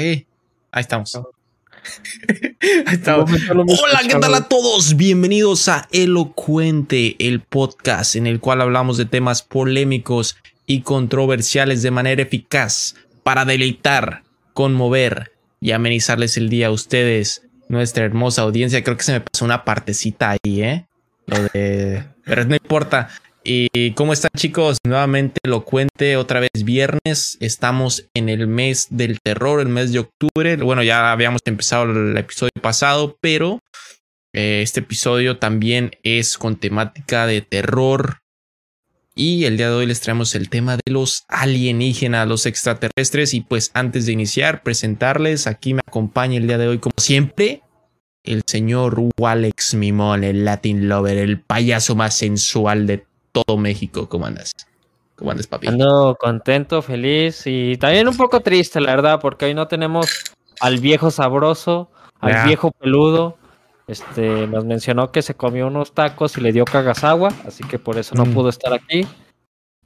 Ahí estamos. Ahí estamos. Hola, ¿qué tal a todos? Bienvenidos a Elocuente, el podcast en el cual hablamos de temas polémicos y controversiales de manera eficaz para deleitar, conmover y amenizarles el día a ustedes, nuestra hermosa audiencia. Creo que se me pasó una partecita ahí, ¿eh? Lo de... Pero no importa. ¿Y cómo están chicos? Nuevamente lo cuente otra vez viernes. Estamos en el mes del terror, el mes de octubre. Bueno, ya habíamos empezado el episodio pasado, pero eh, este episodio también es con temática de terror. Y el día de hoy les traemos el tema de los alienígenas, los extraterrestres. Y pues antes de iniciar, presentarles, aquí me acompaña el día de hoy, como siempre, el señor Walex Mimón, el Latin Lover, el payaso más sensual de todo México. ¿Cómo andas? ¿Cómo andas, papi? Ando contento, feliz y también un poco triste, la verdad, porque hoy no tenemos al viejo sabroso, al viejo peludo. Este, nos mencionó que se comió unos tacos y le dio cagasagua, así que por eso no mm. pudo estar aquí.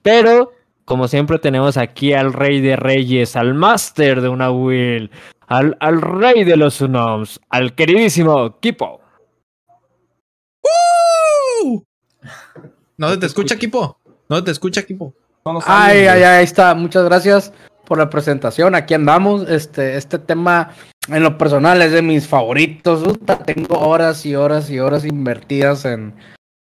Pero, como siempre, tenemos aquí al rey de reyes, al máster de una will, al, al rey de los unoms, al queridísimo Kipo. No te escucha, equipo. No te escucha, equipo. ay, ay, ahí está. Muchas gracias por la presentación. Aquí andamos. Este, este tema en lo personal es de mis favoritos. tengo horas y horas y horas invertidas en,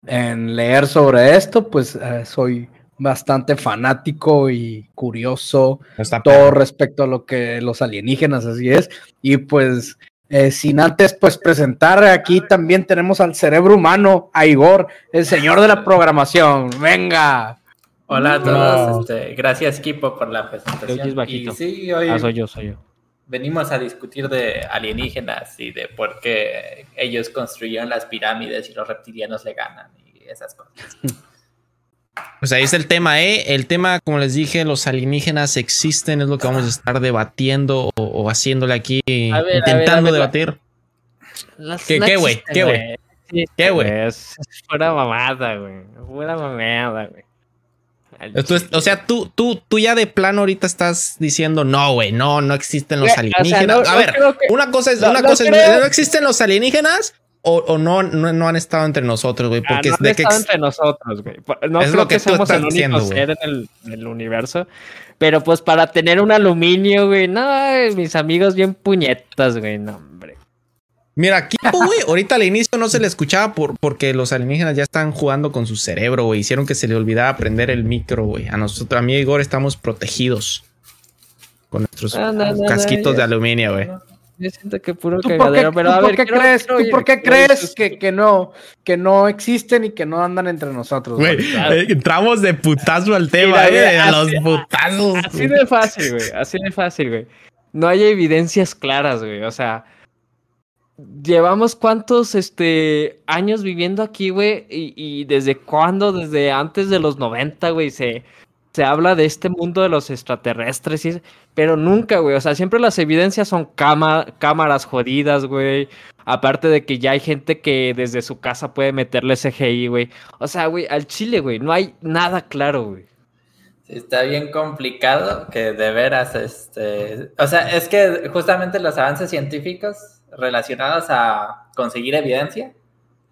en leer sobre esto. Pues eh, soy bastante fanático y curioso. todo respecto a lo que los alienígenas, así es. Y pues eh, sin antes, pues presentar aquí también tenemos al cerebro humano, a Igor, el señor de la programación. Venga. Hola a todos, este, gracias equipo por la presentación. Y sí, hoy ah, soy yo, soy yo. Venimos a discutir de alienígenas y de por qué ellos construyeron las pirámides y los reptilianos le ganan y esas cosas. Pues ahí está el tema, ¿eh? El tema, como les dije, los alienígenas existen, es lo que vamos a estar debatiendo o, haciéndole aquí, intentando debatir. ¿Qué, güey? ¿Qué, güey? ¿Qué, güey? Es fuera mamada, güey. Fuera mamada, güey. o sea, tú, tú, tú ya de plano ahorita estás diciendo no, güey, no, no existen los alienígenas. a ver, una cosa es, una cosa es, no existen los alienígenas o, no, no, han estado entre nosotros, güey. Ah, porque no han estado entre nosotros, güey. No es creo lo que, somos el único ser en el, universo. Pero pues para tener un aluminio, güey. No, mis amigos bien puñetas, güey. No, hombre. Mira, aquí, güey, ahorita al inicio no se le escuchaba por, porque los alienígenas ya están jugando con su cerebro, güey. Hicieron que se le olvidara prender el micro, güey. A nosotros, a mí y Igor, estamos protegidos con nuestros ah, casquitos de aluminio, güey. Yo siento que puro cagadero, pero a ver, ¿qué crees, ¿tú por qué crees que, que, no, que no existen y que no andan entre nosotros? Güey, eh, entramos de putazo al tema, eh, a los putazos. Así de fácil, güey, así de fácil, güey. No hay evidencias claras, güey, o sea, llevamos cuántos este, años viviendo aquí, güey, y, y desde cuándo, desde antes de los 90, güey, se se habla de este mundo de los extraterrestres, y, pero nunca, güey. O sea, siempre las evidencias son cámaras jodidas, güey. Aparte de que ya hay gente que desde su casa puede meterle CGI, güey. O sea, güey, al chile, güey, no hay nada claro, güey. Está bien complicado que de veras, este... O sea, es que justamente los avances científicos relacionados a conseguir evidencia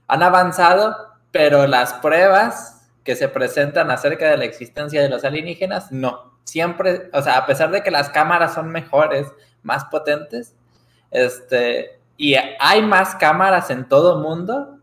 han avanzado, pero las pruebas que se presentan acerca de la existencia de los alienígenas, no. Siempre, o sea, a pesar de que las cámaras son mejores, más potentes, este, y hay más cámaras en todo el mundo,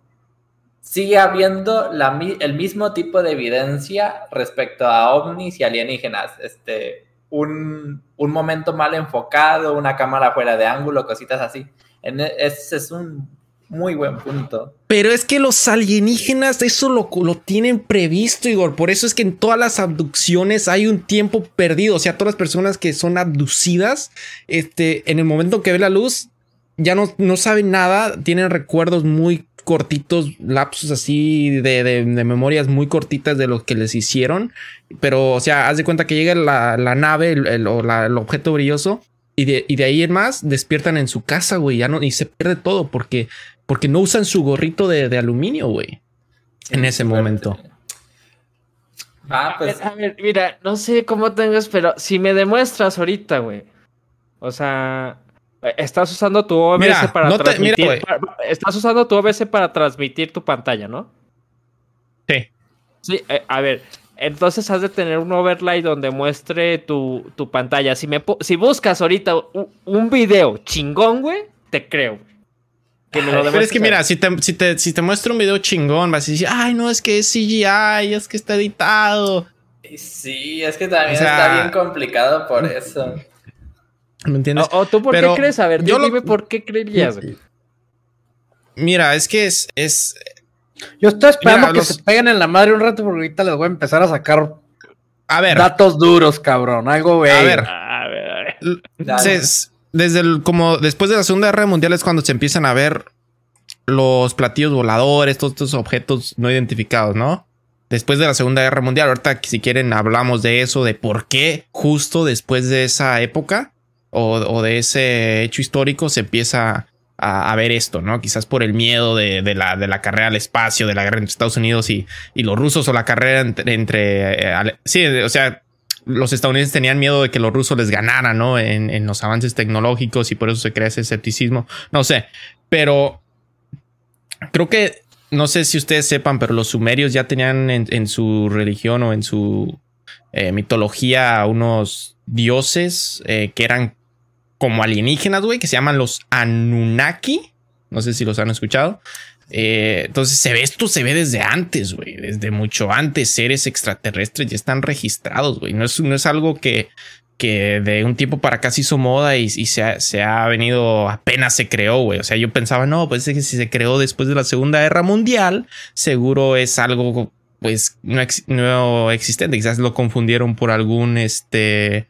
sigue habiendo la, el mismo tipo de evidencia respecto a ovnis y alienígenas. Este, un, un momento mal enfocado, una cámara fuera de ángulo, cositas así. En, e, ese es un muy buen punto. Pero es que los alienígenas eso lo, lo, tienen previsto, Igor. Por eso es que en todas las abducciones hay un tiempo perdido. O sea, todas las personas que son abducidas, este, en el momento que ve la luz, ya no, no saben nada, tienen recuerdos muy cortitos, lapsos así de, memorias muy cortitas de lo que les hicieron. Pero, o sea, haz de cuenta que llega la, nave el, o el objeto brilloso y de, y de, ahí en más despiertan en su casa, güey. Ya no, y se pierde todo porque, porque no usan su gorrito de, aluminio, güey. En ese momento. Ah, pues. A ver, mira, no sé cómo tengas, pero si me demuestras ahorita, güey. O sea, Estás usando tu OBS para transmitir. estás usando tu OBS para transmitir tu pantalla, ¿no? Sí. Sí, eh, a ver. Entonces has de tener un overlay donde muestre tu, pantalla. Si, me, si buscas ahorita un, video chingón, güey, te creo. Que me lo Pero es que mira, si te, si, te, si te muestro un video chingón, vas a decir, ay, no, es que es CGI, es que está editado. Sí, es que también está bien complicado por eso. ¿Me entiendes? ¿O, tú por qué crees? A ver, yo dime por qué creerías. Mira, es que es, es... Yo estoy esperando que se peguen en la madre un rato porque ahorita les voy a empezar a sacar a ver. datos duros, cabrón. Algo A ver. A ver, a ver. Desde el, como después de la Segunda Guerra Mundial es cuando se empiezan a ver los platillos voladores, todos estos objetos no identificados, ¿no? Después de la Segunda Guerra Mundial, ahorita si quieren hablamos de eso, de por qué justo después de esa época o, de ese hecho histórico se empieza a, ver esto, ¿no? Quizás por el miedo de, la, de, la, carrera al espacio, de la guerra entre Estados Unidos y, los rusos o la carrera entre... Eh, sí, o sea, los estadounidenses tenían miedo de que los rusos les ganaran, ¿no? En, los avances tecnológicos y por eso se crea ese escepticismo. No sé, pero creo que, no sé si ustedes sepan, pero los sumerios ya tenían en, su religión o en su eh, mitología unos dioses eh, que eran como alienígenas, güey, que se llaman los Anunnaki. No sé si los han escuchado. Eh, entonces se ve esto, se ve desde antes, güey, desde mucho antes. Seres extraterrestres ya están registrados, güey. No es, no es algo que, que de un tiempo para acá se hizo moda y, se, ha, se, ha, venido, apenas se creó, güey. O sea, yo pensaba, no, pues es que si se creó después de la Segunda Guerra Mundial, seguro es algo, pues, no, no existente. Quizás lo confundieron por algún, este,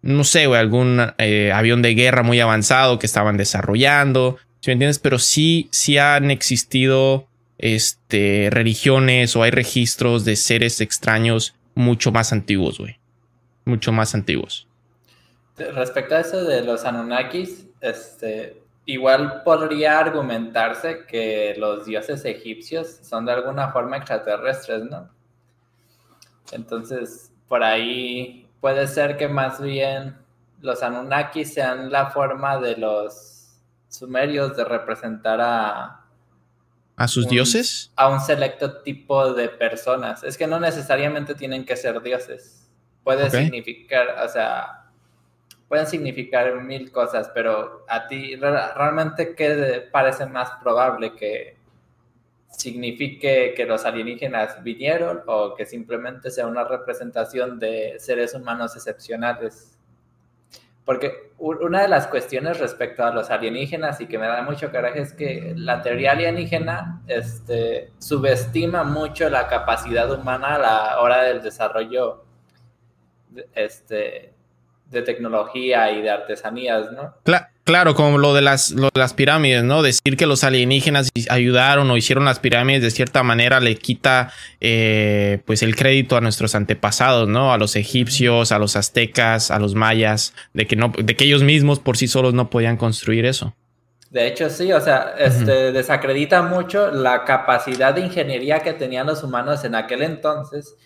no sé, güey, algún eh, avión de guerra muy avanzado que estaban desarrollando, ¿sí me entiendes? Pero sí, sí han existido este, religiones o hay registros de seres extraños mucho más antiguos, güey. Mucho más antiguos. Respecto a eso de los Anunnakis, este, igual podría argumentarse que los dioses egipcios son de alguna forma extraterrestres, ¿no? Entonces, por ahí puede ser que más bien los Anunnaki sean la forma de los sumerios de representar a... ¿A sus dioses? A un selecto tipo de personas. Es que no necesariamente tienen que ser dioses. Puede significar, o sea, pueden significar mil cosas, pero a ti realmente qué parece más probable que signifique que los alienígenas vinieron o que simplemente sea una representación de seres humanos excepcionales. Porque una de las cuestiones respecto a los alienígenas y que me da mucho coraje es que la teoría alienígena este, subestima mucho la capacidad humana a la hora del desarrollo este, de tecnología y de artesanías, ¿no? Claro, como lo de, las, las pirámides, ¿no? Decir que los alienígenas ayudaron o hicieron las pirámides de cierta manera le quita eh, pues el crédito a nuestros antepasados, ¿no? A los egipcios, a los aztecas, a los mayas, de que no, de que ellos mismos por sí solos no podían construir eso. De hecho, sí, o sea, este, desacredita mucho la capacidad de ingeniería que tenían los humanos en aquel entonces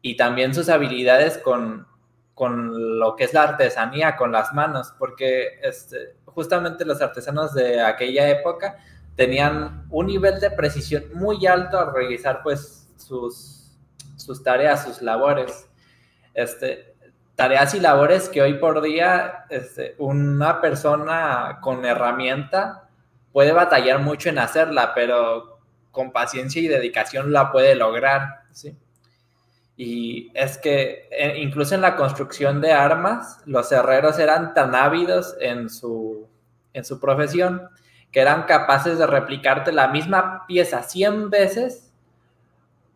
y también sus habilidades con, con lo que es la artesanía con las manos, porque este, justamente los artesanos de aquella época tenían un nivel de precisión muy alto al realizar pues sus, sus tareas, sus labores. Este, tareas y labores que hoy por día este, una persona con herramienta puede batallar mucho en hacerla, pero con paciencia y dedicación la puede lograr, ¿sí? Y es que eh, incluso en la construcción de armas, los herreros eran tan ávidos en su, en su profesión que eran capaces de replicarte la misma pieza 100 veces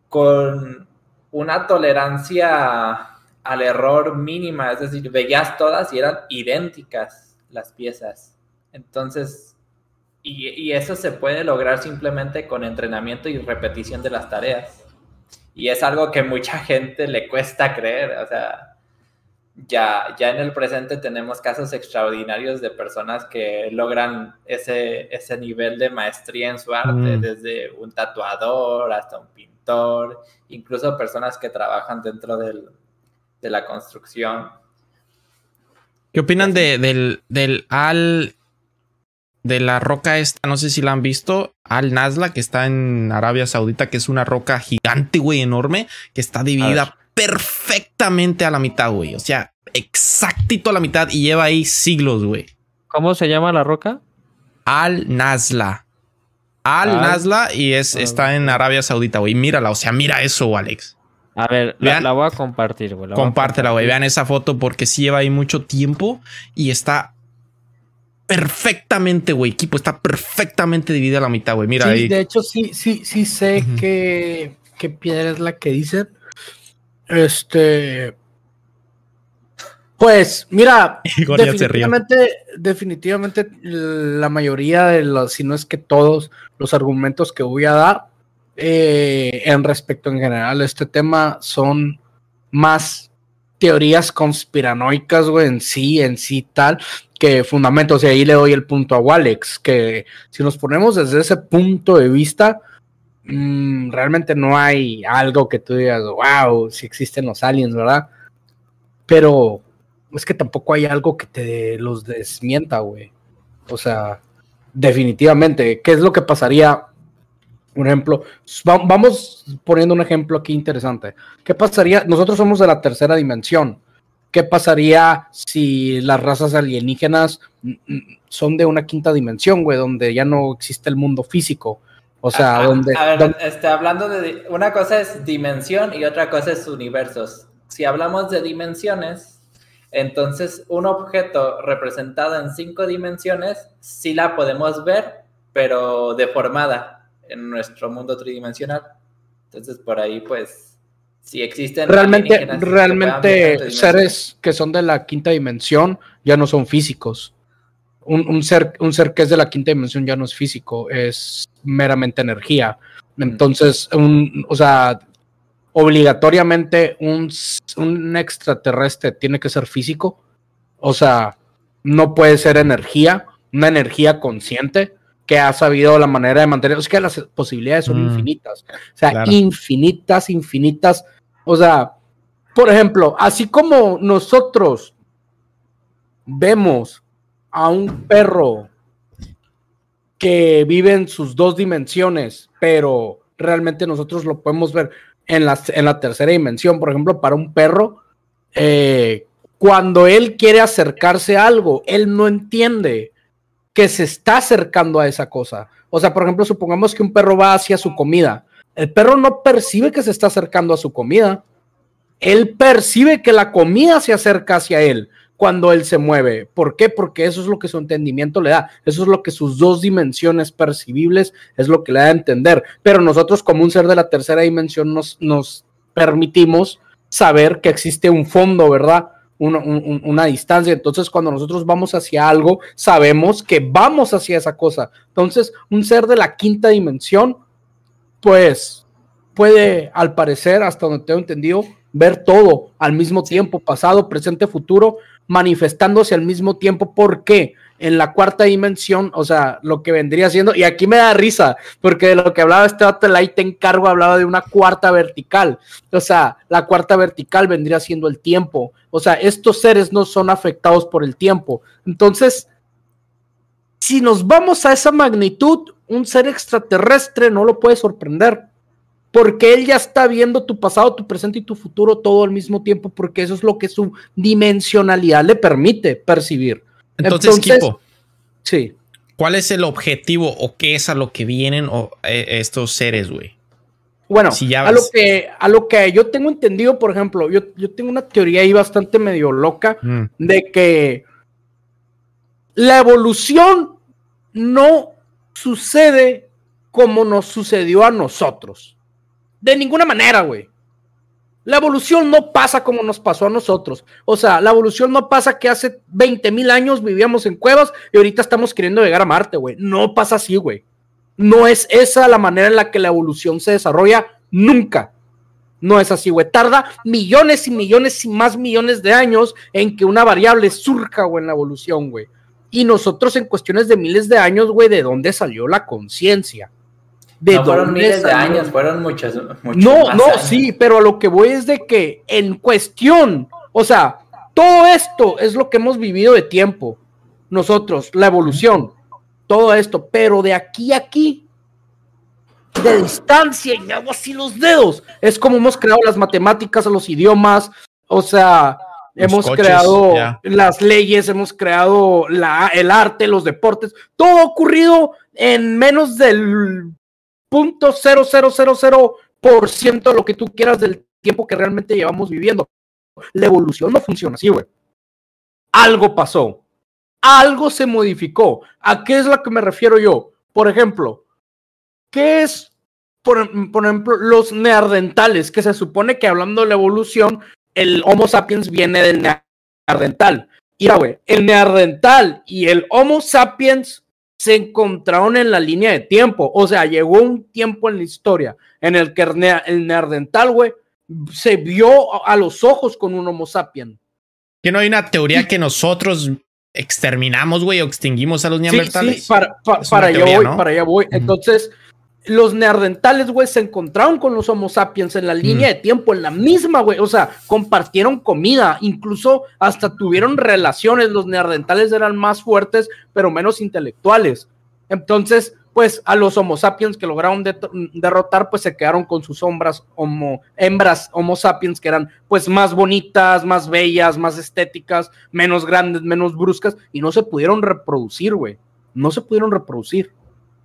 con una tolerancia al error mínima, es decir, veías todas y eran idénticas las piezas. Entonces, y, eso se puede lograr simplemente con entrenamiento y repetición de las tareas. Y es algo que mucha gente le cuesta creer, o sea, ya, ya en el presente tenemos casos extraordinarios de personas que logran ese, ese nivel de maestría en su arte, mm. desde un tatuador hasta un pintor, incluso personas que trabajan dentro del, de la construcción. ¿Qué opinan de, del, del Al de la roca esta? No sé si la han visto. Al Nazla, que está en Arabia Saudita, que es una roca gigante, güey, enorme, que está dividida perfectamente a la mitad, güey. O sea, exactito a la mitad y lleva ahí siglos, güey. ¿Cómo se llama la roca? Al Nazla. Al, Nazla y es, está en Arabia Saudita, güey. Mírala, o sea, mira eso, Alex. A ver, la, voy a compartir, güey. Compártela, güey. Vean esa foto porque sí lleva ahí mucho tiempo y está perfectamente, güey. Equipo está perfectamente dividida a la mitad, güey. Mira sí, ahí. De hecho, sí, sí, sí sé que qué piedra es la que dicen. Este. Pues, mira, definitivamente, definitivamente la mayoría de los, si no es que todos los argumentos que voy a dar eh, en respecto en general a este tema son más teorías conspiranoicas, güey, en sí, en sí tal, que fundamentos, y ahí le doy el punto a Walex, que si nos ponemos desde ese punto de vista, Mm, realmente no hay algo que tú digas, wow, si existen los aliens, ¿verdad? Pero es que tampoco hay algo que te los desmienta, güey. O sea, definitivamente, ¿qué es lo que pasaría? Por ejemplo, vamos poniendo un ejemplo aquí interesante. ¿Qué pasaría? Nosotros somos de la tercera dimensión. ¿Qué pasaría si las razas alienígenas son de una quinta dimensión, güey, donde ya no existe el mundo físico? O sea, donde, a ver, Este, hablando de. Una cosa es dimensión y otra cosa es universos. Si hablamos de dimensiones, entonces un objeto representado en cinco dimensiones sí la podemos ver, pero deformada en nuestro mundo tridimensional. Entonces, por ahí, pues, si existen. Realmente, realmente seres que son de la quinta dimensión ya no son físicos un, ser, un ser que es de la quinta dimensión ya no es físico, es meramente energía. Entonces, un, o sea, obligatoriamente un, un extraterrestre tiene que ser físico. O sea, no puede ser energía, una energía consciente que ha sabido la manera de mantener. Es que las posibilidades son mm. infinitas. O sea, infinitas, infinitas. O sea, por ejemplo, así como nosotros vemos a un perro que vive en sus dos dimensiones, pero realmente nosotros lo podemos ver en la, en la tercera dimensión. Por ejemplo, para un perro, eh, cuando él quiere acercarse a algo, él no entiende que se está acercando a esa cosa. O sea, por ejemplo, supongamos que un perro va hacia su comida. El perro no percibe que se está acercando a su comida. Él percibe que la comida se acerca hacia él cuando él se mueve. ¿Por qué? Porque eso es lo que su entendimiento le da. Eso es lo que sus dos dimensiones percibibles es lo que le da a entender. Pero nosotros como un ser de la tercera dimensión nos, nos permitimos saber que existe un fondo, ¿verdad? Una, una, distancia. Entonces, cuando nosotros vamos hacia algo, sabemos que vamos hacia esa cosa. Entonces, un ser de la quinta dimensión, pues puede, al parecer, hasta donde tengo entendido, ver todo al mismo tiempo, pasado, presente, futuro, manifestándose al mismo tiempo. ¿Por qué? En la cuarta dimensión, o sea, lo que vendría siendo, y aquí me da risa, porque de lo que hablaba este dato, ahí te encargo, hablaba de una cuarta vertical. O sea, la cuarta vertical vendría siendo el tiempo. O sea, estos seres no son afectados por el tiempo. Entonces, si nos vamos a esa magnitud, un ser extraterrestre no lo puede sorprender porque él ya está viendo tu pasado, tu presente y tu futuro todo al mismo tiempo, porque eso es lo que su dimensionalidad le permite percibir. Entonces, equipo. Sí. ¿Cuál es el objetivo o qué es a lo que vienen eh, estos seres, güey? Bueno, a, lo que, a lo que yo tengo entendido, por ejemplo, yo, yo tengo una teoría ahí bastante medio loca mm. de que la evolución no sucede como nos sucedió a nosotros. De ninguna manera, güey. La evolución no pasa como nos pasó a nosotros. O sea, la evolución no pasa que hace 20 mil años vivíamos en cuevas y ahorita estamos queriendo llegar a Marte, güey. No pasa así, güey. No es esa la manera en la que la evolución se desarrolla nunca. No es así, güey. Tarda millones y millones y más millones de años en que una variable surja, güey, en la evolución, güey. Y nosotros en cuestiones de miles de años, güey, ¿de dónde salió la conciencia? ¿De no fueron miles de años, fueron muchos. no, no, sí, pero a lo que voy es de que en cuestión, o sea, todo esto es lo que hemos vivido de tiempo. Nosotros, la evolución, todo esto, pero de aquí a aquí de distancia y me hago así los dedos. Es como hemos creado las matemáticas, los idiomas, o sea, hemos creado las leyes, hemos creado la, el arte, los deportes, todo ha ocurrido en menos del punto cero cero cero cero por ciento de lo que tú quieras del tiempo que realmente llevamos viviendo. La evolución no funciona así, güey. Algo pasó, algo se modificó. ¿A qué es lo que me refiero yo? Por ejemplo, ¿Qué es, por, ejemplo, los neardentales? Que se supone que hablando de la evolución, el Homo sapiens viene del neardental. Y güey, el neardental y el Homo sapiens se encontraron en la línea de tiempo. O sea, llegó un tiempo en la historia en el que el neardental, güey, se vio a los ojos con un Homo sapiens. Que no hay una teoría que nosotros exterminamos, güey, o extinguimos a los neandertales. Sí, para, allá voy, para allá voy. Entonces, los neandertales, güey, se encontraron con los Homo sapiens en la línea mm. de tiempo, en la misma, güey. O sea, compartieron comida, incluso hasta tuvieron relaciones. Los neandertales eran más fuertes, pero menos intelectuales. Entonces, pues a los Homo sapiens que lograron derrotar, pues se quedaron con sus sombras homo, hembras Homo sapiens que eran pues más bonitas, más bellas, más estéticas, menos grandes, menos bruscas, y no se pudieron reproducir, güey. No se pudieron reproducir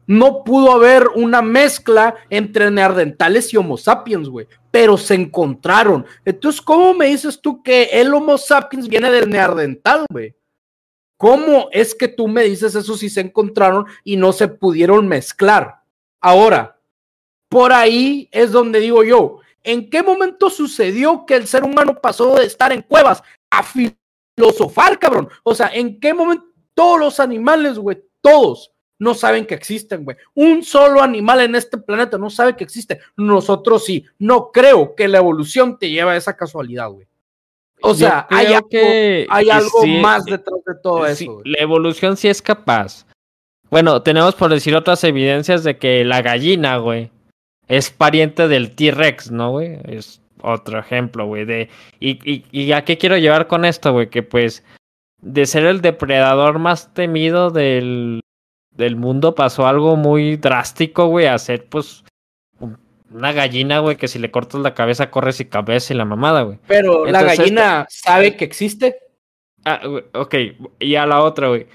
no pudo haber una mezcla entre neandertales y Homo sapiens, güey, pero se encontraron. Entonces, ¿cómo me dices tú que el Homo sapiens viene del neandertal, güey? ¿Cómo es que tú me dices eso si se encontraron y no se pudieron mezclar? Ahora, por ahí es donde digo yo, ¿en qué momento sucedió que el ser humano pasó de estar en cuevas a filosofar, cabrón? O sea, ¿en qué momento todos los animales, güey, todos no saben que existen, güey. Un solo animal en este planeta no sabe que existe. Nosotros sí. No creo que la evolución te lleve a esa casualidad, güey. O sea, hay algo, hay algo más detrás de todo eso. La evolución sí es capaz. Bueno, tenemos por decir otras evidencias de que la gallina, güey, es pariente del T-Rex, ¿no, güey? Es otro ejemplo, güey. De... Y, y, ¿Y a qué quiero llevar con esto, güey? Que pues de ser el depredador más temido del del mundo pasó algo muy drástico, güey, a ser pues una gallina, güey, que si le cortas la cabeza corres y cabeza y la mamada, güey. Pero la gallina sabe que existe. Ah, ok, y a la otra, güey.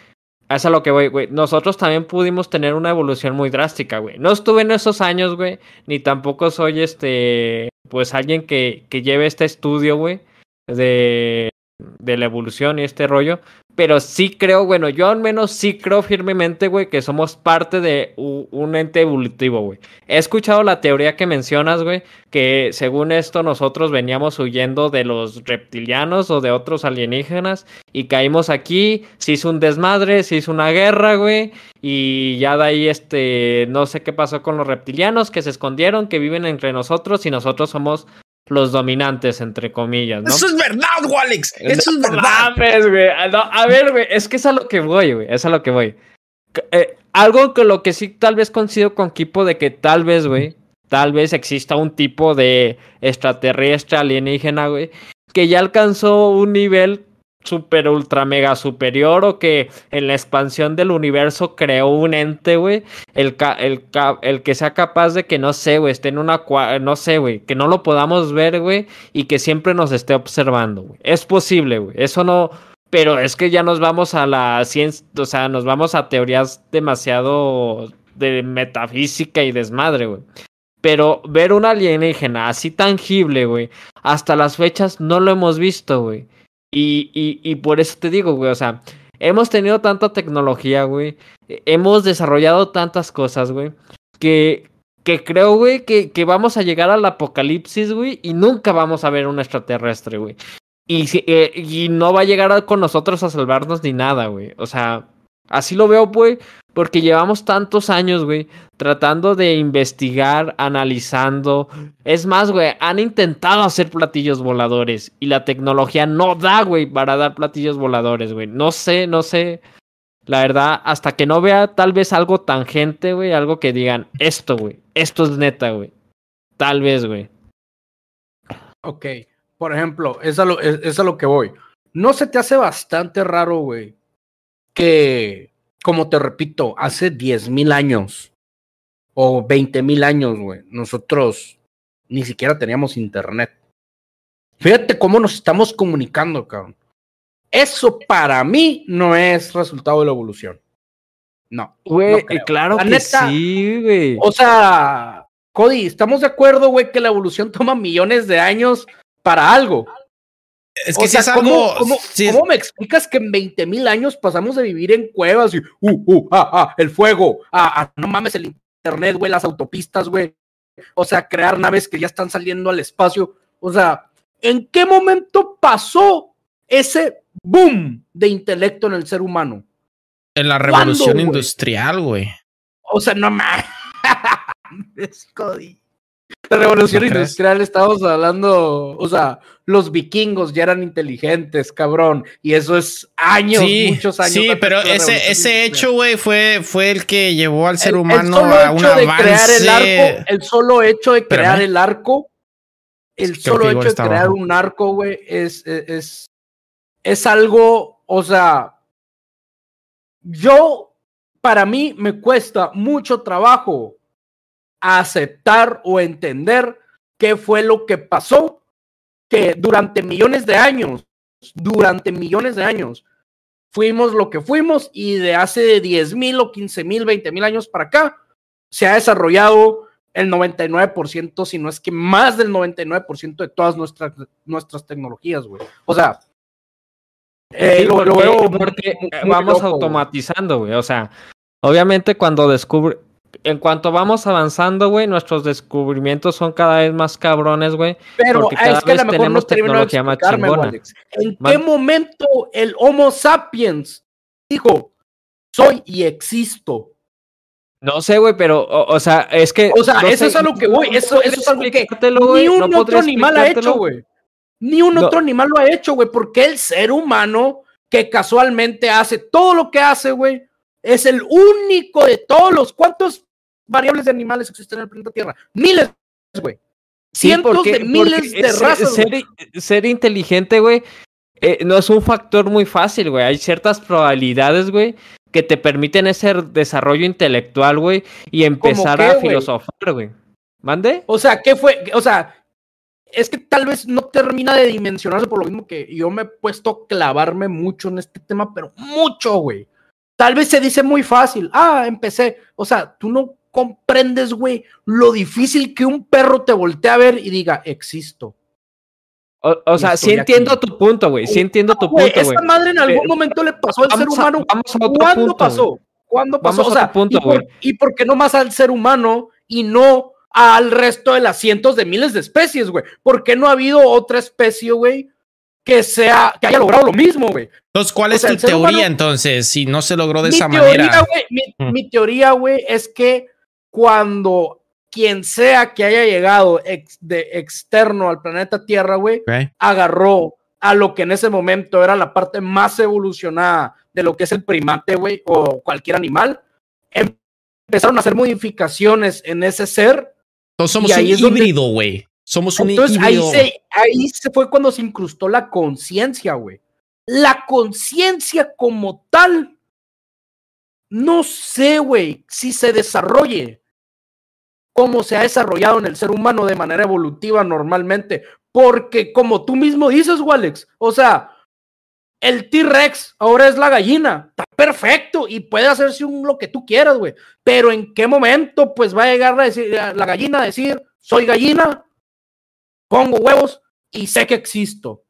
es a lo que voy, güey. Nosotros también pudimos tener una evolución muy drástica, güey. No estuve en esos años, güey, ni tampoco soy este, pues alguien que, que lleve este estudio, güey, de, de la evolución y este rollo, pero sí creo, bueno, yo al menos sí creo firmemente, güey, que somos parte de un ente evolutivo, güey. He escuchado la teoría que mencionas, güey, que según esto nosotros veníamos huyendo de los reptilianos o de otros alienígenas y caímos aquí, se hizo un desmadre, se hizo una guerra, güey, y ya de ahí, este, no sé qué pasó con los reptilianos que se escondieron, que viven entre nosotros y nosotros somos los dominantes, entre comillas, ¿no? Eso es verdad, Alex. Eso es verdad. güey. a ver, güey, es que es a lo que voy, güey. Es a lo que voy. Eh, algo que lo que sí tal vez coincido con Kipo de que tal vez, güey, tal vez exista un tipo de extraterrestre alienígena, güey, que ya alcanzó un nivel super ultra mega superior o que en la expansión del universo creó un ente, güey, el, el, el, que sea capaz de que no sé, güey, esté en una, no sé, güey, que no lo podamos ver, güey, y que siempre nos esté observando, güey. Es posible, güey. Eso no, pero es que ya nos vamos a la ciencia, o sea, nos vamos a teorías demasiado de metafísica y desmadre, güey. Pero ver un alienígena así tangible, güey, hasta las fechas no lo hemos visto, güey. Y, y, y por eso te digo, güey, o sea, hemos tenido tanta tecnología, güey, hemos desarrollado tantas cosas, güey, que, que creo, güey, que, que vamos a llegar al apocalipsis, güey, y nunca vamos a ver un extraterrestre, güey. Y, eh, y no va a llegar con nosotros a salvarnos ni nada, güey. O sea, así lo veo, güey, porque llevamos tantos años, güey, tratando de investigar, analizando. Es más, güey, han intentado hacer platillos voladores y la tecnología no da, güey, para dar platillos voladores, güey. No sé, no sé. La verdad, hasta que no vea tal vez algo tangente, güey, algo que digan, esto, güey, esto es neta, güey. Tal vez, güey. Ok, por ejemplo, es a, lo, es, a lo que voy. ¿No se te hace bastante raro, güey? Que, como te repito, hace 10 mil años o 20 mil años, güey, nosotros ni siquiera teníamos internet. Fíjate cómo nos estamos comunicando, cabrón. Eso para mí no es resultado de la evolución. No. Güey, claro que sí, güey. O sea, Cody, estamos de acuerdo, güey, que la evolución toma millones de años para algo. Es que si es algo. ¿cómo, ¿cómo, me explicas que en 20 mil años pasamos de vivir en cuevas y, uh, uh, ah, ah, el fuego, ah, ah, no mames, el internet, güey, las autopistas, güey? O sea, crear naves que ya están saliendo al espacio. O sea, ¿en qué momento pasó ese boom de intelecto en el ser humano? En la revolución industrial, güey. O sea, no mames. La revolución industrial estamos hablando, o sea, los vikingos ya eran inteligentes, cabrón, y eso es años, muchos años. Sí, pero ese, ese hecho, güey, fue, fue el que llevó al ser humano a un avance. Crear el, arco, el solo hecho de crear el arco, el solo hecho de crear un arco, güey, es, es, es algo, o sea, yo, para mí me cuesta mucho trabajo aceptar o entender qué fue lo que pasó, que durante millones de años, durante millones de años, fuimos lo que fuimos y de hace 10 mil o 15 mil, 20 mil años para acá, se ha desarrollado el 99%, si no es que más del 99% de todas nuestras, nuestras tecnologías, güey. O sea, eh, lo, porque vamos automatizando, güey. O sea, obviamente cuando descubre, en cuanto vamos avanzando, güey, nuestros descubrimientos son cada vez más cabrones, güey. Pero es que a lo mejor no tecnología más chingona. ¿En qué momento el Homo sapiens dijo, soy y existo? No sé, güey, pero, o, sea, es que. O sea, eso es algo que, güey, eso, eso es algo que ni un otro animal ha hecho, güey. Ni un otro animal lo ha hecho, güey, porque el ser humano que casualmente hace todo lo que hace, güey, es el único de todos los. ¿Cuántos variables de animales existen en el planeta Tierra. Miles, güey. Cientos de miles de razas. Ser, inteligente, güey, eh, no es un factor muy fácil, güey. Hay ciertas probabilidades, güey, que te permiten ese desarrollo intelectual, güey, y empezar a filosofar, güey. ¿Mande? O sea, ¿qué fue? O sea, es que tal vez no termina de dimensionarse por lo mismo que yo me he puesto a clavarme mucho en este tema, pero mucho, güey. Tal vez se dice muy fácil. Ah, empecé. O sea, tú no comprendes, güey, lo difícil que un perro te voltea a ver y diga, existo. O, sea, sí entiendo tu punto, güey. Sí entiendo tu punto, güey. Esta madre en algún momento le pasó al ser humano. ¿Cuándo pasó? ¿Cuándo pasó? o sea, punto, ¿y, por, qué no más al ser humano y no al resto de las cientos de miles de especies, güey? ¿Por qué no ha habido otra especie, güey, que sea, que haya logrado lo mismo, güey? Entonces, ¿cuál es tu teoría entonces? Si no se logró de esa manera. Mm. mi teoría, güey, es que cuando quien sea que haya llegado de externo al planeta Tierra, güey, agarró a lo que en ese momento era la parte más evolucionada de lo que es el primate, güey, o cualquier animal, empezaron a hacer modificaciones en ese ser. Entonces somos un híbrido, güey. Somos un Entonces, Ahí se, ahí se fue cuando se incrustó la conciencia, güey. La conciencia como tal, no sé, güey, si se desarrolle cómo se ha desarrollado en el ser humano de manera evolutiva normalmente. Porque como tú mismo dices, Walex, o sea, el T-Rex ahora es la gallina. Está perfecto y puede hacerse un, lo que tú quieras, güey. Pero en qué momento, pues va a llegar a decir, la gallina a decir, soy gallina, pongo huevos y sé que existo.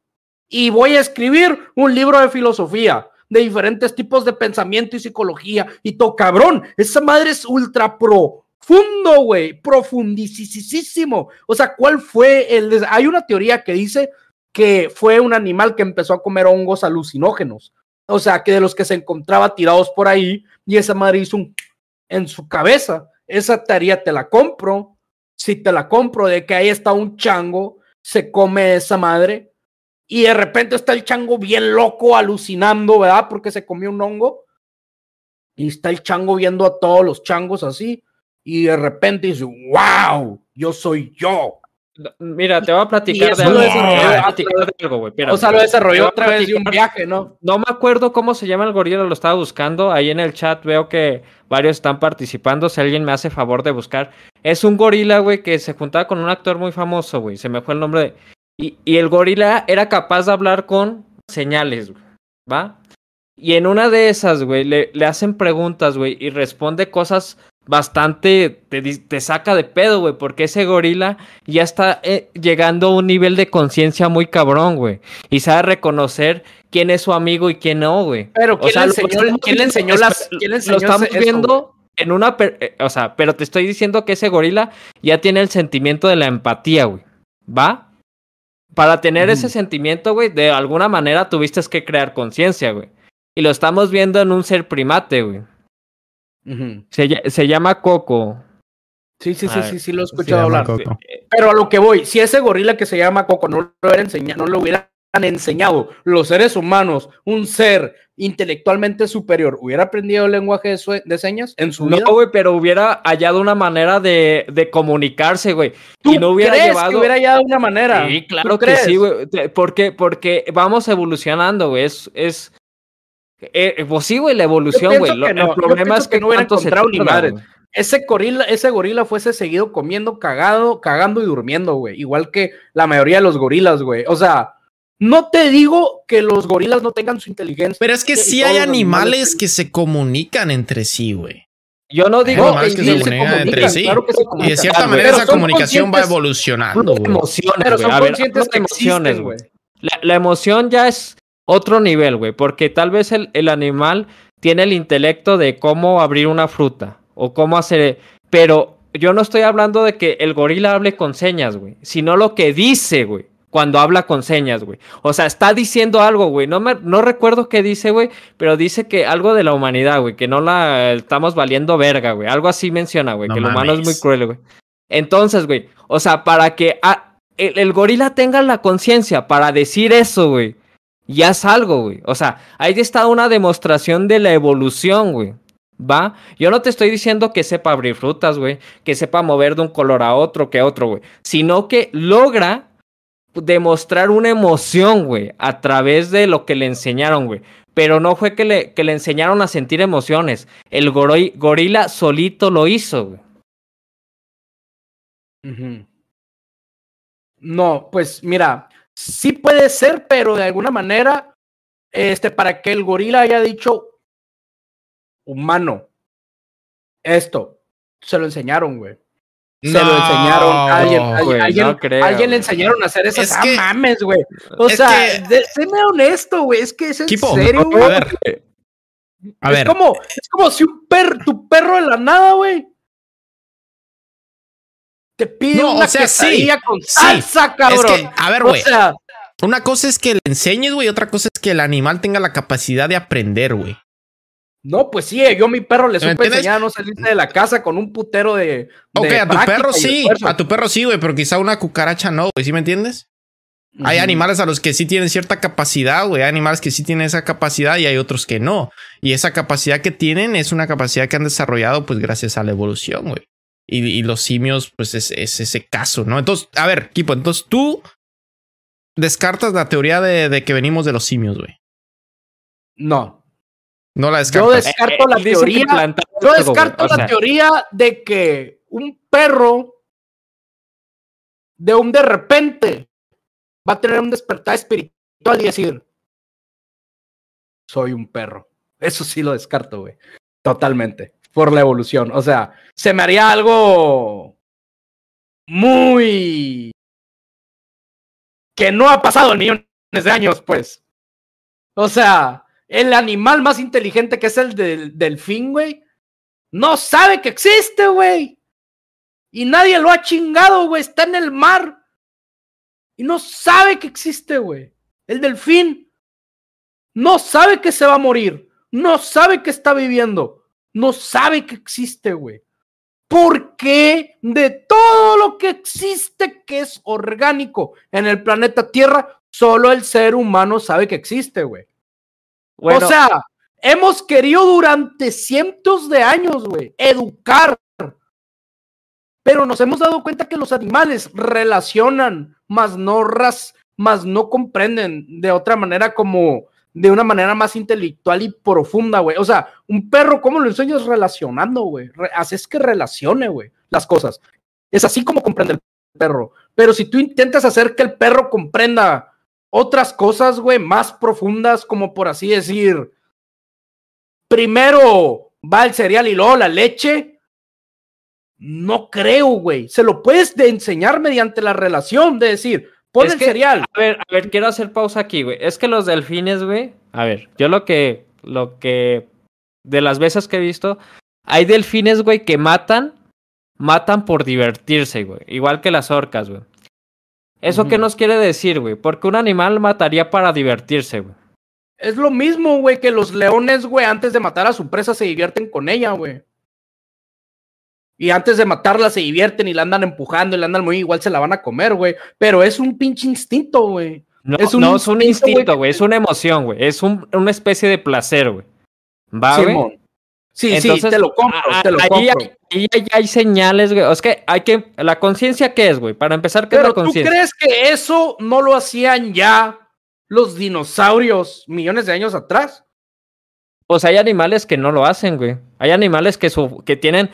Y voy a escribir un libro de filosofía de diferentes tipos de pensamiento y psicología y todo, cabrón, esa madre es ultra profundo, güey, profundísimo. O sea, ¿cuál fue el... Hay una teoría que dice que fue un animal que empezó a comer hongos alucinógenos. O sea, que de los que se encontraba tirados por ahí y esa madre hizo un en su cabeza. Esa teoría te la compro. Si te la compro de que ahí está un chango, se come esa madre y de repente está el chango bien loco, alucinando, ¿verdad? Porque se comió un hongo. Y está el chango viendo a todos los changos así. Y de repente dice, wow, yo soy yo. Mira, te voy a platicar de algo. güey. O sea, lo desarrolló otra vez de un viaje, ¿no? No me acuerdo cómo se llama el gorila, lo estaba buscando. Ahí en el chat veo que varios están participando. Si alguien me hace favor de buscar. Es un gorila, güey, que se juntaba con un actor muy famoso, güey. Se me fue el nombre de. Y, y el gorila era capaz de hablar con señales, güey. ¿Va? Y en una de esas, güey, le, le hacen preguntas, güey, y responde cosas bastante te, saca de pedo, güey, porque ese gorila ya está eh, llegando a un nivel de conciencia muy cabrón, güey, y sabe reconocer quién es su amigo y quién no, güey. Pero ¿quién, le, enseñó, ¿quién le enseñó las... ¿quién le enseñó lo estamos viendo en una... Eh, o sea, pero te estoy diciendo que ese gorila ya tiene el sentimiento de la empatía, güey, ¿va? Para tener ese sentimiento, güey, de alguna manera tuviste que crear conciencia, güey. Y lo estamos viendo en un ser primate, güey se, llama Coco. Sí, sí, sí, sí, sí, lo he escuchado hablar. Pero a lo que voy, si ese gorila que se llama Coco no lo, hubiera enseñado, no lo hubieran enseñado los seres humanos, un ser intelectualmente superior, ¿hubiera aprendido el lenguaje de, señas en su vida? No, güey, pero hubiera hallado una manera de, de comunicarse, güey. Y no hubiera llevado. Que hubiera hallado una manera. Sí, claro que sí, güey. Porque, porque vamos evolucionando, güey. Es, es, eh, pues sí, güey, la evolución, güey. El problema es que, no hubiera encontrado ni madre. Ese gorila, ese gorila fuese seguido comiendo, cagado, cagando y durmiendo, güey. Igual que la mayoría de los gorilas, güey. O sea, no te digo que los gorilas no tengan su inteligencia. Pero es que sí hay animales que se comunican entre sí, güey. Yo no digo que, se, comunican entre sí. y de cierta manera esa comunicación va evolucionando. Emociones, pero son conscientes de emociones, güey. la, emoción ya es otro nivel, güey, porque tal vez el, el, animal tiene el intelecto de cómo abrir una fruta o cómo hacer, pero yo no estoy hablando de que el gorila hable con señas, güey, sino lo que dice, güey, cuando habla con señas, güey. O sea, está diciendo algo, güey. No, me, no recuerdo qué dice, güey, pero dice que algo de la humanidad, güey, que no la estamos valiendo verga, güey. Algo así menciona, güey, que el humano es muy cruel, güey. Entonces, güey, o sea, para que el, el gorila tenga la conciencia para decir eso, güey ya es algo, güey. O sea, ahí está una demostración de la evolución, güey. ¿Va? Yo no te estoy diciendo que sepa abrir frutas, güey. Que sepa mover de un color a otro que otro, güey. Sino que logra demostrar una emoción, güey. A través de lo que le enseñaron, güey. Pero no fue que le, que le enseñaron a sentir emociones. El gorila solito lo hizo, güey. No, pues mira, sí puede ser, pero de alguna manera, este, para que el gorila haya dicho humano, esto, se lo enseñaron, güey. Se lo enseñaron a alguien, alguien, alguien le enseñaron a hacer esas es mames, güey. O sea, séme honesto, güey. Es que es en serio, güey. A ver. A es como, es como si un perro, tu perro de la nada, güey, te pide una o sea, sí, con salsa, cabrón. a ver, güey. O sea, una cosa es que le enseñes, güey, otra cosa es que el animal tenga la capacidad de aprender, güey. No, pues sí, yo a mi perro le supe enseñar a no salirse de la casa con un putero de. Ok, a tu perro sí, a tu perro sí, güey, pero quizá una cucaracha no, güey, ¿sí me entiendes? Hay animales a los que sí tienen cierta capacidad, güey. Hay animales que sí tienen esa capacidad y hay otros que no. Y esa capacidad que tienen es una capacidad que han desarrollado, pues, gracias a la evolución, güey. Y, los simios, pues es, ese caso, ¿no? Entonces, a ver, Kipo, entonces tú descartas la teoría de, que venimos de los simios, güey. No. No la descartas. Yo descarto la teoría. Yo descarto la teoría de que un perro de un de repente va a tener un despertar espiritual y decir, soy un perro. Eso sí lo descarto, güey. Totalmente por la evolución. O sea, se me haría algo muy que no ha pasado en millones de años, pues. O sea, el animal más inteligente que es el del delfín, güey, no sabe que existe, güey. Y nadie lo ha chingado, güey. Está en el mar. Y no sabe que existe, güey. El delfín no sabe que se va a morir. No sabe que está viviendo. No sabe que existe, güey. Porque de todo lo que existe que es orgánico en el planeta Tierra, solo el ser humano sabe que existe, güey. O sea, hemos querido durante cientos de años, güey, educar. Pero nos hemos dado cuenta que los animales relacionan, más no ras, más no comprenden de otra manera como de una manera más intelectual y profunda, güey. O sea, un perro, ¿cómo lo enseñas relacionando, güey? haces que relacione, güey, las cosas. Es así como comprende el perro. Pero si tú intentas hacer que el perro comprenda otras cosas, güey, más profundas, como por así decir, primero va el cereal y luego la leche. No creo, güey. Se lo puedes de enseñar mediante la relación, de decir, pon el cereal. A ver, a ver, quiero hacer pausa aquí, güey. Es que los delfines, güey. A ver, yo lo que, lo que, de las veces que he visto, hay delfines, güey, que matan, matan por divertirse, güey. Igual que las orcas, güey. ¿Eso qué nos quiere decir, güey? Porque un animal mataría para divertirse, güey. Es lo mismo, güey, que los leones, güey, antes de matar a su presa se divierten con ella, güey. Y antes de matarla se divierten y la andan empujando y la andan muy igual se la van a comer, güey. Pero es un pinche instinto, güey. No, es un no es un instinto, güey. Es una emoción, güey. Es un, una especie de placer, güey. ¿Va, güey? Sí, sí, te lo compro, te lo ahí compro. Hay, ahí hay señales, güey. Es que hay que. ¿La conciencia qué es, güey? Para empezar, ¿qué es la conciencia? ¿Tú crees que eso no lo hacían ya los dinosaurios millones de años atrás? Pues hay animales que no lo hacen, güey. Hay animales que, su, que tienen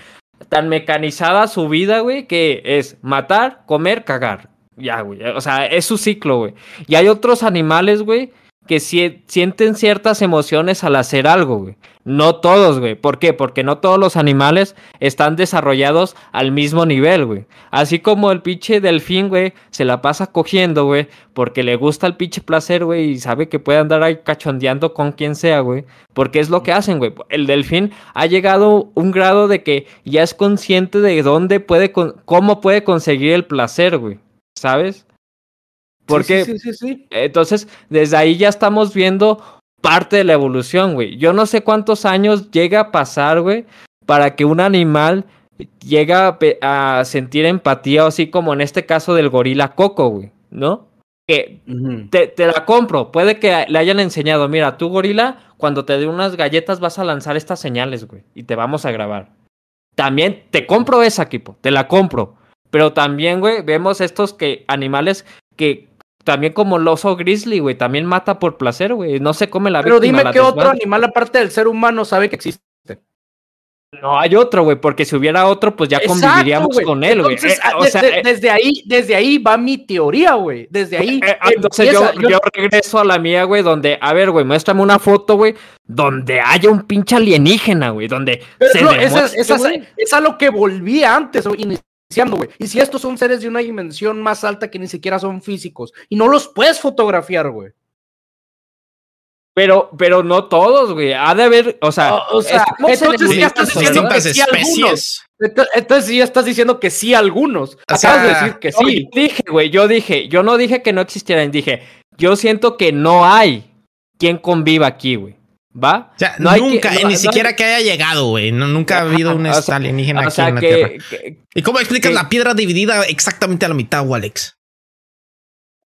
tan mecanizada su vida, güey, que es matar, comer, cagar. Ya, güey. O sea, es su ciclo, güey. Y hay otros animales, güey, que sienten ciertas emociones al hacer algo, güey. No todos, güey. ¿Por qué? Porque no todos los animales están desarrollados al mismo nivel, güey. Así como el pinche delfín, güey, se la pasa cogiendo, güey, porque le gusta el pinche placer, güey, y sabe que puede andar ahí cachondeando con quien sea, güey. Porque es lo que hacen, güey. El delfín ha llegado un grado de que ya es consciente de dónde puede, cómo puede conseguir el placer, güey. ¿Sabes? Porque, sí, sí, sí, entonces, desde ahí ya estamos viendo parte de la evolución, güey. Yo no sé cuántos años llega a pasar, güey, para que un animal llegue a, sentir empatía, o así como en este caso del gorila Coco, güey, ¿no? Que te, te, la compro. Puede que le hayan enseñado, mira, tú gorila, cuando te dé unas galletas vas a lanzar estas señales, güey, y te vamos a grabar. También te compro esa, equipo, te la compro. Pero también, güey, vemos estos que animales que también como el oso grizzly, güey, también mata por placer, güey. No se come la Pero dime qué otro animal aparte del ser humano sabe que existe. No hay otro, güey, porque si hubiera otro, pues ya conviviríamos con él, güey. Eh, o sea, eh, desde ahí, desde ahí va mi teoría, güey. Desde ahí. Eh, entonces yo, yo, regreso a la mía, güey, donde, a ver, güey, muéstrame una foto, güey, donde haya un pinche alienígena, güey, donde se esa, es a lo que volvía antes, y si estos son seres de una dimensión más alta que ni siquiera son físicos y no los puedes fotografiar, güey. Pero, pero no todos, güey. Ha de haber, o sea, o, sea entonces ya estás diciendo que sí algunos. Entonces ya estás diciendo que sí algunos. Acabas de decir que sí. Yo dije, güey, yo dije, yo no dije que no existieran, dije, yo siento que no hay quien conviva aquí, güey. ¿Va? O sea, no nunca, ni siquiera que haya llegado, güey. nunca ha habido un alienígena aquí en la Tierra. ¿Y cómo explicas la piedra dividida exactamente a la mitad, Alex?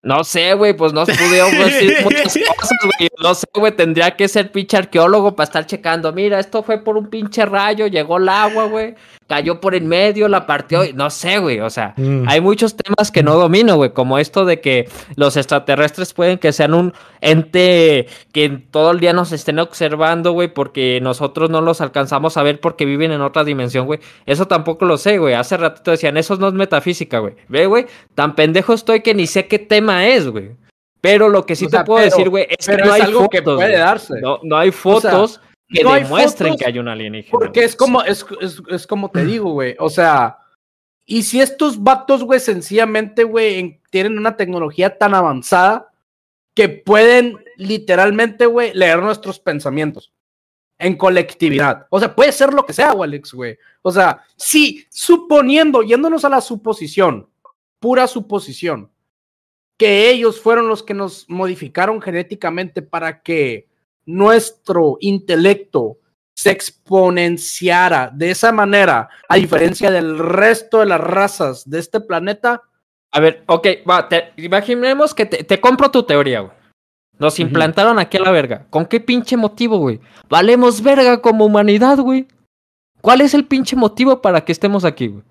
No sé, güey, pues no pudieron decir muchas cosas, güey. No sé, güey, tendría que ser pinche arqueólogo para estar checando. Mira, esto fue por un pinche rayo, llegó el agua, güey cayó por en medio, la partió, no sé, güey, o sea, mm. hay muchos temas que no domino, güey, como esto de que los extraterrestres pueden que sean un ente que todo el día nos estén observando, güey, porque nosotros no los alcanzamos a ver porque viven en otra dimensión, güey. Eso tampoco lo sé, güey. Hace ratito decían, eso no es metafísica, güey. Ve, güey, tan pendejo estoy que ni sé qué tema es, güey. Pero lo que sí te puedo decir, güey, es que no hay algo fotos, que puede darse. No, no hay fotos que demuestren que hay un alienígena. Porque es como, es, es, como te digo, güey. O sea, y si estos vatos, güey, sencillamente, güey, tienen una tecnología tan avanzada que pueden literalmente, güey, leer nuestros pensamientos en colectividad. O sea, puede ser lo que sea, Alex, güey. O sea, sí, suponiendo, yéndonos a la suposición, pura suposición, que ellos fueron los que nos modificaron genéticamente para que nuestro intelecto se exponenciara de esa manera, a diferencia del resto de las razas de este planeta. A ver, ok, va, imaginemos que te, compro tu teoría, güey. Nos implantaron aquí a la verga. ¿Con qué pinche motivo, güey? Valemos verga como humanidad, güey. ¿Cuál es el pinche motivo para que estemos aquí, güey?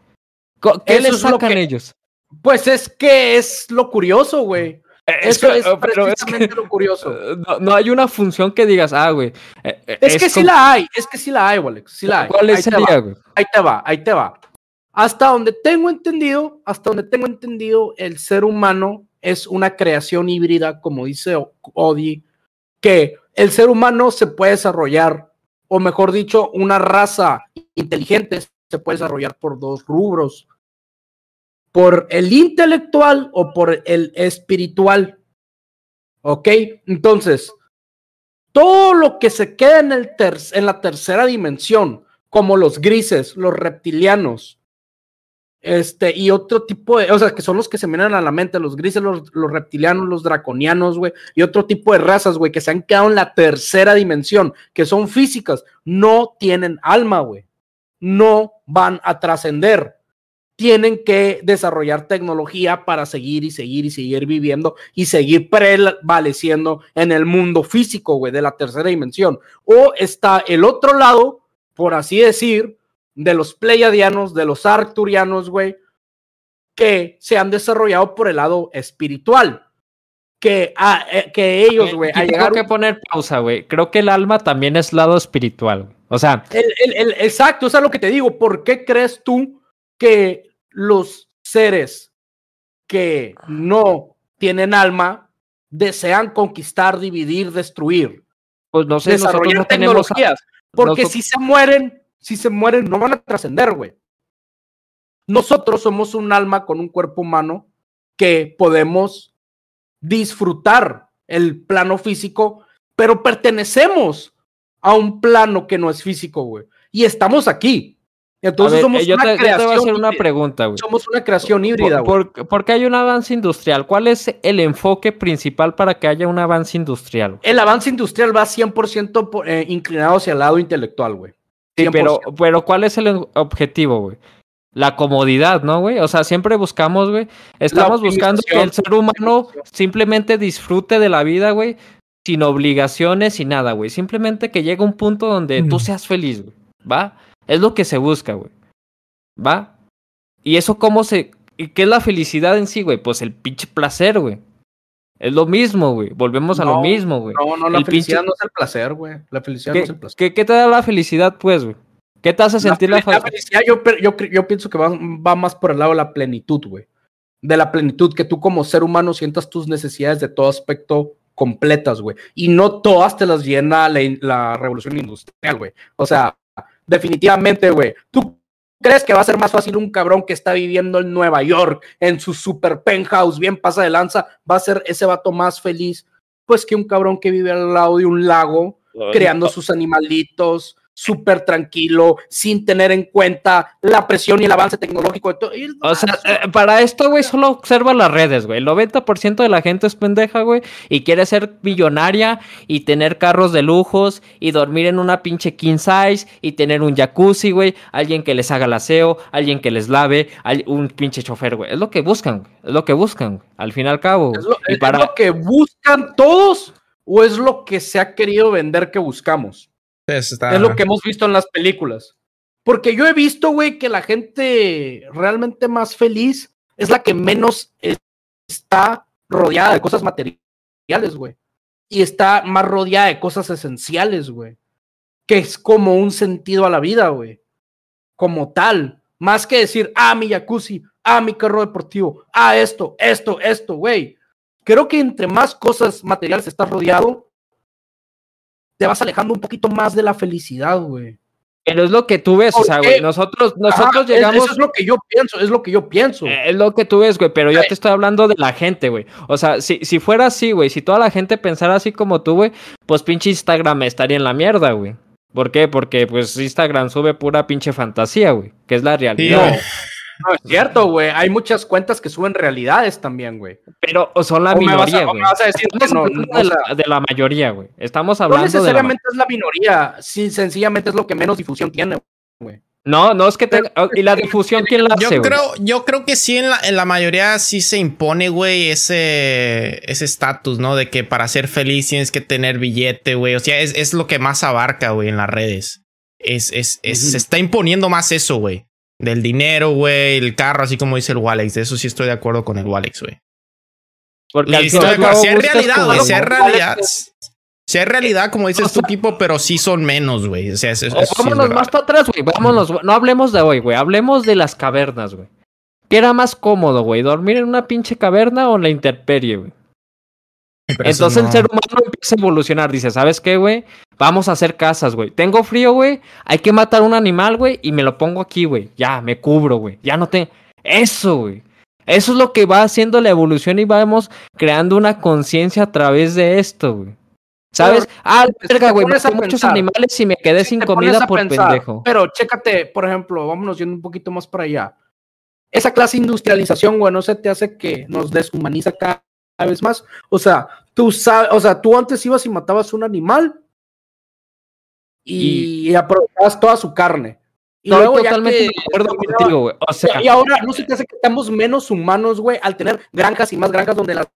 ¿Qué les sacan ellos? Pues es que es lo curioso, güey. Eh, Eso es, precisamente lo curioso. Eh, no, hay una función que digas, ah, güey. Eh, es, que sí la hay, es que sí la hay, Alex. Sí la hay. ¿Cuál ahí sería, güey? Ahí te va, ahí te va. Hasta donde tengo entendido, hasta donde tengo entendido, el ser humano es una creación híbrida, como dice Odi, que el ser humano se puede desarrollar, o mejor dicho, una raza inteligente se puede desarrollar por dos rubros por el intelectual o por el espiritual. ¿Ok? Entonces, todo lo que se queda en, el en la tercera dimensión, como los grises, los reptilianos, este, y otro tipo de, o sea, que son los que se miran a la mente, los grises, los, los reptilianos, los draconianos, güey, y otro tipo de razas, güey, que se han quedado en la tercera dimensión, que son físicas, no tienen alma, güey. No van a trascender tienen que desarrollar tecnología para seguir y seguir y seguir viviendo y seguir prevaleciendo en el mundo físico, güey, de la tercera dimensión. O está el otro lado, por así decir, de los pleiadianos, de los arcturianos, güey, que se han desarrollado por el lado espiritual. Que, ah, eh, que ellos, güey, Tengo que poner pausa, güey. Creo que el alma también es lado espiritual. O sea. El, exacto, eso es lo que te digo. ¿Por qué crees tú que los seres que no tienen alma desean conquistar, dividir, destruir. Pues no sé, desarrollar tecnologías. Porque si se mueren, si se mueren, no van a trascender, güey. Nosotros somos un alma con un cuerpo humano que podemos disfrutar el plano físico, pero pertenecemos a un plano que no es físico, güey. Y estamos aquí. Entonces somos una creación. te voy a hacer una pregunta, güey. Somos una creación híbrida, güey. ¿Por, qué hay un avance industrial? ¿Cuál es el enfoque principal para que haya un avance industrial? El avance industrial va 100% eh, inclinado hacia el lado intelectual, güey. Sí, pero, pero ¿cuál es el objetivo, güey? La comodidad, ¿no, güey? O sea, siempre buscamos, güey. Estamos buscando que el ser humano simplemente disfrute de la vida, güey, sin obligaciones, sin nada, güey. Simplemente que llegue un punto donde tú seas feliz, güey. ¿Va? Es lo que se busca, güey. ¿Va? Y eso cómo se... ¿Qué es la felicidad en sí, güey? Pues el pinche placer, güey. Es lo mismo, güey. Volvemos a lo mismo, güey. No, no, la felicidad no es el placer, güey. La felicidad no es el placer. ¿qué, te da la felicidad, pues, güey? ¿Qué te hace sentir la, felicidad? La felicidad yo, yo, pienso que va, va más por el lado de la plenitud, güey. De la plenitud, que tú como ser humano sientas tus necesidades de todo aspecto completas, güey. Y no todas te las llena la, la revolución industrial, güey. O sea, definitivamente, güey. ¿Tú crees que va a ser más fácil un cabrón que está viviendo en Nueva York, en su super penthouse, bien pasa de lanza, va a ser ese vato más feliz? Pues que un cabrón que vive al lado de un lago, creando sus animalitos, súper tranquilo, sin tener en cuenta la presión y el avance tecnológico. De todo. O sea, eh, para esto, güey, solo observa las redes, güey. El 90% de la gente es pendeja, güey, y quiere ser millonaria y tener carros de lujos y dormir en una pinche king size y tener un jacuzzi, güey, alguien que les haga el aseo, alguien que les lave, un pinche chofer, güey. Es lo que buscan, güey. Es lo que buscan, güey. Al fin y al cabo. ¿Es lo, y para... ¿Es lo que buscan todos o es lo que se ha querido vender que buscamos? Es lo que hemos visto en las películas. Porque yo he visto, güey, que la gente realmente más feliz es la que menos está rodeada de cosas materiales, güey. Y está más rodeada de cosas esenciales, güey. Que es como un sentido a la vida, güey. Como tal. Más que decir, ah, mi jacuzzi, ah, mi carro deportivo, ah, esto, esto, esto, güey. Creo que entre más cosas materiales estás rodeado, te vas alejando un poquito más de la felicidad, güey. Pero es lo que tú ves, o sea, güey, nosotros, nosotros llegamos... Eso es lo que yo pienso, es lo que yo pienso. Eh, es lo que tú ves, güey, pero yo te estoy hablando de la gente, güey. O sea, si, si fuera así, güey, si toda la gente pensara así como tú, güey, pues pinche Instagram estaría en la mierda, güey. ¿Por qué? Porque pues Instagram sube pura pinche fantasía, güey, que es la realidad. No, es cierto, güey. Hay muchas cuentas que suben realidades también, güey. Pero son la minoría, güey. De, la, de la mayoría, güey. Estamos hablando no necesariamente es la minoría. Sí, sencillamente es lo que menos difusión tiene, güey. No, no es que tenga. ¿Y la difusión quién la hace? Yo creo, yo creo que sí, en la, en la mayoría sí se impone, güey, ese estatus, ¿no? De que para ser feliz tienes que tener billete, güey. O sea, es, es lo que más abarca, güey, en las redes. Es, es, es, Se está imponiendo más eso, güey. Del dinero, güey, el carro, así como dice el Walex. De eso sí estoy de acuerdo con el Walex, güey. Porque si es realidad, güey, si es realidad. Si es realidad, como dices tu tipo, pero sí son menos, güey. O sea, vámonos más para atrás, güey. Vámonos, no hablemos de hoy, güey. Hablemos de las cavernas, güey. ¿Qué era más cómodo, güey? ¿Dormir en una pinche caverna o en la intemperie, güey? Entonces el ser humano empieza a evolucionar. Dice, ¿sabes qué, güey? Vamos a hacer casas, güey. Tengo frío, güey. Hay que matar un animal, güey. Y me lo pongo aquí, güey. Ya, me cubro, güey. Ya no te... Eso, güey. Eso es lo que va haciendo la evolución y vamos creando una conciencia a través de esto, güey. ¿Sabes? ah, verga, güey. Maté muchos animales y me quedé sin comida por pendejo. Pero chécate, por ejemplo, vámonos yendo un poquito más para allá. Esa clase de industrialización, güey, no se te hace que nos deshumaniza cada vez más. O sea, tú sabes, o sea, tú antes ibas y matabas un animal y, aprovechabas toda su carne. Y luego totalmente de acuerdo contigo, güey. O sea, y ahora no se te hace que estamos menos humanos, güey, al tener granjas y más granjas donde las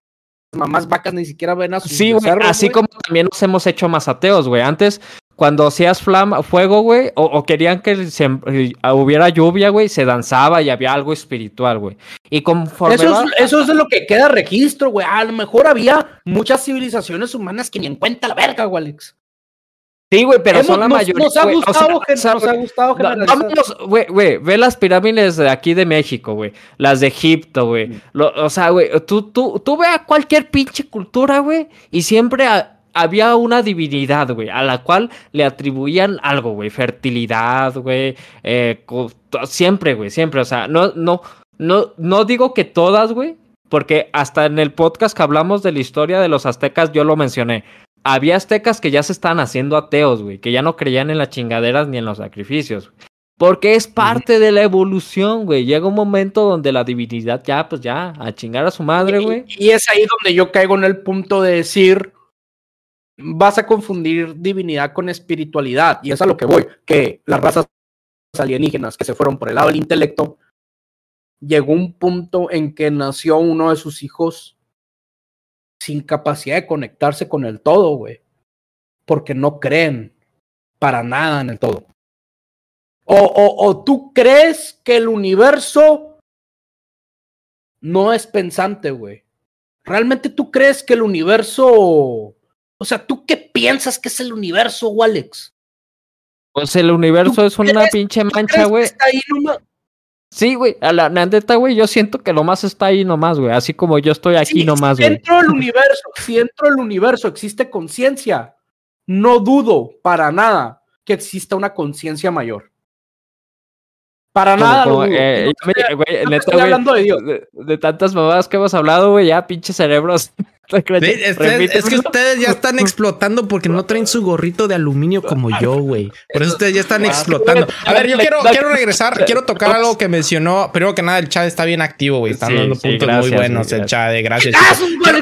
mamás vacas ni siquiera ven a sus Sí, güey, así como también nos hemos hecho más ateos, güey. Antes cuando hacías flama, fuego, güey, o, querían que se, eh, hubiera lluvia, güey, se danzaba y había algo espiritual, güey. Y conforme. Eso, es, eso es lo que queda registro, güey. A lo mejor había muchas civilizaciones humanas que ni en cuenta la verga, güey, Alex. Sí, güey, pero son la mayoría. Nos ha gustado, o sea, nos ha gustado Vámonos, güey, güey, ve las pirámides de aquí de México, güey. Las de Egipto, güey. Mm. O sea, güey, tú, tú, tú ve a cualquier pinche cultura, güey, y siempre había una divinidad, güey, a la cual le atribuían algo, güey, fertilidad, güey, eh, siempre, güey, siempre, o sea, no, no, no, no digo que todas, güey, porque hasta en el podcast que hablamos de la historia de los aztecas yo lo mencioné. Había aztecas que ya se estaban haciendo ateos, güey, que ya no creían en las chingaderas ni en los sacrificios. Porque es parte de la evolución, güey. Llega un momento donde la divinidad ya, pues ya, a chingar a su madre, güey. y es ahí donde yo caigo en el punto de decir, vas a confundir divinidad con espiritualidad. Y es a lo que voy, que las razas alienígenas que se fueron por el lado del intelecto, llegó un punto en que nació uno de sus hijos sin capacidad de conectarse con el todo, güey. Porque no creen para nada en el todo. O, o, o tú crees que el universo no es pensante, güey. ¿Realmente tú crees que el universo o sea, ¿tú qué piensas que es el universo, Alex? Pues el universo es una pinche mancha, güey. Sí, güey, a la neta, güey, yo siento que lo más está ahí nomás, güey, así como yo estoy aquí nomás, güey. Si dentro del universo, si dentro del universo existe conciencia, no dudo para nada que exista una conciencia mayor. Para nada, güey. Eh, estoy hablando de Dios. De, tantas mamadas que hemos hablado, güey, ya pinches cerebros es que ustedes ya están explotando porque no traen su gorrito de aluminio como yo, güey. Por eso ustedes ya están explotando. A ver, yo quiero, quiero regresar, quiero tocar algo que mencionó. Primero que nada, el chat está bien activo, güey. Están dando puntos muy buenos el chat. Gracias. Quiero,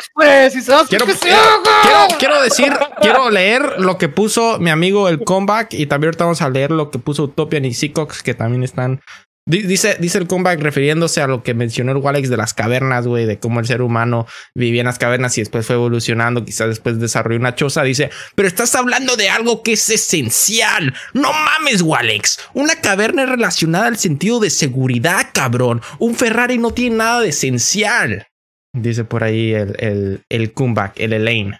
quiero, decir, quiero leer lo que puso mi amigo el comeback y también ahorita vamos a leer lo que puso Utopian y Seacox que también están Dice, dice el comeback refiriéndose a lo que mencionó el Walex de las cavernas, güey, de cómo el ser humano vivía en las cavernas y después fue evolucionando, quizás después desarrolló una choza. Dice, pero estás hablando de algo que es esencial. No mames, Walex. Una caverna es relacionada al sentido de seguridad, cabrón. Un Ferrari no tiene nada de esencial. Dice por ahí el, el, el comeback, el Elaine.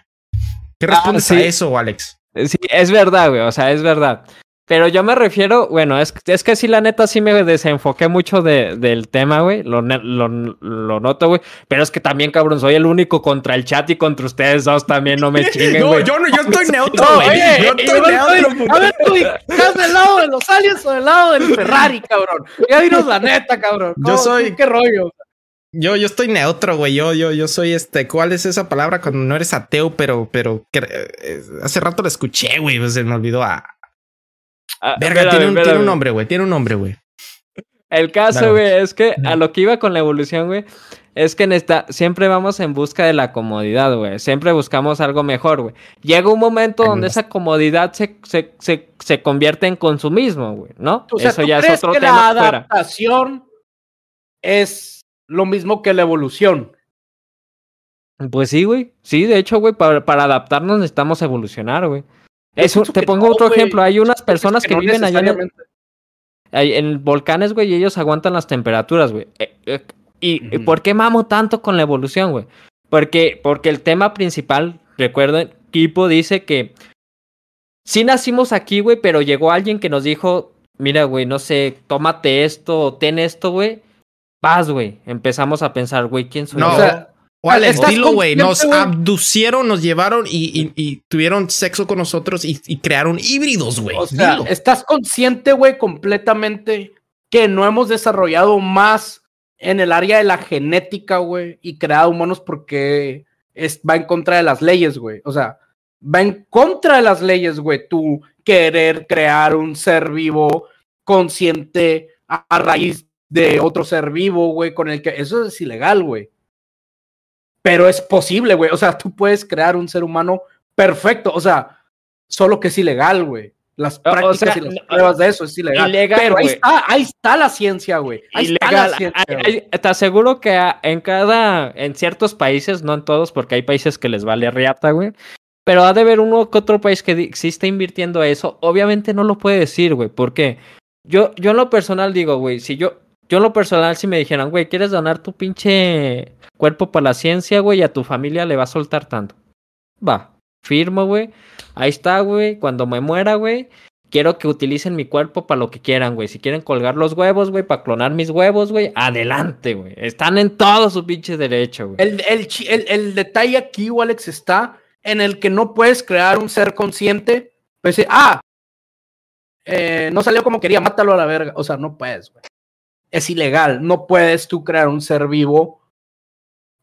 ¿Qué ah, respondes a eso, Alex? Sí, es verdad, güey. O sea, es verdad. Pero yo me refiero, bueno, es, es que sí, la neta, sí me desenfoqué mucho de, del tema, güey. Lo, lo, lo, noto, güey. Pero es que también, cabrón, soy el único contra el chat y contra ustedes dos también, no me chinguen, güey. no, yo no, yo estoy neutro, güey. yo estoy neutro. A ver, tú, ¿estás del lado de los aliens o del lado del Ferrari, cabrón? Ya dinos la neta, cabrón. Yo soy... ¿Qué rollo? Yo, yo estoy neutro, güey. Yo, yo, yo soy este. ¿Cuál es esa palabra cuando no eres ateo? Pero, pero eh, hace rato la escuché, güey. Pues se me olvidó. a ah, Ah, Verga, tiene, un, nombre, güey. Tiene un nombre, güey. El caso, güey, es que a lo que iba con la evolución, güey, es que en esta, siempre vamos en busca de la comodidad, güey. Siempre buscamos algo mejor, güey. Llega un momento donde esa comodidad se, se, se, convierte en consumismo, güey, ¿no? Eso ya es otro tema. La adaptación es lo mismo que la evolución. Pues sí, güey. Sí, de hecho, güey, para, para adaptarnos necesitamos evolucionar, güey te pongo otro ejemplo. Hay unas personas que, viven allá en, volcanes, güey, y ellos aguantan las temperaturas, güey. Eh, eh, ¿Y por qué mamo tanto con la evolución, güey? Porque, porque el tema principal, recuerden, Kipo dice que sí nacimos aquí, güey, pero llegó alguien que nos dijo, mira, güey, no sé, tómate esto, ten esto, güey. Vas, güey. Empezamos a pensar, güey, ¿quién soy no. O al estilo, güey. Nos abducieron, nos llevaron y, tuvieron sexo con nosotros y, crearon híbridos, güey. O sea, estás consciente, güey, completamente que no hemos desarrollado más en el área de la genética, güey, y creado humanos porque es, va en contra de las leyes, güey. O sea, va en contra de las leyes, güey, tú querer crear un ser vivo consciente a raíz de otro ser vivo, güey, con el que eso es ilegal, güey pero es posible, güey. O sea, tú puedes crear un ser humano perfecto, o sea, solo que es ilegal, güey. Las prácticas y las pruebas de eso es ilegal. pero ahí está, ahí está la ciencia, güey. Ahí está la ciencia. te aseguro que en cada, en ciertos países, no en todos, porque hay países que les vale riata, güey. Pero ha de haber uno que otro país que sí está invirtiendo eso. Obviamente no lo puede decir, güey. ¿Por qué? Yo, yo en lo personal digo, güey, si yo, yo lo personal, si me dijeran, güey, ¿quieres donar tu pinche cuerpo para la ciencia, güey? Y a tu familia le va a soltar tanto. Va, firmo, güey. Ahí está, güey. Cuando me muera, güey, quiero que utilicen mi cuerpo para lo que quieran, güey. Si quieren colgar los huevos, güey, para clonar mis huevos, güey, adelante, güey. Están en todo su pinche derecho, güey. El, el, el, detalle aquí, Alex, está en el que no puedes crear un ser consciente. Pues, ah, eh, no salió como quería, mátalo a la verga. O sea, no puedes, güey es ilegal. No puedes tú crear un ser vivo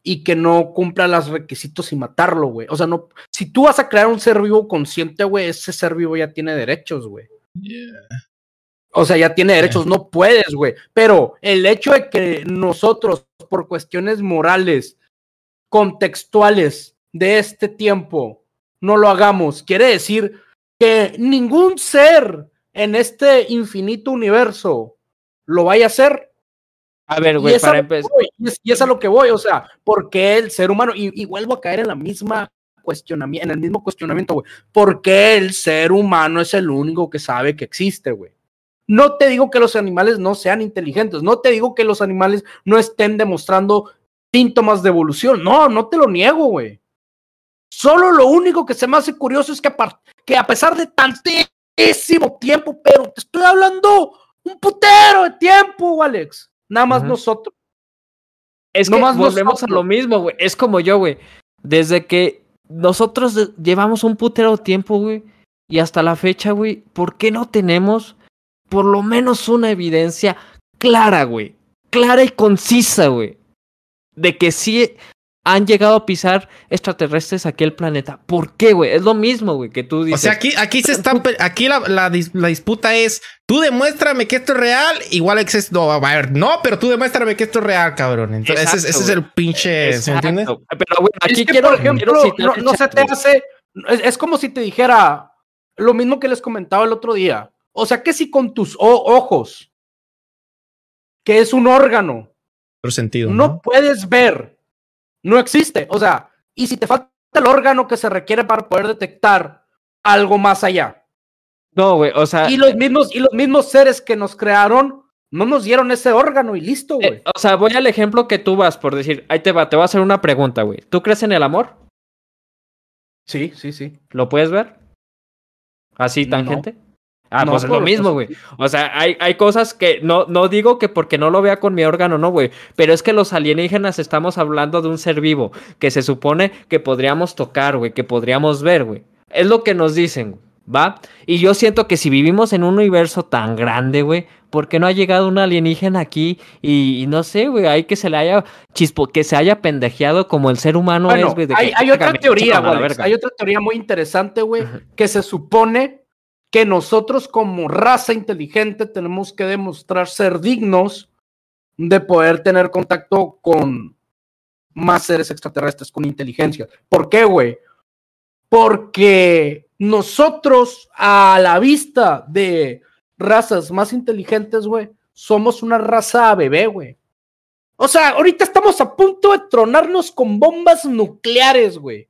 y que no cumpla los requisitos y matarlo, güey. O sea, no, si tú vas a crear un ser vivo consciente, güey, ese ser vivo ya tiene derechos, güey. O sea, ya tiene derechos, no puedes, güey. Pero el hecho de que nosotros, por cuestiones morales, contextuales de este tiempo, no lo hagamos, quiere decir que ningún ser en este infinito universo lo vaya a hacer. A ver, güey, para empezar. Y es, a lo que voy, o sea, porque el ser humano, y, vuelvo a caer en la misma cuestionamiento, en el mismo cuestionamiento, güey, porque el ser humano es el único que sabe que existe, güey. No te digo que los animales no sean inteligentes, no te digo que los animales no estén demostrando síntomas de evolución, no, no te lo niego, güey. Solo lo único que se me hace curioso es que, que a pesar de tantísimo tiempo, pero te estoy hablando un putero de tiempo, Alex. Nada más nosotros. Es que volvemos a lo mismo, güey. Es como yo, güey. Desde que nosotros llevamos un putero de tiempo, güey, y hasta la fecha, güey, ¿por qué no tenemos por lo menos una evidencia clara, güey? Clara y concisa, güey. De que sí han llegado a pisar extraterrestres aquí el planeta. ¿Por qué, güey? Es lo mismo, güey, que tú dices. O sea, aquí, aquí se están, aquí la, la, disputa es, tú demuéstrame que esto es real, igual es, no, a ver, no, pero tú demuéstrame que esto es real, cabrón. Entonces, ese, es el pinche, ¿se entiende? Pero, güey, aquí quiero, por ejemplo, no, se te hace, es, como si te dijera lo mismo que les comentaba el otro día. O sea, que si con tus ojos, que es un órgano, sentido, no puedes ver no existe. O sea, y si te falta el órgano que se requiere para poder detectar algo más allá. No, güey, o sea. Y los mismos, y los mismos seres que nos crearon no nos dieron ese órgano y listo, güey. Eh, o sea, voy al ejemplo que tú vas por decir, ahí te va, te voy a hacer una pregunta, güey. ¿Tú crees en el amor? Sí, sí, sí. ¿Lo puedes ver? ¿Así, tangente? Ah, pues es lo mismo, güey. O sea, hay, hay cosas que no, no digo que porque no lo vea con mi órgano, no, güey. Pero es que los alienígenas estamos hablando de un ser vivo que se supone que podríamos tocar, güey, que podríamos ver, güey. Es lo que nos dicen, ¿va? Y yo siento que si vivimos en un universo tan grande, güey, ¿por qué no ha llegado un alienígena aquí? Y, no sé, güey, hay que se le haya chispo, que se haya pendejeado como el ser humano es, güey. Hay, hay otra teoría, güey. Hay otra teoría muy interesante, güey, que se supone que nosotros como raza inteligente tenemos que demostrar ser dignos de poder tener contacto con más seres extraterrestres con inteligencia. ¿Por qué, güey? Porque nosotros a la vista de razas más inteligentes, güey, somos una raza bebé, güey. O sea, ahorita estamos a punto de tronarnos con bombas nucleares, güey.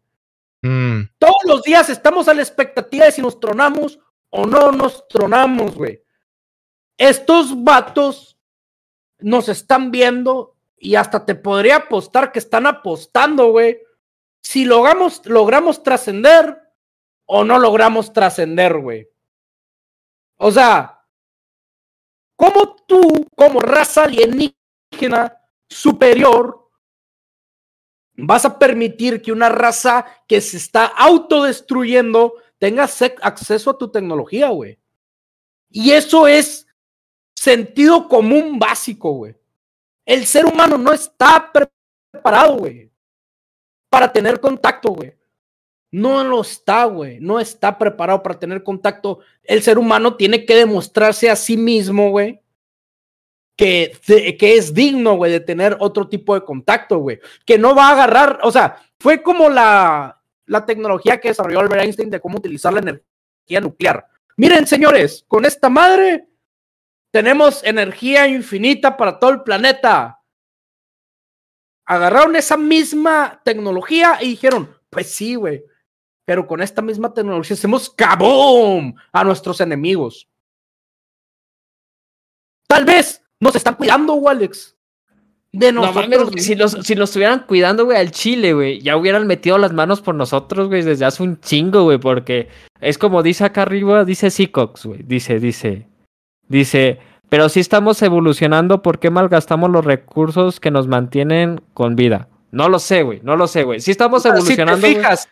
Mm. Todos los días estamos a la expectativa de si nos tronamos o no nos tronamos, güey. Estos vatos nos están viendo y hasta te podría apostar que están apostando, güey. Si logramos, logramos trascender o no logramos trascender, güey. O sea, ¿cómo tú, como raza alienígena superior, vas a permitir que una raza que se está autodestruyendo tengas acceso a tu tecnología, güey. Y eso es sentido común básico, güey. El ser humano no está preparado, güey, para tener contacto, güey. No lo está, güey. No está preparado para tener contacto. El ser humano tiene que demostrarse a sí mismo, güey, que, que es digno, güey, de tener otro tipo de contacto, güey. Que no va a agarrar, o sea, fue como la, la tecnología que desarrolló Albert Einstein de cómo utilizar la energía nuclear. Miren, señores, con esta madre tenemos energía infinita para todo el planeta. Agarraron esa misma tecnología y dijeron, pues sí, güey, pero con esta misma tecnología hacemos kaboom a nuestros enemigos. Tal vez nos están cuidando, Alex. De nosotros. si, los, si los estuvieran cuidando, güey, al Chile, güey, ya hubieran metido las manos por nosotros, güey, desde hace un chingo, güey, porque es como dice acá arriba, dice Seacox, güey, dice, dice, dice, pero si estamos evolucionando, ¿por qué malgastamos los recursos que nos mantienen con vida? No lo sé, güey, no lo sé, güey. Si estamos evolucionando. Si te fijas,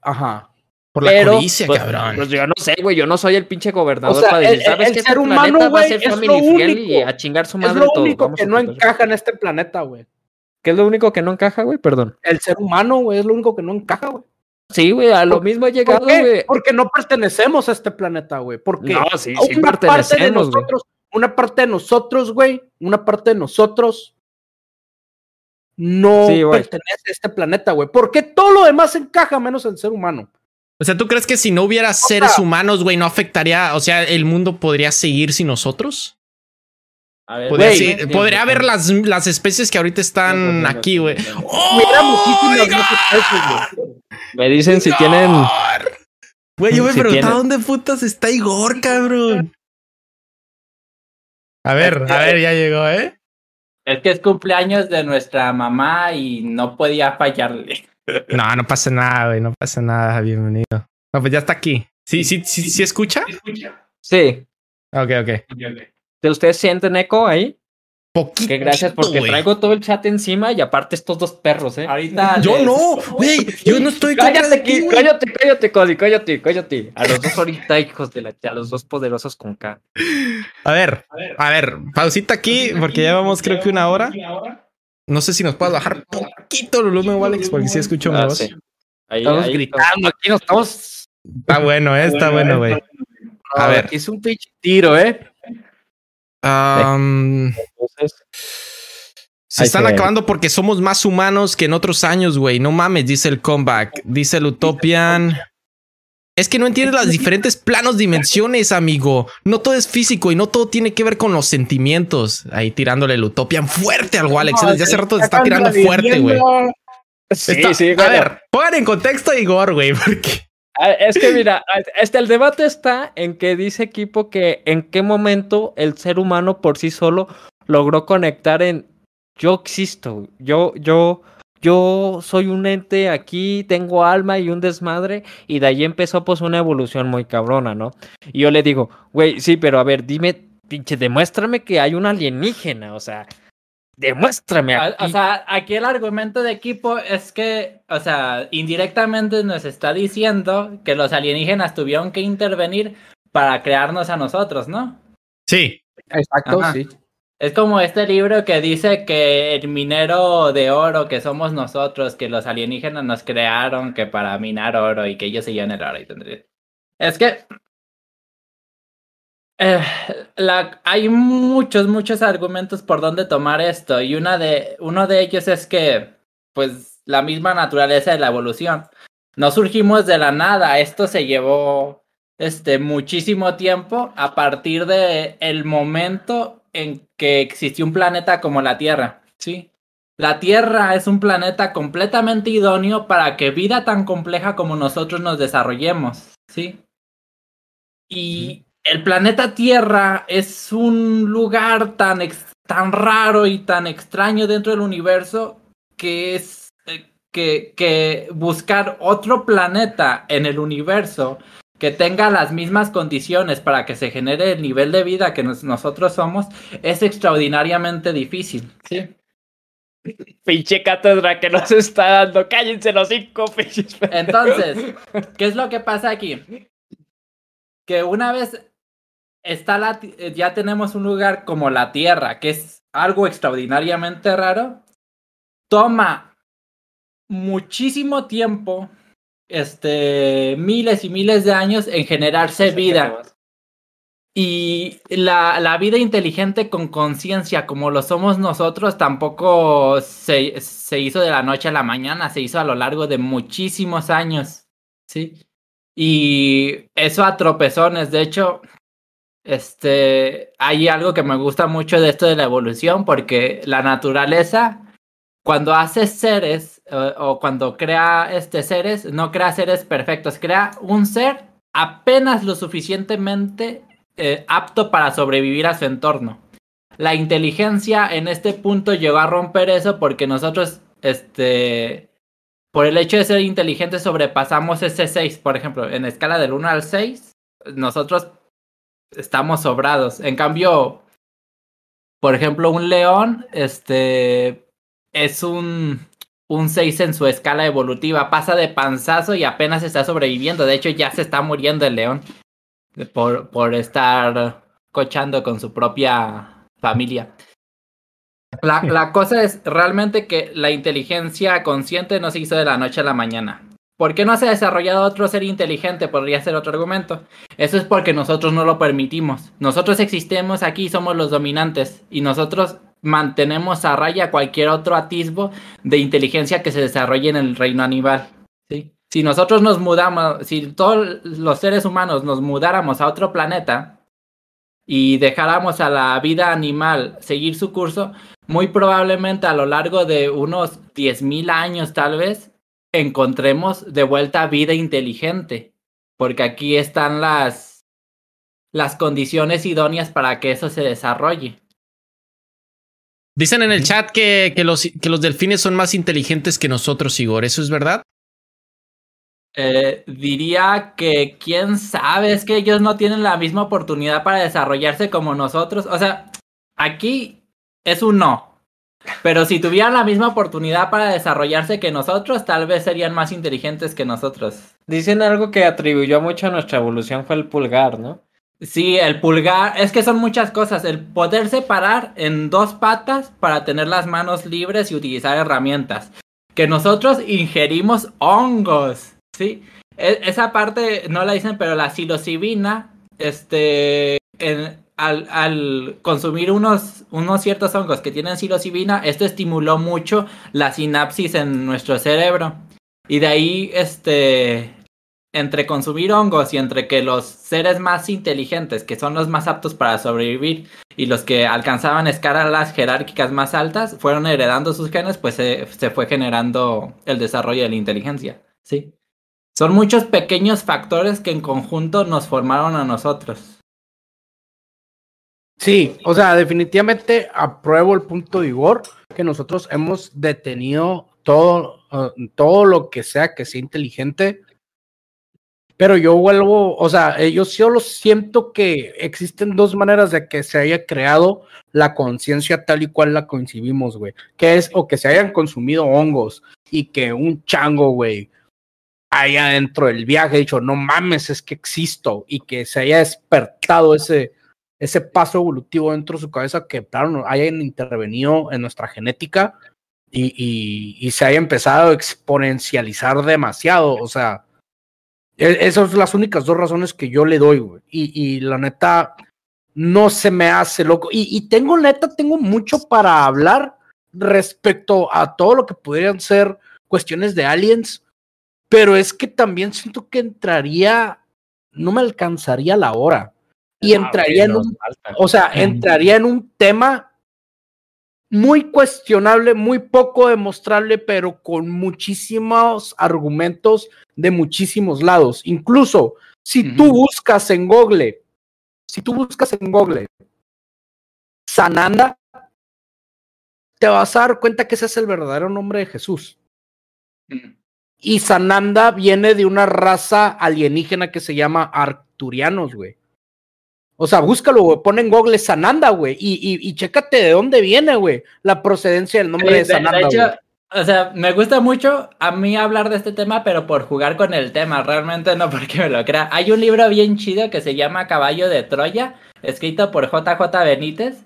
Ajá. Por la pero, codicia, pues, cabrón. Pues yo no sé, güey. Yo no soy el pinche gobernador para decir, ¿sabes qué? Este humano, va a ser family friendly y a chingar su madre Es lo único que no encaja en este planeta, güey. ¿Qué es lo único que no encaja, güey? Perdón. El ser humano, güey, es lo único que no encaja, güey. Sí, güey, a lo mismo ha llegado, güey. Porque no pertenecemos a este planeta, güey. Porque no, sí, sí una parte de nosotros, una parte de nosotros, güey, una parte de nosotros no pertenece a este planeta, güey. Porque todo lo demás encaja menos el ser humano. O sea, ¿tú crees que si no hubiera seres humanos, güey, no afectaría? O sea, ¿el mundo podría seguir sin nosotros? A ver, podría, podría haber las, las especies que ahorita están aquí, güey. ¡Oh, me dicen si tienen. Güey, yo me preguntaba dónde putas está Igor, cabrón. A ver, a ver, ya llegó, ¿eh? Es que es cumpleaños de nuestra mamá y no podía fallarle. No, no pasa nada, güey. No pasa nada. Bienvenido. No, pues ya está aquí. ¿Sí, sí, sí, sí escucha? Sí. Ok, ok. ¿Ustedes sienten eco ahí? Poquito. Que gracias porque traigo todo el chat encima y aparte estos dos perros, ¿eh? Ahorita. Yo no, güey. Yo no estoy Cállate, aquí, cállate, cállate, Cody, cállate, cállate. A los dos ahorita, hijos de la. A los dos poderosos con K. A ver, a ver, pausita aquí porque ya vamos, creo que una hora. No sé si nos puedes bajar poquito el volumen, Alex, porque sí escucho mi ah, voz. estamos gritando aquí, nos estamos. Está bueno, ¿eh? Está bueno, güey. A ver. es un pinche tiro, ¿eh? se están acabando porque somos más humanos que en otros años, güey. No mames, dice el comeback. Dice el Utopian. Es que no entiendes las diferentes planos, dimensiones, amigo. No todo es físico y no todo tiene que ver con los sentimientos. Ahí tirándole el Utopian fuerte al Alex. Desde hace rato se está tirando fuerte, güey. Sí, sí, a ver, pongan en contexto a Igor, güey, porque. Ah, es que mira, este, el debate está en que dice equipo que en qué momento el ser humano por sí solo logró conectar en yo existo, yo, yo, yo soy un ente aquí, tengo alma y un desmadre, y de ahí empezó pues una evolución muy cabrona, ¿no? Y yo le digo, güey, sí, pero a ver, dime, pinche, demuéstrame que hay un alienígena, o sea, demuéstrame. O, sea, aquí el argumento de equipo es que, o sea, indirectamente nos está diciendo que los alienígenas tuvieron que intervenir para crearnos a nosotros, ¿no? Sí. Exacto, sí. Es como este libro que dice que el minero de oro que somos nosotros, que los alienígenas nos crearon que para minar oro y que ellos se el oro. Y es que eh, hay muchos, muchos argumentos por dónde tomar esto y una de, uno de ellos es que, pues, la misma naturaleza de la evolución. No surgimos de la nada, esto se llevó este, muchísimo tiempo a partir de el momento en que existió un planeta como la Tierra, ¿sí? La Tierra es un planeta completamente idóneo para que vida tan compleja como nosotros nos desarrollemos, ¿sí? Y el planeta Tierra es un lugar tan, tan raro y tan extraño dentro del universo que es eh, que, que buscar otro planeta en el universo que tenga las mismas condiciones para que se genere el nivel de vida que nosotros somos es extraordinariamente difícil, ¿sí? Pinche cátedra que nos está dando, cállense los cinco pinches. Entonces, ¿qué es lo que pasa aquí? Que una vez está la, ya tenemos un lugar como la Tierra, que es algo extraordinariamente raro, toma muchísimo tiempo este, miles y miles de años en generarse vida. Y la, la, vida inteligente con conciencia, como lo somos nosotros, tampoco se, se, hizo de la noche a la mañana, se hizo a lo largo de muchísimos años. ¿sí? Y eso a tropezones. De hecho, este, hay algo que me gusta mucho de esto de la evolución, porque la naturaleza, cuando hace seres, o cuando crea este seres, no crea seres perfectos, crea un ser apenas lo suficientemente eh, apto para sobrevivir a su entorno. La inteligencia en este punto llegó a romper eso porque nosotros, este, por el hecho de ser inteligentes sobrepasamos ese 6, por ejemplo, en escala del 1 al 6, nosotros estamos sobrados. En cambio, por ejemplo, un león, este, es un, un 6 en su escala evolutiva. Pasa de panzazo y apenas está sobreviviendo. De hecho, ya se está muriendo el león por, por estar cochando con su propia familia. La, la, cosa es realmente que la inteligencia consciente no se hizo de la noche a la mañana. ¿Por qué no se ha desarrollado otro ser inteligente? Podría ser otro argumento. Eso es porque nosotros no lo permitimos. Nosotros existimos aquí, somos los dominantes y nosotros mantenemos a raya cualquier otro atisbo de inteligencia que se desarrolle en el reino animal. ¿sí? Si nosotros nos mudamos, si todos los seres humanos nos mudáramos a otro planeta y dejáramos a la vida animal seguir su curso, muy probablemente a lo largo de unos 10.000 años tal vez encontremos de vuelta vida inteligente, porque aquí están las, las condiciones idóneas para que eso se desarrolle. Dicen en el chat que, que, los, que los delfines son más inteligentes que nosotros, Igor. ¿Eso es verdad? Eh, diría que quién sabe, es que ellos no tienen la misma oportunidad para desarrollarse como nosotros. O sea, aquí es un no. Pero si tuvieran la misma oportunidad para desarrollarse que nosotros, tal vez serían más inteligentes que nosotros. Dicen algo que atribuyó mucho a nuestra evolución fue el pulgar, ¿no? Sí, el pulgar, es que son muchas cosas. El poder separar en dos patas para tener las manos libres y utilizar herramientas. Que nosotros ingerimos hongos, ¿sí? E, esa parte no la dicen, pero la psilocibina, este, al, al, consumir unos, unos ciertos hongos que tienen psilocibina, esto estimuló mucho la sinapsis en nuestro cerebro. Y de ahí, este, entre consumir hongos y entre que los seres más inteligentes, que son los más aptos para sobrevivir, y los que alcanzaban escalas jerárquicas más altas, fueron heredando sus genes, pues se, fue generando el desarrollo de la inteligencia. Sí. Son muchos pequeños factores que en conjunto nos formaron a nosotros. Sí, o sea, definitivamente apruebo el punto de Igor que nosotros hemos detenido todo, uh, todo lo que sea que sea inteligente. Pero yo vuelvo, o sea, eh, yo solo siento que existen dos maneras de que se haya creado la conciencia tal y cual la concibimos, güey. Que es o que se hayan consumido hongos y que un chango, güey, haya dentro del viaje dicho, no mames, es que existo y que se haya despertado ese, ese paso evolutivo dentro de su cabeza que, claro, hayan intervenido en nuestra genética y, y, se haya empezado a exponencializar demasiado. O sea, esas son las únicas dos razones que yo le doy, güey. Y, y la neta, no se me hace loco. Y, y tengo, neta, tengo mucho para hablar respecto a todo lo que podrían ser cuestiones de aliens, pero es que también siento que entraría, no me alcanzaría la hora. Y ah, entraría en un, o sea, entraría en un tema muy cuestionable, muy poco demostrable, pero con muchísimos argumentos de muchísimos lados. Incluso si tú buscas en Google, si tú buscas en Google Sananda, te vas a dar cuenta que ese es el verdadero nombre de Jesús. Y Sananda viene de una raza alienígena que se llama Arcturianos, güey. O sea, búscalo, güey. Pon en Google Sananda, güey. Y, y, y, chécate de dónde viene, güey, la procedencia del nombre de, Sananda. o sea, me gusta mucho a mí hablar de este tema, pero por jugar con el tema, realmente no porque me lo crea. Hay un libro bien chido que se llama Caballo de Troya, escrito por JJ Benítez,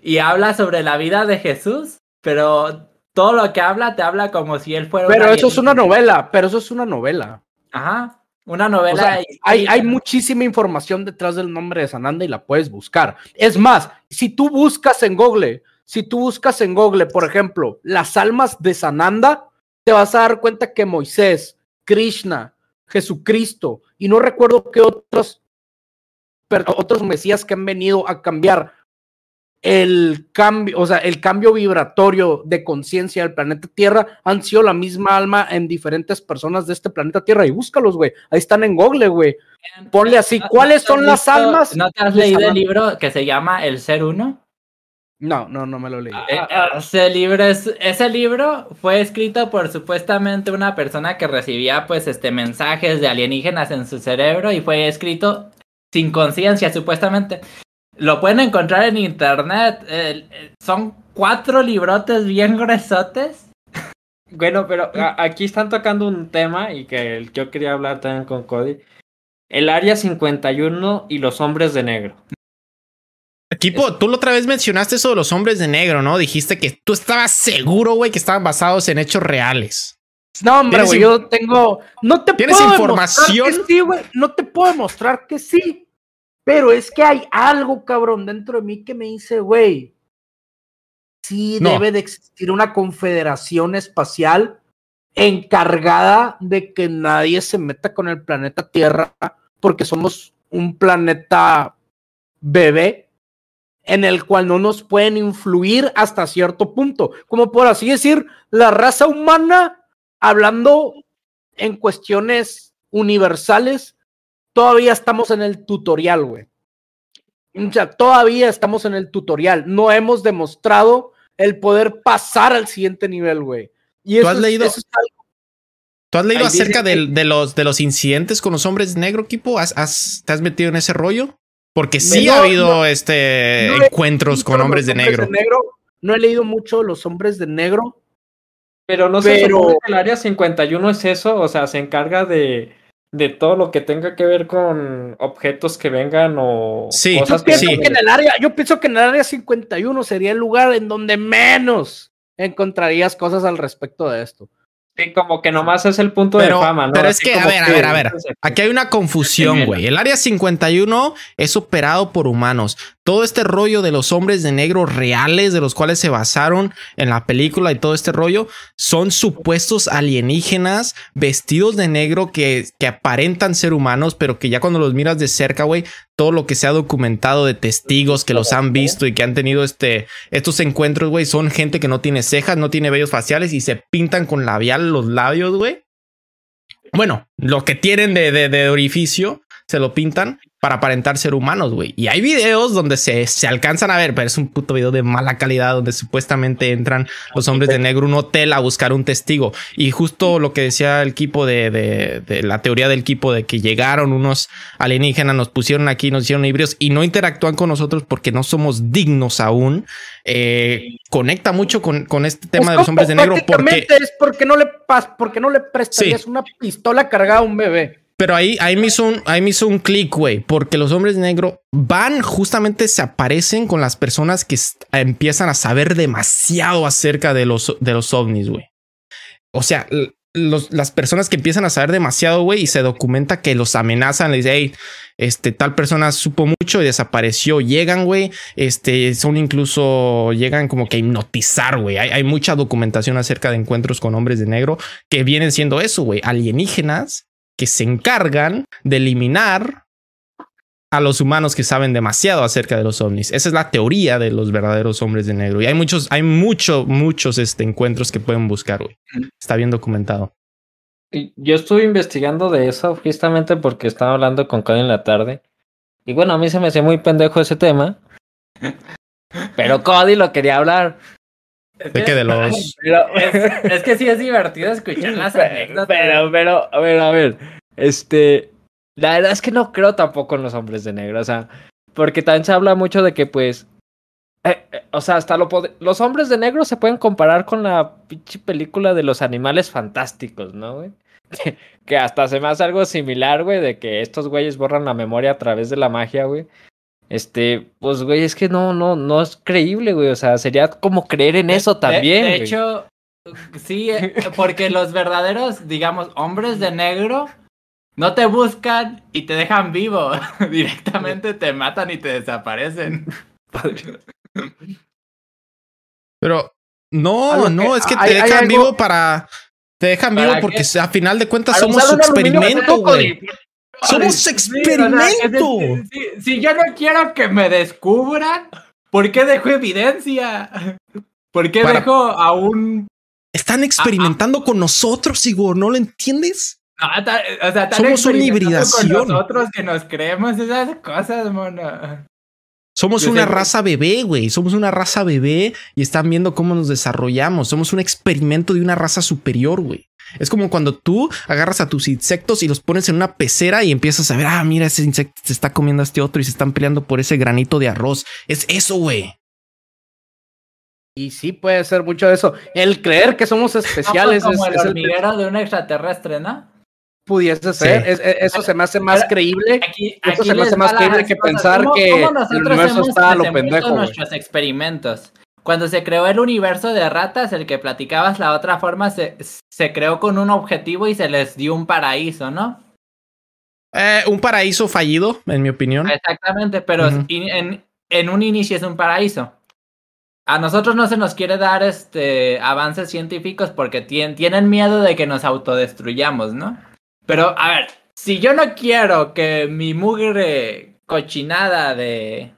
y habla sobre la vida de Jesús, pero todo lo que habla te habla como si él fuera. Pero eso es una novela, pero eso es una novela. Ajá. Una novela. hay, hay muchísima información detrás del nombre de Sananda y la puedes buscar. Es más, si tú buscas en Google, si tú buscas en Google, por ejemplo, las almas de Sananda, te vas a dar cuenta que Moisés, Krishna, Jesucristo, y no recuerdo qué otros, otros mesías que han venido a cambiar el cambio, o sea, el cambio vibratorio de conciencia del planeta Tierra han sido la misma alma en diferentes personas de este planeta Tierra. Y búscalos, güey. Ahí están en Google, güey. Ponle así, ¿cuáles son las almas? ¿No te has leído el libro que se llama El Ser Uno? No, no, no me lo leí. Eh, ese libro, es, ese libro fue escrito por supuestamente una persona que recibía pues este mensajes de alienígenas en su cerebro y fue escrito sin conciencia supuestamente. Lo pueden encontrar en internet. son cuatro librotes bien gruesotes. Bueno, pero aquí están tocando un tema y que yo quería hablar también con Cody. El Área 51 y los hombres de negro. Equipo, tú la otra vez mencionaste eso de los hombres de negro, ¿no? Dijiste que tú estabas seguro, güey, que estaban basados en hechos reales. No, hombre, güey, yo tengo. No te ¿Tienes información? sí, güey. No te puedo demostrar que sí. Pero es que hay algo, cabrón, dentro de mí que me dice, güey, sí debe de existir una confederación espacial encargada de que nadie se meta con el planeta Tierra, porque somos un planeta bebé en el cual no nos pueden influir hasta cierto punto, como por así decir, la raza humana, hablando en cuestiones universales, todavía estamos en el tutorial, güey. O sea, todavía estamos en el tutorial. No hemos demostrado el poder pasar al siguiente nivel, güey. Y ¿Tú has leído? ¿Tú has leído acerca de, los, de los incidentes con los hombres negro, equipo? ¿Has, te has metido en ese rollo? Porque sí ha habido este encuentros con hombres, de, negro. No he leído mucho los hombres de negro. Pero no sé, pero... el área 51 es eso, o sea, se encarga de, de todo lo que tenga que ver con objetos que vengan o sí, cosas yo pienso que en el área, yo pienso que en el área 51 sería el lugar en donde menos encontrarías cosas al respecto de esto. Sí, como que nomás es el punto de fama, ¿no? Pero es que, a ver, a ver, a ver. Aquí hay una confusión, güey. El área 51 es operado por humanos. Todo este rollo de los hombres de negro reales, de los cuales se basaron en la película y todo este rollo, son supuestos alienígenas vestidos de negro que, que aparentan ser humanos, pero que ya cuando los miras de cerca, güey, todo lo que se ha documentado de testigos que los han visto y que han tenido este, estos encuentros, güey, son gente que no tiene cejas, no tiene vellos faciales y se pintan con labial los labios, güey. Bueno, lo que tienen de, de, orificio se lo pintan para aparentar ser humanos, güey. Y hay videos donde se, se alcanzan a ver, pero es un puto video de mala calidad donde supuestamente entran los hombres de negro a un hotel a buscar un testigo. Y justo lo que decía el equipo de, de, de, la teoría del equipo de que llegaron unos alienígenas, nos pusieron aquí, nos hicieron híbridos y no interactúan con nosotros porque no somos dignos aún. Eh, conecta mucho con, con este tema de los hombres de negro porque es porque no le pas, porque no le prestarías una pistola cargada a un bebé. Pero ahí, ahí me hizo un, ahí me hizo un clic, güey, porque los hombres de negro van, justamente se aparecen con las personas que empiezan a saber demasiado acerca de los, de los ovnis, güey. O sea, los, las personas que empiezan a saber demasiado, güey, y se documenta que los amenazan, les dicen, hey, este, tal persona supo mucho y desapareció, llegan, güey, este, son incluso, llegan como que a hipnotizar, güey. Hay, hay mucha documentación acerca de encuentros con hombres de negro que vienen siendo eso, güey, alienígenas que se encargan de eliminar a los humanos que saben demasiado acerca de los ovnis. Esa es la teoría de los verdaderos hombres de negro. Y hay muchos, hay muchos, muchos este, encuentros que pueden buscar, güey. Está bien documentado. Yo estuve investigando de eso justamente porque estaba hablando con Cody en la tarde. Y bueno, a mí se me hacía muy pendejo ese tema. Pero Cody lo quería hablar. Es que, de los. es, que sí es divertido escuchar las anécdotas. Pero, pero, a ver, a ver. Este. La verdad es que no creo tampoco en los hombres de negro. O sea, porque también se habla mucho de que, pues. Eh, eh, o sea, hasta lo los hombres de negro se pueden comparar con la pinche película de los animales fantásticos, ¿no, güey? Que, que hasta se me hace algo similar, güey, de que estos güeyes borran la memoria a través de la magia, güey. Este, pues, güey, es que no, no, no es creíble, güey. O sea, sería como creer en eso también. De, hecho, sí, eh, porque los verdaderos, digamos, hombres de negro no te buscan y te dejan vivo. Directamente te matan y te desaparecen. Pero no, no, es que te dejan vivo para. Te dejan vivo porque a final de cuentas somos su experimento, güey. Somos experimento. si, yo no quiero que me descubran, ¿por qué dejo evidencia? ¿Por qué dejo a un... Están experimentando con nosotros, Igor, ¿no lo entiendes? o sea, Somos una hibridación. Con nosotros que nos creemos esas cosas, mono. Somos una raza bebé, güey. Somos una raza bebé y están viendo cómo nos desarrollamos. Somos un experimento de una raza superior, güey. Es como cuando tú agarras a tus insectos y los pones en una pecera y empiezas a ver, ah, mira, ese insecto se está comiendo a este otro y se están peleando por ese granito de arroz. Es eso, güey. Y sí puede ser mucho de eso. El creer que somos especiales. como es, el hormiguero de un extraterrestre, ¿no? Pudiese ser. eso se me hace más creíble. Aquí, eso se me hace más creíble que pensar que el universo está a lo pendejo. nuestros experimentos. Cuando se creó el universo de ratas, el que platicabas la otra forma, se, se creó con un objetivo y se les dio un paraíso, ¿no? Eh, un paraíso fallido, en mi opinión. Exactamente, pero en, en, un inicio es un paraíso. A nosotros no se nos quiere dar este avances científicos porque tienen miedo de que nos autodestruyamos, ¿no? Pero, a ver, si yo no quiero que mi mugre cochinada de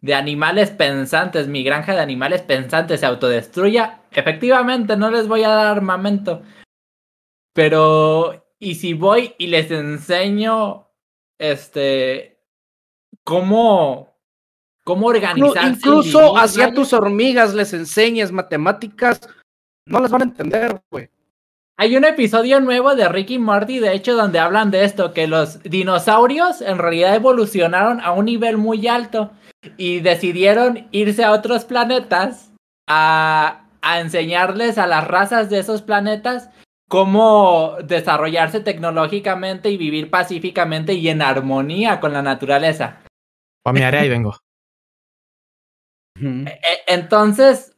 de animales pensantes, mi granja de animales pensantes se autodestruya, efectivamente no les voy a dar armamento. Pero, ¿y si voy y les enseño, este, cómo, cómo organizar? Incluso hacia tus hormigas les enseñas matemáticas, no las van a entender, güey. Hay un episodio nuevo de Ricky Morty, de hecho, donde hablan de esto, que los dinosaurios en realidad evolucionaron a un nivel muy alto y decidieron irse a otros planetas a, enseñarles a las razas de esos planetas cómo desarrollarse tecnológicamente y vivir pacíficamente y en armonía con la naturaleza. A mi área y vengo. E, entonces,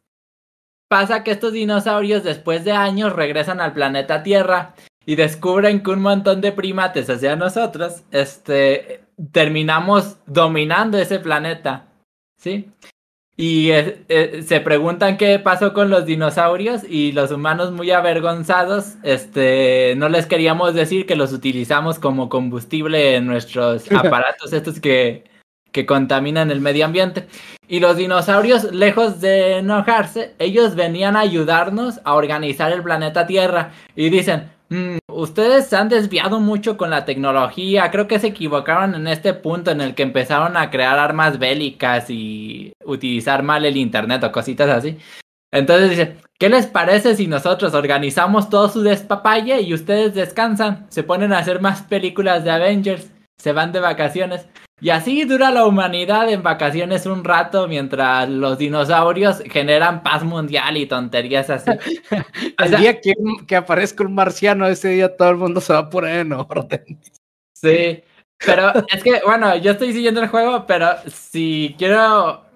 pasa que estos dinosaurios después de años regresan al planeta Tierra y descubren que un montón de primates hacia nosotros, este, terminamos dominando ese planeta, ¿sí? Y eh, se preguntan qué pasó con los dinosaurios y los humanos muy avergonzados, este, no les queríamos decir que los utilizamos como combustible en nuestros aparatos estos que, que contaminan el medio ambiente. Y los dinosaurios, lejos de enojarse, ellos venían a ayudarnos a organizar el planeta Tierra y dicen, ustedes se han desviado mucho con la tecnología. Creo que se equivocaron en este punto en el que empezaron a crear armas bélicas y utilizar mal el internet o cositas así. Entonces dice, ¿qué les parece si nosotros organizamos todo su despapalle y ustedes descansan? Se ponen a hacer más películas de Avengers, se van de vacaciones. Y así dura la humanidad en vacaciones un rato mientras los dinosaurios generan paz mundial y tonterías así. el día que, que, aparezca un marciano, ese día todo el mundo se va a poner en orden. Sí, pero es que, bueno, yo estoy siguiendo el juego, pero si quiero...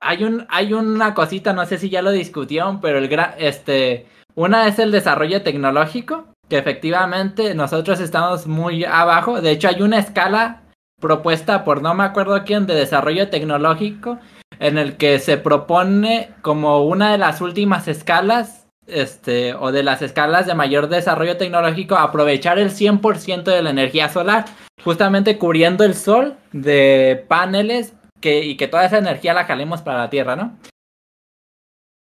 Hay, un, hay una cosita, no sé si ya lo discutieron, pero el gran... Este, una es el desarrollo tecnológico, que efectivamente nosotros estamos muy abajo. De hecho, hay una escala propuesta por no me acuerdo quién de desarrollo tecnológico en el que se propone como una de las últimas escalas este o de las escalas de mayor desarrollo tecnológico aprovechar el 100% de la energía solar justamente cubriendo el sol de paneles que, y que toda esa energía la jalemos para la Tierra, ¿no?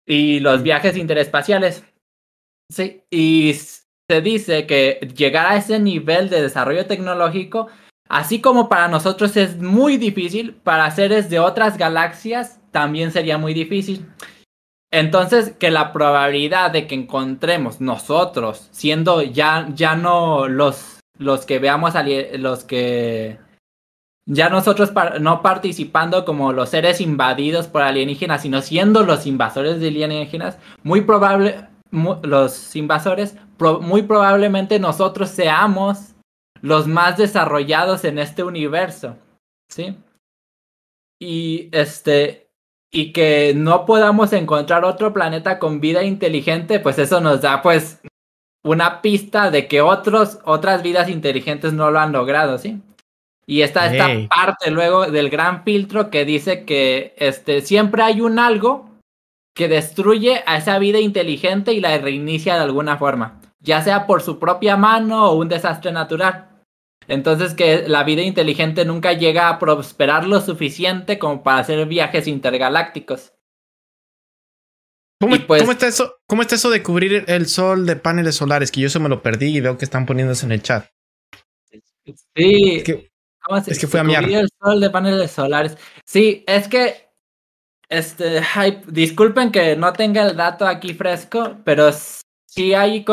Y los viajes interespaciales. Sí, y se dice que llegar a ese nivel de desarrollo tecnológico Así como para nosotros es muy difícil, para seres de otras galaxias también sería muy difícil. Entonces, que la probabilidad de que encontremos nosotros, siendo ya, ya no los, los que veamos, los que ya nosotros no participando como los seres invadidos por alienígenas, sino siendo los invasores de alienígenas, muy probable, los invasores, muy probablemente nosotros seamos los más desarrollados en este universo, ¿sí? Y este y que no podamos encontrar otro planeta con vida inteligente, pues eso nos da pues una pista de que otros otras vidas inteligentes no lo han logrado, ¿sí? Y está esta parte luego del gran filtro que dice que este siempre hay un algo que destruye a esa vida inteligente y la reinicia de alguna forma, ya sea por su propia mano o un desastre natural. Entonces que la vida inteligente nunca llega a prosperar lo suficiente como para hacer viajes intergalácticos. ¿Cómo, pues está eso, ¿Cómo está eso de cubrir el sol de paneles solares? Que yo eso me lo perdí y veo que están poniéndose en el chat. Sí. Es que, es que fue a miar. el sol de paneles solares. Sí, es que este, disculpen que no tenga el dato aquí fresco, pero sí hay,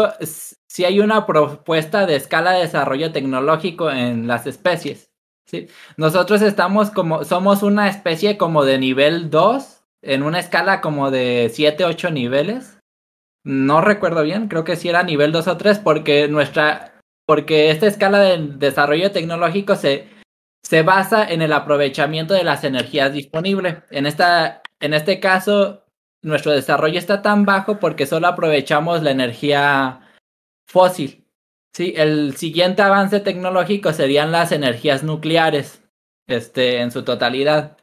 si hay una propuesta de escala de desarrollo tecnológico en las especies. ¿sí? Nosotros estamos como, somos una especie como de nivel 2, en una escala como de 7, 8 niveles. No recuerdo bien, creo que sí era nivel 2 o 3, porque nuestra, porque esta escala de desarrollo tecnológico se, se basa en el aprovechamiento de las energías disponibles. En, esta, en este caso, nuestro desarrollo está tan bajo porque solo aprovechamos la energía fósil. Sí, el siguiente avance tecnológico serían las energías nucleares, este, en su totalidad.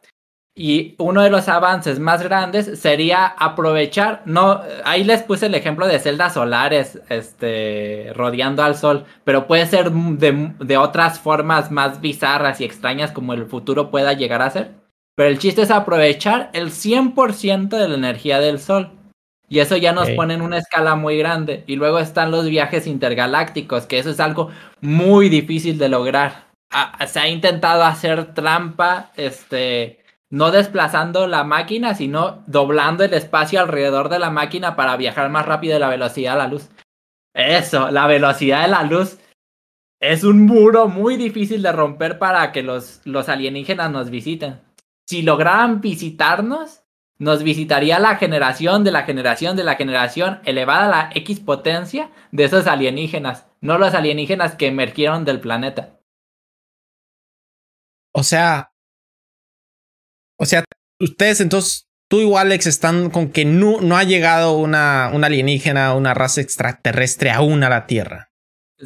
Y uno de los avances más grandes sería aprovechar, no, ahí les puse el ejemplo de celdas solares, este, rodeando al sol, pero puede ser de, de otras formas más bizarras y extrañas como el futuro pueda llegar a ser. Pero el chiste es aprovechar el 100% de la energía del sol. Y eso ya nos pone en una escala muy grande. Y luego están los viajes intergalácticos, que eso es algo muy difícil de lograr. se ha intentado hacer trampa, este, no desplazando la máquina, sino doblando el espacio alrededor de la máquina para viajar más rápido de la velocidad de la luz. Eso, la velocidad de la luz es un muro muy difícil de romper para que los, los alienígenas nos visiten. Si lograran visitarnos, nos visitaría la generación de la generación de la generación elevada a la X potencia de esos alienígenas, no los alienígenas que emergieron del planeta. O sea, o sea, ustedes entonces, tú igual Alex están con que no, no ha llegado una, una alienígena, una raza extraterrestre aún a la Tierra.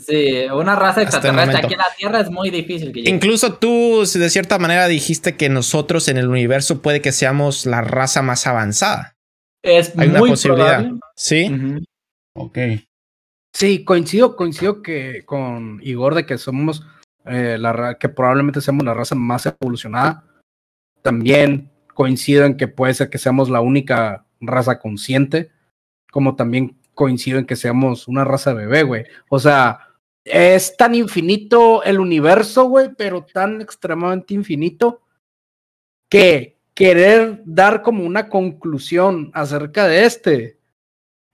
Sí, una raza extraterrestre aquí en la Tierra es muy difícil que Incluso tú, de cierta manera, dijiste que nosotros en el universo puede que seamos la raza más avanzada. Es Hay muy una posibilidad. Sí. Ok. Sí, coincido, coincido que con Igor de que somos eh, la que probablemente seamos la raza más evolucionada. También coincido en que puede ser que seamos la única raza consciente, como también coincido en que seamos una raza bebé, güey. O sea, es tan infinito el universo, güey, pero tan extremadamente infinito que querer dar como una conclusión acerca de este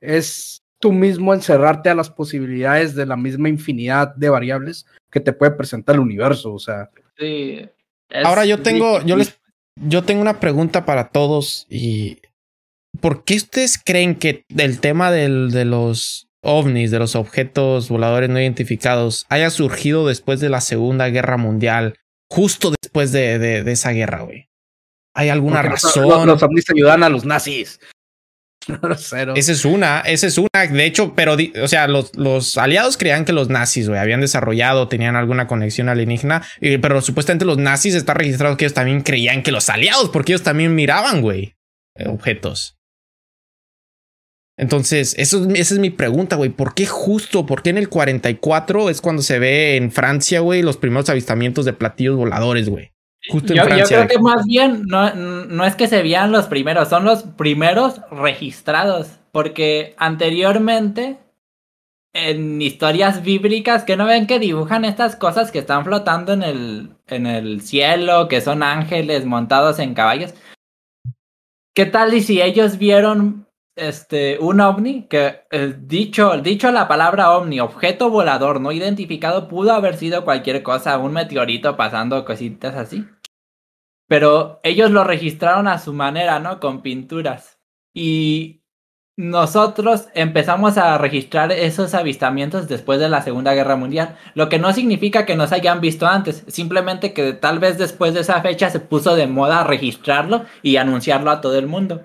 es tú mismo encerrarte a las posibilidades de la misma infinidad de variables que te puede presentar el universo, o sea. Sí. Ahora yo tengo, yo les, yo tengo una pregunta para todos y ¿por qué ustedes creen que el tema del, de los ovnis, de los objetos voladores no identificados, haya surgido después de la Segunda Guerra Mundial, justo después de, de, esa guerra, güey? ¿Hay alguna razón? Los, los, ovnis ayudan a los nazis. esa es una, esa es una. De hecho, pero, o sea, los, los aliados creían que los nazis, güey, habían desarrollado, tenían alguna conexión alienígena, pero supuestamente los nazis está registrado que ellos también creían que los aliados, porque ellos también miraban, güey, objetos. Entonces, eso, esa es mi pregunta, güey. ¿Por qué justo? ¿Por qué en el 44 es cuando se ve en Francia, güey, los primeros avistamientos de platillos voladores, güey? Justo en Francia. Yo creo que más bien no, no es que se vean los primeros, son los primeros registrados. Porque anteriormente, en historias bíblicas, que no ven que dibujan estas cosas que están flotando en el, en el cielo, que son ángeles montados en caballos. ¿Qué tal y si ellos vieron este, un ovni que eh, dicho, dicho la palabra ovni, objeto volador no identificado, pudo haber sido cualquier cosa, un meteorito pasando cositas así. Pero ellos lo registraron a su manera, ¿no? Con pinturas. Y nosotros empezamos a registrar esos avistamientos después de la Segunda Guerra Mundial, lo que no significa que nos hayan visto antes, simplemente que tal vez después de esa fecha se puso de moda registrarlo y anunciarlo a todo el mundo.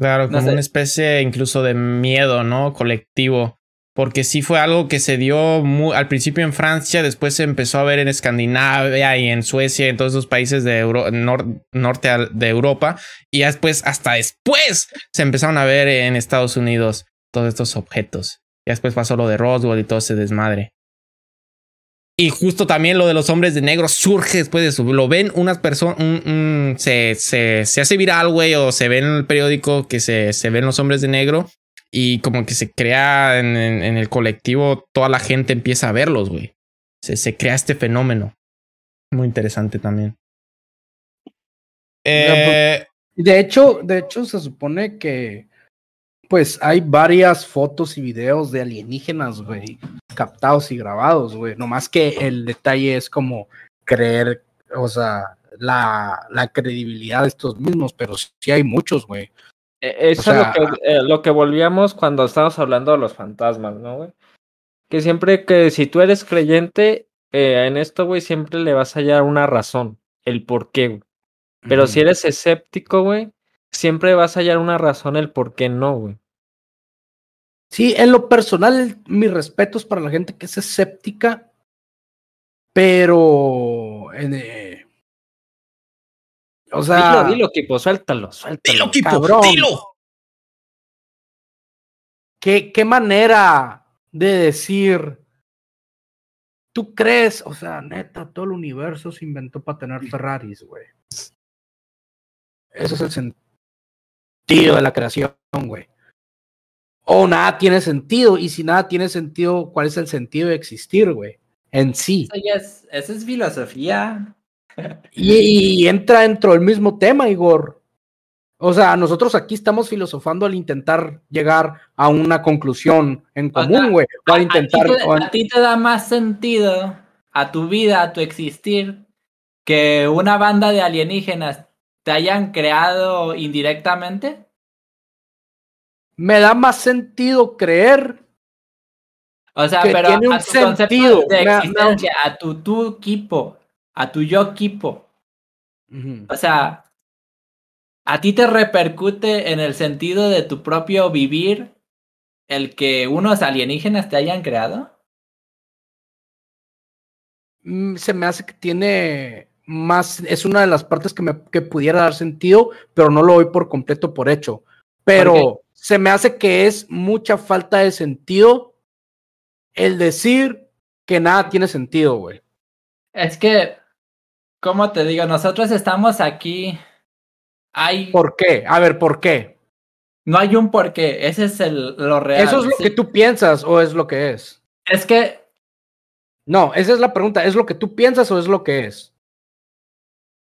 Claro, como una especie incluso de miedo, ¿no? Colectivo. Porque sí fue algo que se dio muy, al principio en Francia, después se empezó a ver en Escandinavia y en Suecia, en todos esos países de norte de Europa. Y después, hasta después, se empezaron a ver en Estados Unidos todos estos objetos. Y después pasó lo de Roswell y todo ese desmadre. Y justo también lo de los hombres de negro surge después de eso. Lo ven unas personas, se, se, se, hace viral, güey, o se ve en el periódico que se, se ven los hombres de negro y como que se crea en, en, el colectivo, toda la gente empieza a verlos, güey. Se, se crea este fenómeno. Muy interesante también. Eh, de hecho, de hecho, se supone que pues hay varias fotos y videos de alienígenas, güey, captados y grabados, güey. Nomás que el detalle es como creer, o sea, la, la credibilidad de estos mismos, pero sí hay muchos, güey. E, eso es lo que, eh, lo que volvíamos cuando estábamos hablando de los fantasmas, ¿no, güey? Que siempre que si tú eres creyente eh, en esto, güey, siempre le vas a hallar una razón, el por qué, güey. Pero si eres escéptico, güey, siempre vas a hallar una razón el por qué no, güey. Sí, en lo personal, mis respetos para la gente que es escéptica, pero en, eh, o sea, dilo, dilo, Kipo, suéltalo, suéltalo. Dilo, Kipo, dilo. ¿Qué, qué manera de decir, tú crees, o sea, neta, todo el universo se inventó para tener Ferraris, güey. Eso es el sentido de la creación, güey o nada tiene sentido. Y si nada tiene sentido, ¿cuál es el sentido de existir, güey? En sí. Eso, es, es filosofía. Y, entra dentro del mismo tema, Igor. O sea, nosotros aquí estamos filosofando al intentar llegar a una conclusión en común, güey. O al intentar. A, ti te da más sentido a tu vida, a tu existir, que una banda de alienígenas te hayan creado indirectamente? Me da más sentido creer. O sea, pero tiene un sentido de existencia, a tu, tu equipo, a tu yo equipo. O sea, ¿a ti te repercute en el sentido de tu propio vivir el que unos alienígenas te hayan creado? Mm, se me hace que tiene más, es una de las partes que me que pudiera dar sentido, pero no lo doy por completo por hecho. Pero se me hace que es mucha falta de sentido el decir que nada tiene sentido, güey. Es que, ¿cómo te digo? Nosotros estamos aquí. Hay... ¿Por qué? A ver, ¿por qué? No hay un por qué. Ese es el, lo real. ¿Eso es lo que tú piensas o es lo que es? Es que No, esa es la pregunta. ¿Es lo que tú piensas o es lo que es?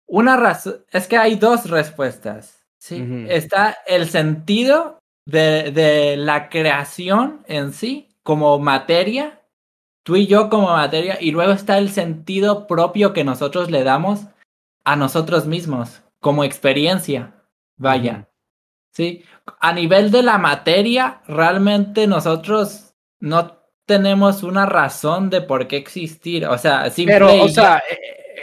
Una razón, es que hay dos respuestas. Sí, está el sentido de, de la creación en sí como materia, tú y yo como materia, y luego está el sentido propio que nosotros le damos a nosotros mismos como experiencia. Vaya. Sí, a nivel de la materia, realmente nosotros no tenemos una razón de por qué existir. O sea, Pero, o sea,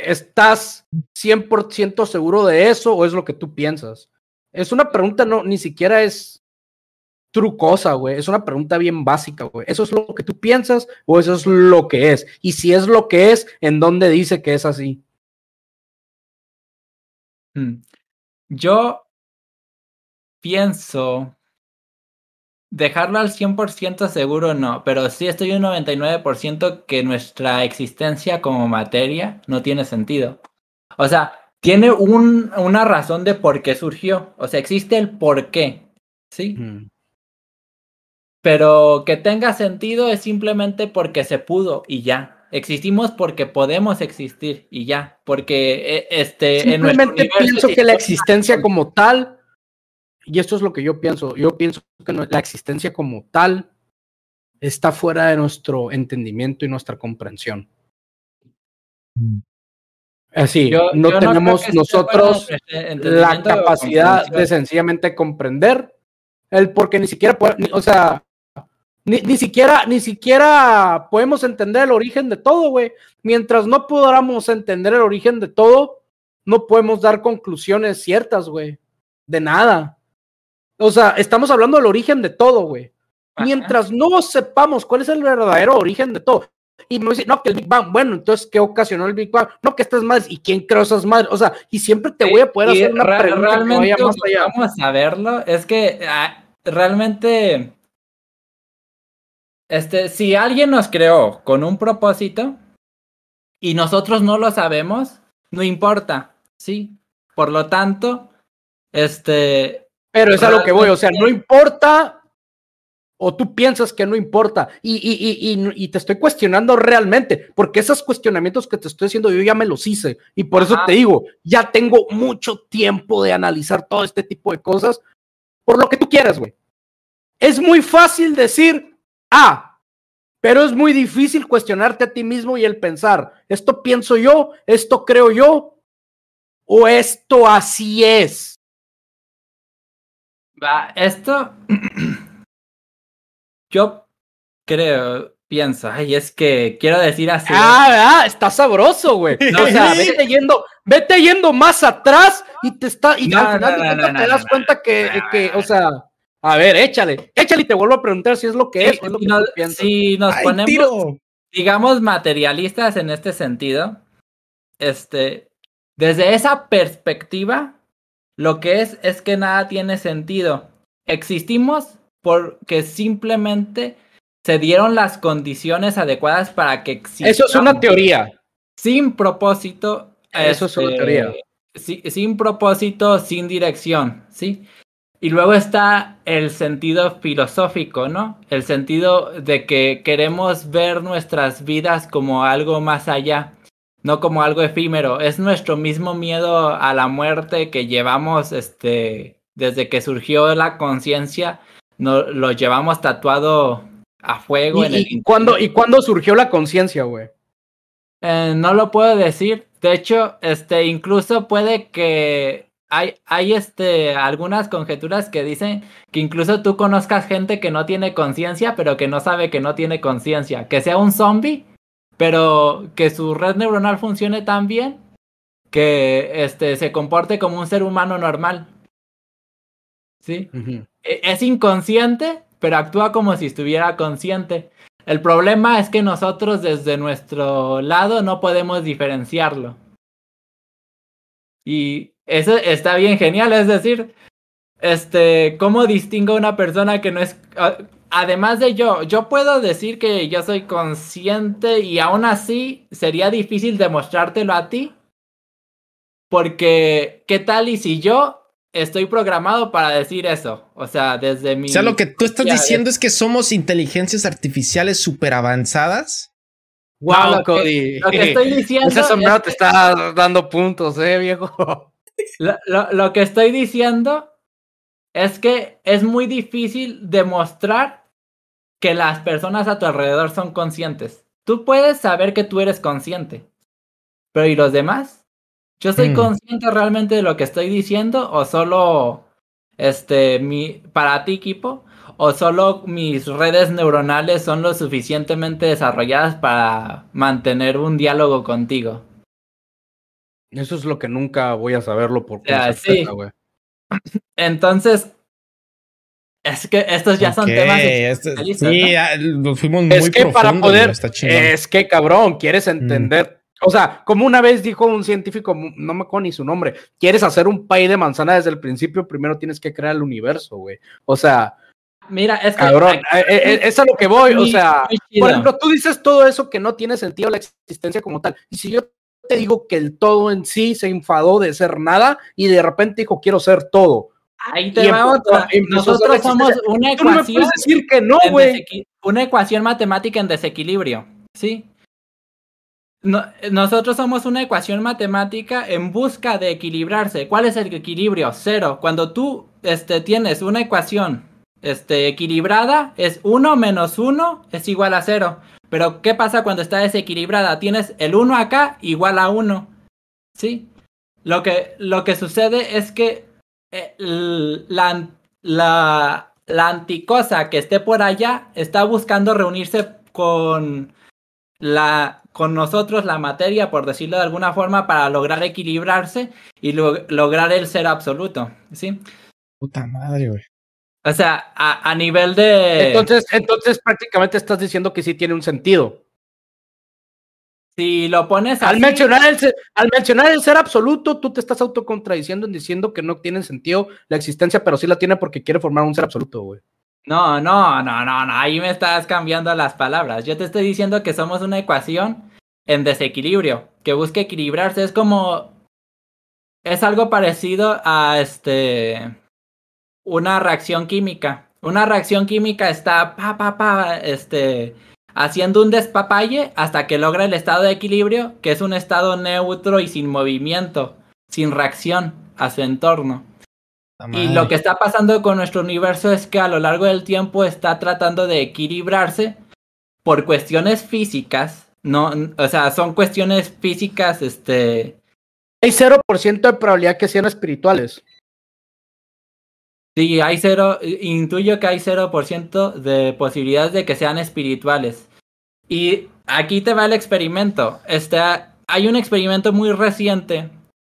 ¿estás 100% seguro de eso o es lo que tú piensas? Es una pregunta, no, ni siquiera es trucosa, güey. Es una pregunta bien básica, güey. ¿Eso es lo que tú piensas o eso es lo que es? Y si es lo que es, ¿en dónde dice que es así? Hmm. Yo pienso dejarlo al 100% seguro no, pero sí estoy un 99% que nuestra existencia como materia no tiene sentido. O sea, tiene un, una razón de por qué surgió. O sea, existe el por qué. ¿Sí? Pero que tenga sentido es simplemente porque se pudo y ya. Existimos porque podemos existir y ya. Porque eh, este. Simplemente pienso que la existencia como tal y esto es lo que yo pienso, yo pienso que la existencia como tal está fuera de nuestro entendimiento y nuestra comprensión. Así, no tenemos nosotros la capacidad de sencillamente comprender el porque ni siquiera, o sea, ni, ni, siquiera, ni siquiera podemos entender el origen de todo, güey. Mientras no podamos entender el origen de todo, no podemos dar conclusiones ciertas, güey. De nada. O sea, estamos hablando del origen de todo, güey. Mientras no sepamos cuál es el verdadero origen de todo. Y me dice, no, que el Big Bang, bueno, entonces, ¿qué ocasionó el Big Bang? No, que estas madres, ¿y quién creó esas madres? O sea, y siempre te voy a poder hacer una pregunta realmente que más allá. Vamos a verlo, es que ah, realmente, este, si alguien nos creó con un propósito y nosotros no lo sabemos, no importa, ¿sí? Por lo tanto, este, pero es a lo que voy, o sea, no importa, o tú piensas que no importa, y, y, y, y, te estoy cuestionando realmente, porque esos cuestionamientos que te estoy haciendo yo ya me los hice, y por eso te digo, ya tengo mucho tiempo de analizar todo este tipo de cosas, por lo que tú quieras, güey. Es muy fácil decir, ah, pero es muy difícil cuestionarte a ti mismo y el pensar, esto pienso yo, esto creo yo, o esto así es. Va, esto. Yo creo, pienso, ay, es que quiero decir así. Ah, está sabroso, güey. o sea, vete yendo, vete yendo más atrás y te está, y al final te das cuenta que, que, o sea, a ver, échale, échale y te vuelvo a preguntar si es lo que es. si nos ponemos, digamos, materialistas en este sentido, este, desde esa perspectiva, lo que es es que nada tiene sentido. Existimos porque simplemente se dieron las condiciones adecuadas para que existamos. Eso es una teoría. Sin propósito. Eso es una este, teoría. sin propósito, sin dirección, ¿sí? Y luego está el sentido filosófico, ¿no? El sentido de que queremos ver nuestras vidas como algo más allá no como algo efímero. Es nuestro mismo miedo a la muerte que llevamos este, desde que surgió la conciencia, no, lo llevamos tatuado a fuego. ¿Y, en el y, ¿cuándo, ¿y cuándo surgió la conciencia, güey? Eh, no lo puedo decir. De hecho, este, incluso puede que hay, hay este, algunas conjeturas que dicen que incluso tú conozcas gente que no tiene conciencia, pero que no sabe que no tiene conciencia. Que sea un zombie, pero que su red neuronal funcione tan bien que este, se comporte como un ser humano normal. ¿Sí? Es inconsciente, pero actúa como si estuviera consciente. El problema es que nosotros desde nuestro lado no podemos diferenciarlo. Y eso está bien genial, es decir, este, ¿cómo distingo a una persona que no es además de yo, yo puedo decir que yo soy consciente y aún así sería difícil demostrártelo a ti. Porque, ¿qué tal y si yo estoy programado para decir eso? O sea, desde mi... O sea, lo que tú estás diciendo es que somos inteligencias artificiales súper avanzadas. Wow, Cody. lo que estoy diciendo. Ese sombrero te está dando puntos, eh, viejo. lo que estoy diciendo es que es muy difícil demostrar que las personas a tu alrededor son conscientes. Tú puedes saber que tú eres consciente, pero ¿y los demás? ¿Yo soy mm. consciente realmente de lo que estoy diciendo o solo este mi para ti equipo o solo mis redes neuronales son lo suficientemente desarrolladas para mantener un diálogo contigo? Eso es lo que nunca voy a saberlo por sí. Entonces, es que estos ya son temas. Este, sí, nos fuimos muy Es que para poder. Es que cabrón, quieres mm. O sea, como una vez dijo un científico, no me acuerdo ni su nombre, quieres hacer un pay de manzana desde el principio, primero tienes que crear el universo, güey. O sea, Mira, es que. Cabrón, eh, eh, eh, es a lo que voy. O sea, por ejemplo, tú dices todo eso que no tiene sentido la existencia como tal. Y si yo te digo que el todo en sí se enfadó de ser nada y de repente dijo, quiero ser todo. Ahí te va otra. Nosotros somos una ecuación. No decir que no, güey. Una ecuación matemática en desequilibrio. ¿Sí? Nosotros somos una ecuación matemática en busca de equilibrarse. ¿Cuál es el equilibrio? Cero. Cuando tú este, tienes una ecuación este, equilibrada, es 1 menos 1 es igual a 0. Pero, ¿qué pasa cuando está desequilibrada? Tienes el 1 acá igual a 1. ¿Sí? Lo que, lo que sucede es que eh, la, la, la anticosa que esté por allá está buscando reunirse con la con nosotros la materia, por decirlo de alguna forma, para lograr equilibrarse y lograr el ser absoluto, ¿sí? Puta madre, güey. O sea, a, a, nivel de. Entonces, entonces prácticamente estás diciendo que sí tiene un sentido. Si lo pones al mencionar el ser, al mencionar el ser absoluto, tú te estás autocontradiciendo en diciendo que no tiene sentido la existencia, pero sí la tiene porque quiere formar un ser absoluto, güey. No, no, no, no, no, ahí me estás cambiando las palabras. Yo te estoy diciendo que somos una ecuación en desequilibrio, que busca equilibrarse. Es como. Es algo parecido a este. Una reacción química. Una reacción química está pa, pa, pa, este haciendo un despapalle hasta que logra el estado de equilibrio, que es un estado neutro y sin movimiento, sin reacción a su entorno. Y lo que está pasando con nuestro universo es que a lo largo del tiempo está tratando de equilibrarse por cuestiones físicas, no, o sea, son cuestiones físicas, este... Hay 0% de probabilidad que sean espirituales. Sí, hay cero, intuyo que hay 0% de posibilidades de que sean espirituales. Y aquí te va el experimento. Este, hay un experimento muy reciente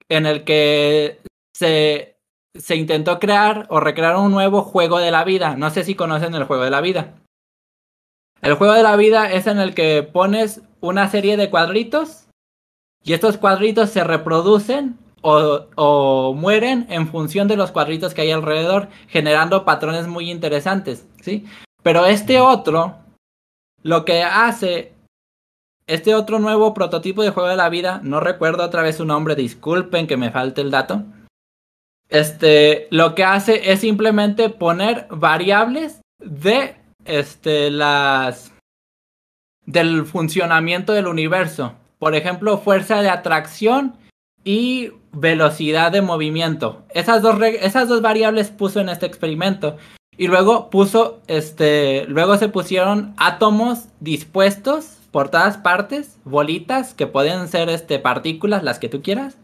en el que se, se intentó crear o recrear un nuevo juego de la vida. No sé si conocen el juego de la vida. El juego de la vida es en el que pones una serie de cuadritos y estos cuadritos se reproducen o, mueren en función de los cuadritos que hay alrededor, generando patrones muy interesantes, ¿sí? Pero este otro, lo que hace, este otro nuevo prototipo de juego de la vida, no recuerdo otra vez su nombre, disculpen que me falte el dato, este, lo que hace es simplemente poner variables de, este, las, del funcionamiento del universo. Por ejemplo, fuerza de atracción y velocidad de movimiento. Esas dos, esas dos variables puso en este experimento. Y luego puso, este, luego se pusieron átomos dispuestos por todas partes, bolitas que pueden ser, este, partículas, las que tú quieras.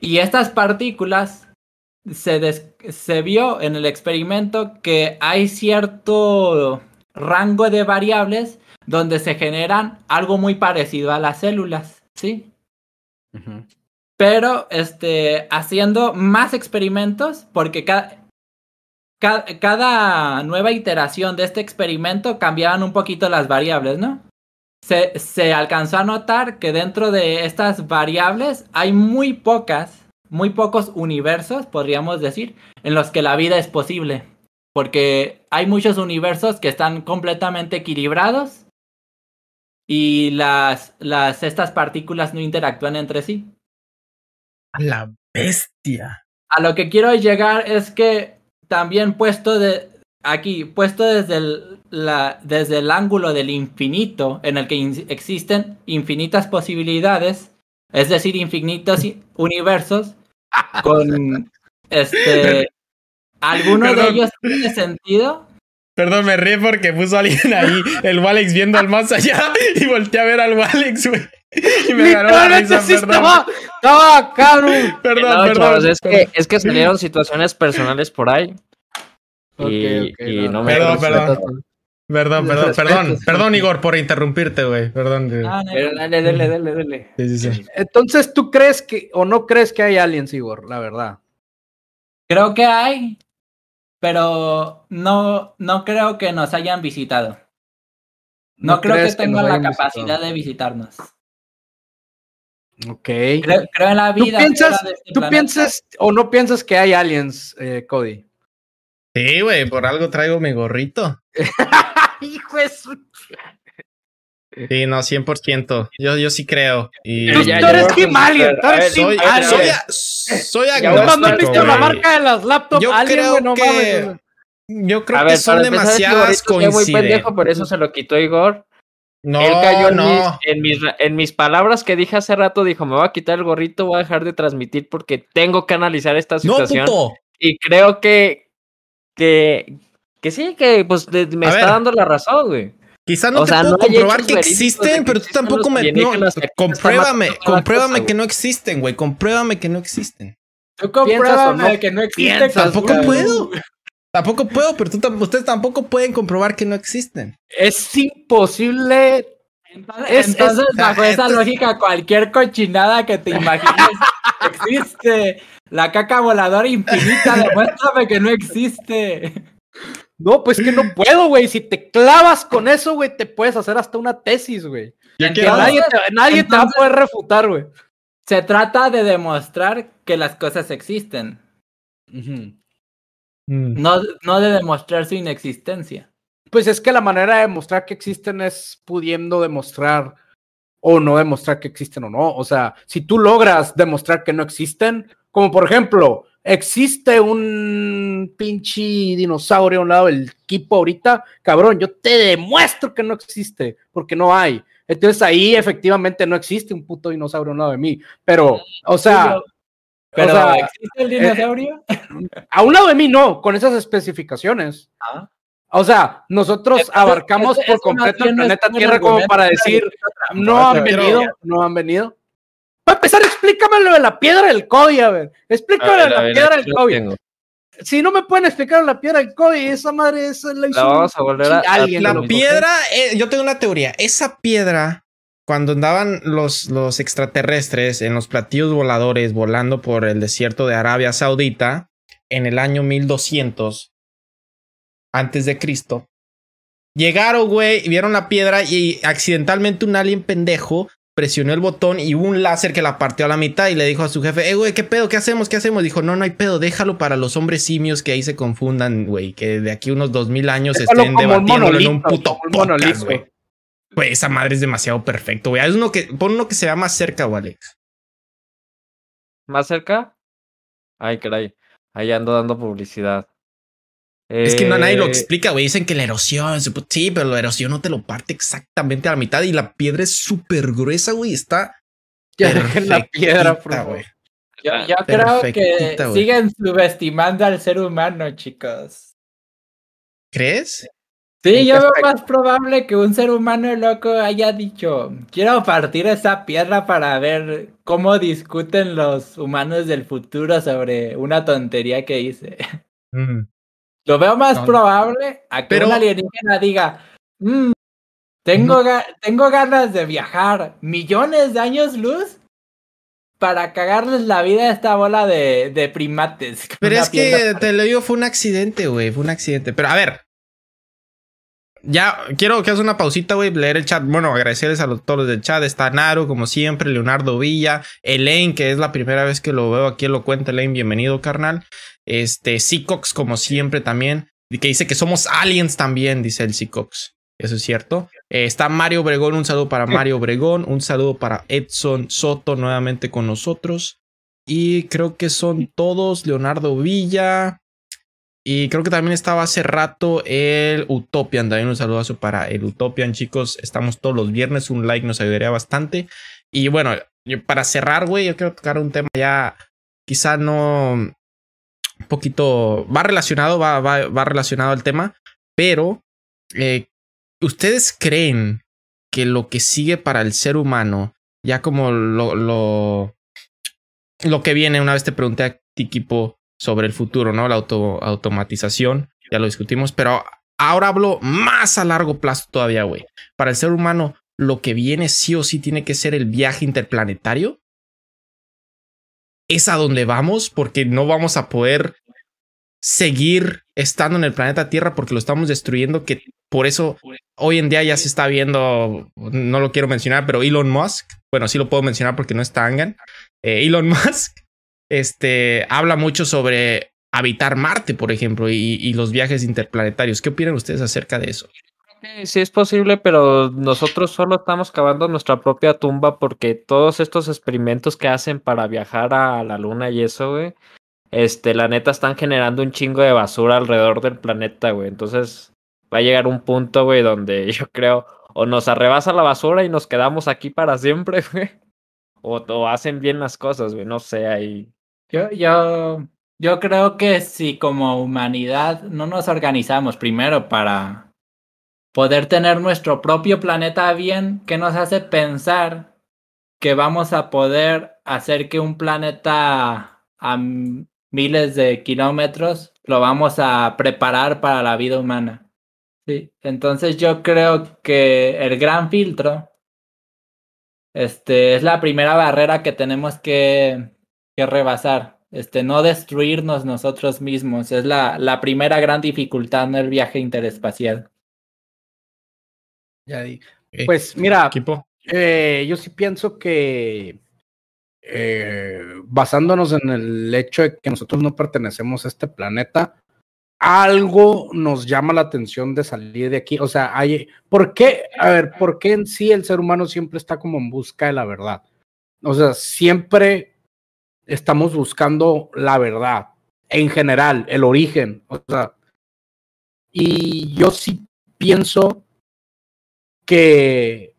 Y estas partículas se, se vio en el experimento que hay cierto rango de variables donde se generan algo muy parecido a las células, ¿sí? pero este, haciendo más experimentos, porque cada, cada, nueva iteración de este experimento cambiaban un poquito las variables, ¿no? Se, se alcanzó a notar que dentro de estas variables hay muy pocas, muy pocos universos, podríamos decir, en los que la vida es posible. Porque hay muchos universos que están completamente equilibrados y las, las, estas partículas no interactúan entre sí la bestia. A lo que quiero llegar es que también puesto de aquí, puesto desde el, la, desde el ángulo del infinito, en el que existen infinitas posibilidades, es decir, infinitos universos, con este. ¿Alguno de ellos tiene sentido? Perdón, me ríe porque puso alguien ahí, el Walex viendo al más allá y volteé a ver al Walex, güey. Y me ganó la risa, perdón. Estaba, estaba caro. Perdón, perdón. es, Que, es que salieron situaciones personales por ahí. y, y no. me perdón, perdón. Perdón, perdón, perdón, perdón, Igor, por interrumpirte, güey. Perdón. Ah, dale, dale, dale, dale. Sí, sí, sí. Entonces, ¿tú crees que o no crees que hay aliens, Igor? La verdad. Creo que hay, pero no, no creo que nos hayan visitado. No, creo que tengan la capacidad de visitarnos. Ok. Creo, en la vida. ¿Tú piensas, este o no piensas que hay aliens, eh, Cody? Sí, güey, por algo traigo mi gorrito. Hijo de su... Sí, no, 100%. Yo, yo sí creo. Y... Tú, eres Team Alien, tú eres Soy, soy, agnóstico. ¿No has visto la marca de las laptops yo creo que... Yo creo que son demasiadas coincidencias. muy pendejo, por eso se lo quitó Igor. No, Él cayó en, no. Mis, en, mis, en mis palabras que dije hace rato, dijo, me voy a quitar el gorrito, voy a dejar de transmitir porque tengo que analizar esta situación. No, Y creo que, que, que sí, que pues me está dando la razón, güey. Quizá no te puedo comprobar que existen, pero tú tampoco me. No, compruébame, compruébame que no existen, güey. Compruébame que no existen. Tú compruébame que no existen. Tampoco puedo. Tampoco puedo, pero tú, ustedes tampoco pueden comprobar que no existen. Es imposible. Entonces, bajo esa lógica, cualquier cochinada que te imagines existe. La caca voladora infinita, demuéstrame que no existe. No, pues que no puedo, güey. Si te clavas con eso, güey, te puedes hacer hasta una tesis, güey. Nadie, te, nadie te va a poder refutar, güey. Se trata de demostrar que las cosas existen. Mm. no, no de demostrar su inexistencia. Pues es que la manera de demostrar que existen es pudiendo demostrar o no demostrar que existen o no. O sea, si tú logras demostrar que no existen, como por ejemplo, existe un pinche dinosaurio a un lado del equipo ahorita, cabrón, yo te demuestro que no existe, porque no hay. Entonces ahí efectivamente no existe un puto dinosaurio a un lado de mí. Pero, o sea. Pero, ¿existe el dinosaurio? a un lado de mí no, con esas especificaciones. Ah. O sea, nosotros abarcamos por completo el planeta Tierra como para decir, no han venido, no han venido. Empezar, explícame lo de la piedra del COVID, a ver. Explícame lo de la piedra del COVID. Si no me pueden explicar la piedra del COVID, esa madre es la hizo. La vamos a volver a. Alguien la piedra, eh, yo tengo una teoría. Esa piedra, cuando andaban los, los extraterrestres en los platillos voladores volando por el desierto de Arabia Saudita en el año 1200 antes de Cristo, llegaron, güey, vieron la piedra y accidentalmente un alien pendejo presionó el botón y hubo un láser que la partió a la mitad y le dijo a su jefe, eh, güey, ¿qué pedo? ¿Qué hacemos? ¿Qué hacemos? Dijo, no, no hay pedo, déjalo para los hombres simios que ahí se confundan, güey, que de aquí unos dos mil años estén debatiéndolo en un puto podcast, güey. Güey, esa madre es demasiado perfecto, güey. Es uno que, pon uno que se vea más cerca, güey, Alex. ¿Más cerca? Ay, caray. Ahí ando dando publicidad. Es que no, nadie lo eh, explica, güey. Dicen que la erosión, sí, pero la erosión no te lo parte exactamente a la mitad y la piedra es súper gruesa, güey. Está. Ya la piedra, güey. Yo, yo creo que siguen subestimando al ser humano, chicos. ¿Crees? Sí, yo veo más probable que un ser humano loco haya dicho, quiero partir esa piedra para ver cómo discuten los humanos del futuro sobre una tontería que hice. Mm. Lo veo más probable a que un alienígena diga, mm, tengo, tengo ganas de viajar millones de años luz para cagarles la vida a esta bola de, de primates. Pero es que, te lo digo, fue un accidente, güey, fue un accidente. Pero a ver, ya quiero que hagas una pausita, güey, leer el chat. Bueno, agradecerles a los, todos los del chat. Está Naro, como siempre, Leonardo Villa, Elaine, que es la primera vez que lo veo aquí, lo cuenta Elaine, bienvenido, carnal. Este, Seacox, como siempre, también. Y que dice que somos aliens también, dice el Seacox. Eso es cierto. Eh, está Mario Obregón, un saludo para Mario Obregón, un saludo para Edson Soto nuevamente con nosotros. Y creo que son todos. Leonardo Villa. Y creo que también estaba hace rato el Utopian. También un saludazo para el Utopian, chicos. Estamos todos los viernes. Un like nos ayudaría bastante. Y bueno, para cerrar, güey, yo quiero tocar un tema ya quizá no un poquito, va relacionado, va, va, va relacionado al tema, pero eh, ¿ustedes creen que lo que sigue para el ser humano, ya como lo, lo, lo que viene, una vez te pregunté a ti, equipo, sobre el futuro, ¿no? La auto, automatización, ya lo discutimos, pero ahora hablo más a largo plazo todavía, güey. Para el ser humano, lo que viene sí o sí tiene que ser el viaje interplanetario. Es a donde vamos porque no vamos a poder seguir estando en el planeta Tierra porque lo estamos destruyendo, que por eso hoy en día ya se está viendo, no lo quiero mencionar, pero Elon Musk, bueno, sí lo puedo mencionar porque no está Angan, eh, Elon Musk, este, habla mucho sobre habitar Marte, por ejemplo, y, los viajes interplanetarios. ¿Qué opinan ustedes acerca de eso? Sí, es posible, pero nosotros solo estamos cavando nuestra propia tumba porque todos estos experimentos que hacen para viajar a la luna y eso, güey, este, la neta están generando un chingo de basura alrededor del planeta, güey. Entonces va a llegar un punto, güey, donde yo creo o nos arrebasa la basura y nos quedamos aquí para siempre, güey. O, o hacen bien las cosas, güey. No sé, ahí. Yo, yo, yo creo que si como humanidad no nos organizamos primero para poder tener nuestro propio planeta bien, que nos hace pensar que vamos a poder hacer que un planeta a miles de kilómetros lo vamos a preparar para la vida humana. Sí. Entonces yo creo que el gran filtro este, es la primera barrera que tenemos que, que rebasar. Este, no destruirnos nosotros mismos. Es la, la primera gran dificultad en el viaje interespacial. Ya Pues mira, eh, yo sí pienso que eh, basándonos en el hecho de que nosotros no pertenecemos a este planeta, algo nos llama la atención de salir de aquí. O sea, hay, ¿por qué? A ver, ¿por qué en sí el ser humano siempre está como en busca de la verdad? O sea, siempre estamos buscando la verdad, en general, el origen. O sea, y yo sí pienso que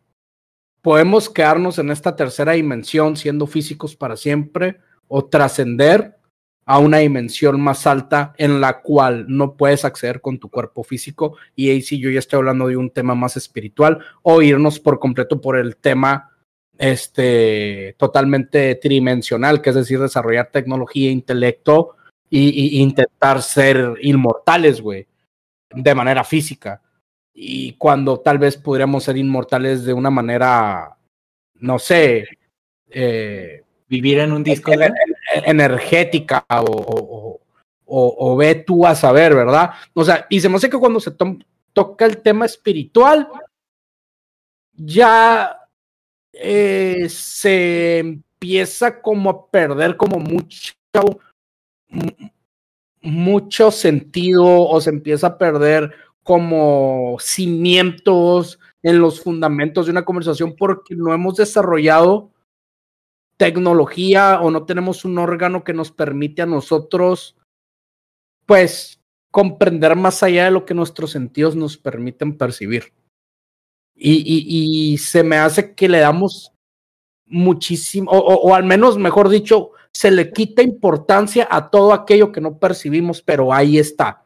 podemos quedarnos en esta tercera dimensión siendo físicos para siempre o trascender a una dimensión más alta en la cual no puedes acceder con tu cuerpo físico y ahí sí yo ya estoy hablando de un tema más espiritual o irnos por completo por el tema este totalmente tridimensional, que es decir, desarrollar tecnología, intelecto y, y intentar ser inmortales, güey, de manera física y cuando tal vez podríamos ser inmortales de una manera, no sé, eh, vivir en un disco energética o, o, ve tú a saber, ¿verdad? O sea, y se me hace que cuando se toca el tema espiritual, ya eh, se empieza como a perder como mucho, mucho sentido o se empieza a perder como cimientos en los fundamentos de una conversación porque no hemos desarrollado tecnología o no tenemos un órgano que nos permite a nosotros, pues, comprender más allá de lo que nuestros sentidos nos permiten percibir. Y, se me hace que le damos muchísimo, o al menos, mejor dicho, se le quita importancia a todo aquello que no percibimos, pero ahí está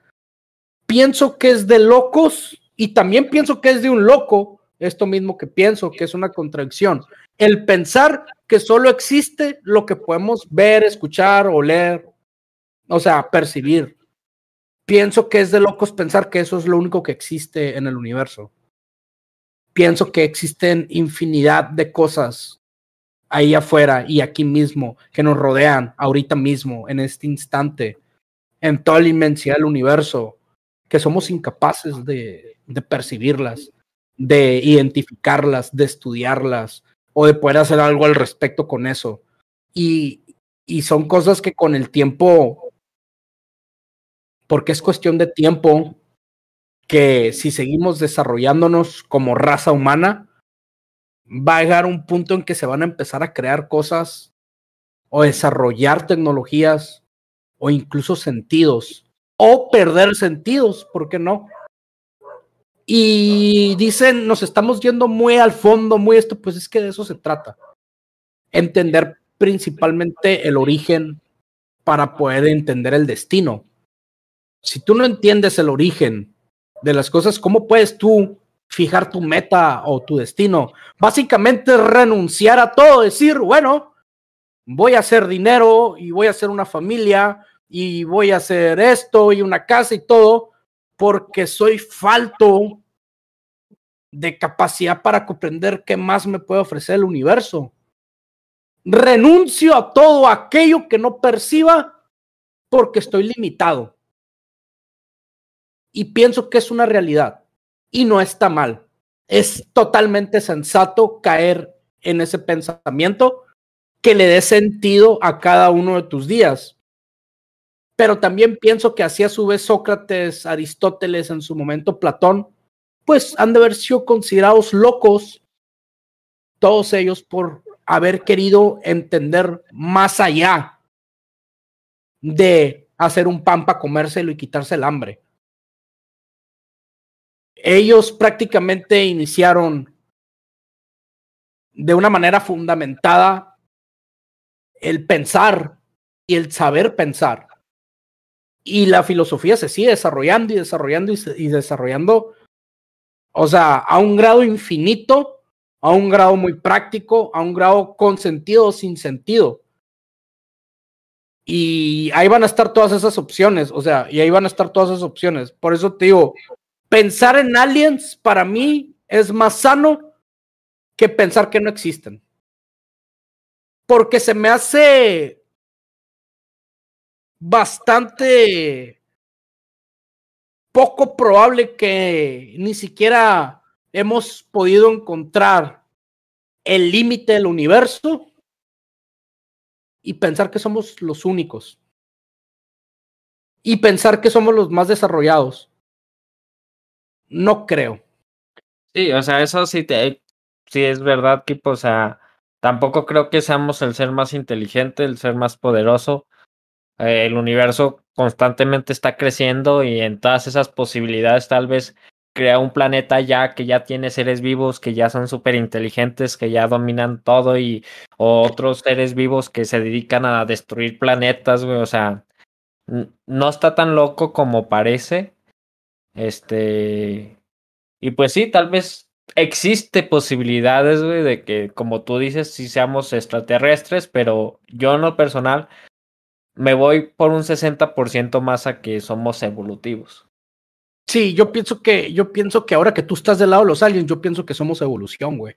pienso que es de locos y también pienso que es de un loco, esto mismo que pienso, que es una contradicción. El pensar que solo existe lo que podemos ver, escuchar, oler, o sea, percibir. Pienso que es de locos pensar que eso es lo único que existe en el universo. Pienso que existen infinidad de cosas ahí afuera y aquí mismo que nos rodean ahorita mismo, en este instante, en toda la inmensidad del universo que somos incapaces de, percibirlas, de identificarlas, de estudiarlas o de poder hacer algo al respecto con eso. Y, y son cosas que con el tiempo, porque es cuestión de tiempo, que si seguimos desarrollándonos como raza humana, va a llegar un punto en que se van a empezar a crear cosas o desarrollar tecnologías o incluso sentidos o perder sentidos, ¿por qué no? Y dicen, nos estamos yendo muy al fondo, muy esto, pues es que de eso se trata. Entender principalmente el origen para poder entender el destino. Si tú no entiendes el origen de las cosas, ¿cómo puedes tú fijar tu meta o tu destino? Básicamente renunciar a todo, decir, bueno, voy a hacer dinero y voy a hacer una familia y voy a hacer esto y una casa y todo, porque soy falto de capacidad para comprender qué más me puede ofrecer el universo. Renuncio a todo aquello que no perciba porque estoy limitado. Y pienso que es una realidad y no está mal. Es totalmente sensato caer en ese pensamiento que le dé sentido a cada uno de tus días. Pero también pienso que así a su vez Sócrates, Aristóteles, en su momento Platón, pues han de haber sido considerados locos, todos ellos por haber querido entender más allá de hacer un pan para comérselo y quitarse el hambre. Ellos prácticamente iniciaron de una manera fundamentada el pensar y el saber pensar. Y la filosofía se sigue desarrollando y desarrollando y, desarrollando, o sea, a un grado infinito a un grado muy práctico, a un grado con sentido o sin sentido. Y ahí van a estar todas esas opciones, o sea, y ahí van a estar todas esas opciones. Por eso te digo, pensar en aliens para mí es más sano que pensar que no existen. Porque se me hace bastante poco probable que ni siquiera hemos podido encontrar el límite del universo y pensar que somos los únicos. Y pensar que somos los más desarrollados. No creo. Sí, o sea, eso sí, te, sí es verdad, tipo, o sea, tampoco creo que seamos el ser más inteligente, el ser más poderoso. Eh, el universo constantemente está creciendo y en todas esas posibilidades tal vez crea un planeta ya que ya tiene seres vivos que ya son súper inteligentes, que ya dominan todo y otros seres vivos que se dedican a destruir planetas, güey, o sea, no está tan loco como parece. Este, y pues sí, tal vez existe posibilidades, güey, de que, como tú dices, sí seamos extraterrestres, pero yo en lo personal me voy por un 60% más a que somos evolutivos. Sí, yo pienso que, yo pienso que ahora que tú estás del lado de los aliens, yo pienso que somos evolución, güey.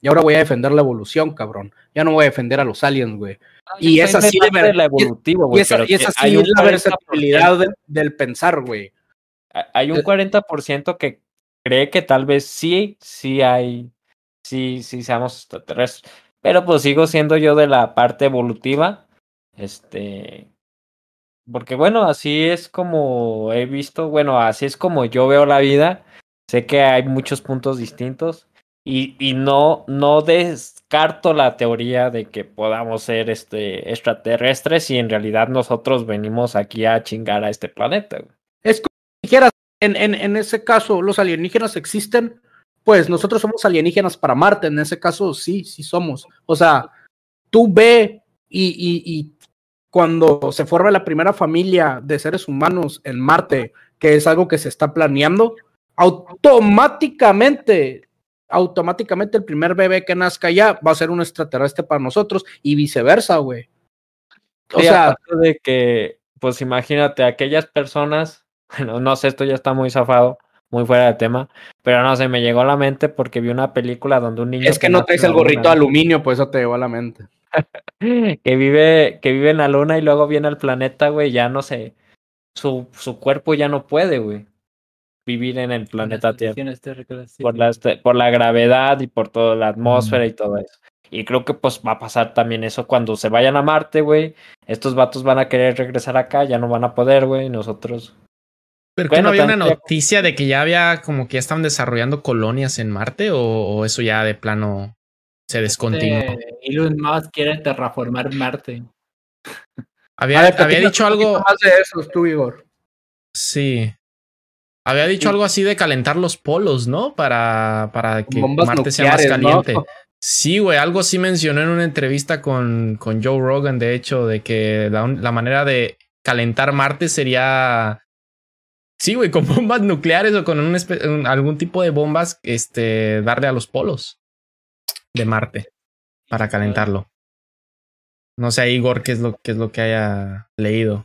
Y ahora voy a defender la evolución, cabrón. Ya no voy a defender a los aliens, güey. y es así de, la evolutiva, güey. Y, esa, y es así la versatilidad del, pensar, güey. Hay un 40% que cree que tal vez sí, sí hay, sí, sí seamos extraterrestres. Pero pues sigo siendo yo de la parte evolutiva. Este, porque bueno, así es como he visto, bueno, así es como yo veo la vida. Sé que hay muchos puntos distintos y, y no, no descarto la teoría de que podamos ser este, extraterrestres y en realidad nosotros venimos aquí a chingar a este planeta. Es dijeras, en, en, en ese caso, los alienígenas existen, pues nosotros somos alienígenas para Marte, en ese caso sí, sí somos. O sea, tú ve y, y, y cuando se forma la primera familia de seres humanos en Marte, que es algo que se está planeando, automáticamente, automáticamente el primer bebé que nazca ya va a ser un extraterrestre para nosotros y viceversa, güey. O sea, de que, pues imagínate, aquellas personas, bueno, no sé, esto ya está muy zafado, muy fuera de tema, pero no sé, me llegó a la mente porque vi una película donde un niño... Es que no traes el gorrito de aluminio, pues eso te llegó a la mente. que vive, que vive en la luna y luego viene al planeta, güey, ya no sé. Su, su cuerpo ya no puede, güey. Vivir en el planeta Tierra. Por la, este, por la gravedad y por toda la atmósfera y todo eso. Y creo que pues va a pasar también eso cuando se vayan a Marte, güey. Estos vatos van a querer regresar acá, ya no van a poder, güey. Nosotros. Pero que no había una noticia de que ya había como que ya estaban desarrollando colonias en Marte o eso ya de plano se descontinuó. Este, Elon Musk quiere terraformar Marte. Había, había dicho algo. Más de eso, tú, Igor. Sí. Había dicho algo así de calentar los polos, ¿no? Para, para que Marte sea más caliente. Sí, güey, algo sí mencionó en una entrevista con, con Joe Rogan, de hecho, de que la, manera de calentar Marte sería. Sí, güey, con bombas nucleares o con un, algún tipo de bombas, este, darle a los polos de Marte para calentarlo. No sé, Igor, qué es lo, qué es lo que haya leído.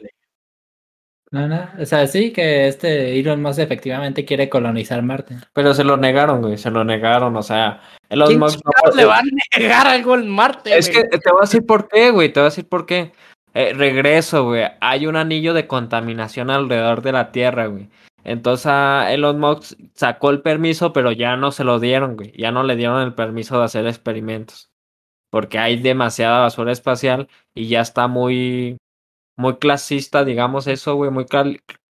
No, no, o sea, sí que este Elon Musk efectivamente quiere colonizar Marte. Pero se lo negaron, güey, se lo negaron, o sea, Elon Musk le va a negar algo en Marte. Es que te voy a decir por qué, güey, te voy a decir por qué. Eh, regreso, güey, hay un anillo de contaminación alrededor de la Tierra, güey. Entonces Elon Musk sacó el permiso, pero ya no se lo dieron, güey. Ya no le dieron el permiso de hacer experimentos. Porque hay demasiada basura espacial y ya está muy muy clasista, digamos eso, güey, muy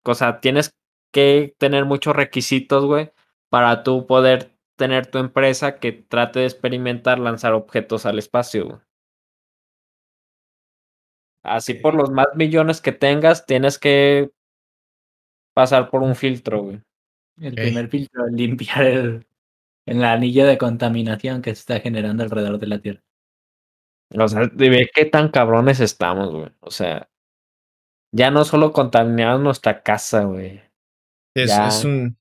o sea, tienes que tener muchos requisitos, güey, para tú poder tener tu empresa que trate de experimentar lanzar objetos al espacio, güey. Así por los más millones que tengas, tienes que pasar por un filtro, güey. El primer filtro es limpiar el, el anillo de contaminación que se está generando alrededor de la Tierra. O sea, ve qué tan cabrones estamos, güey. O sea, ya no solo contaminamos nuestra casa, güey. Es, es, un.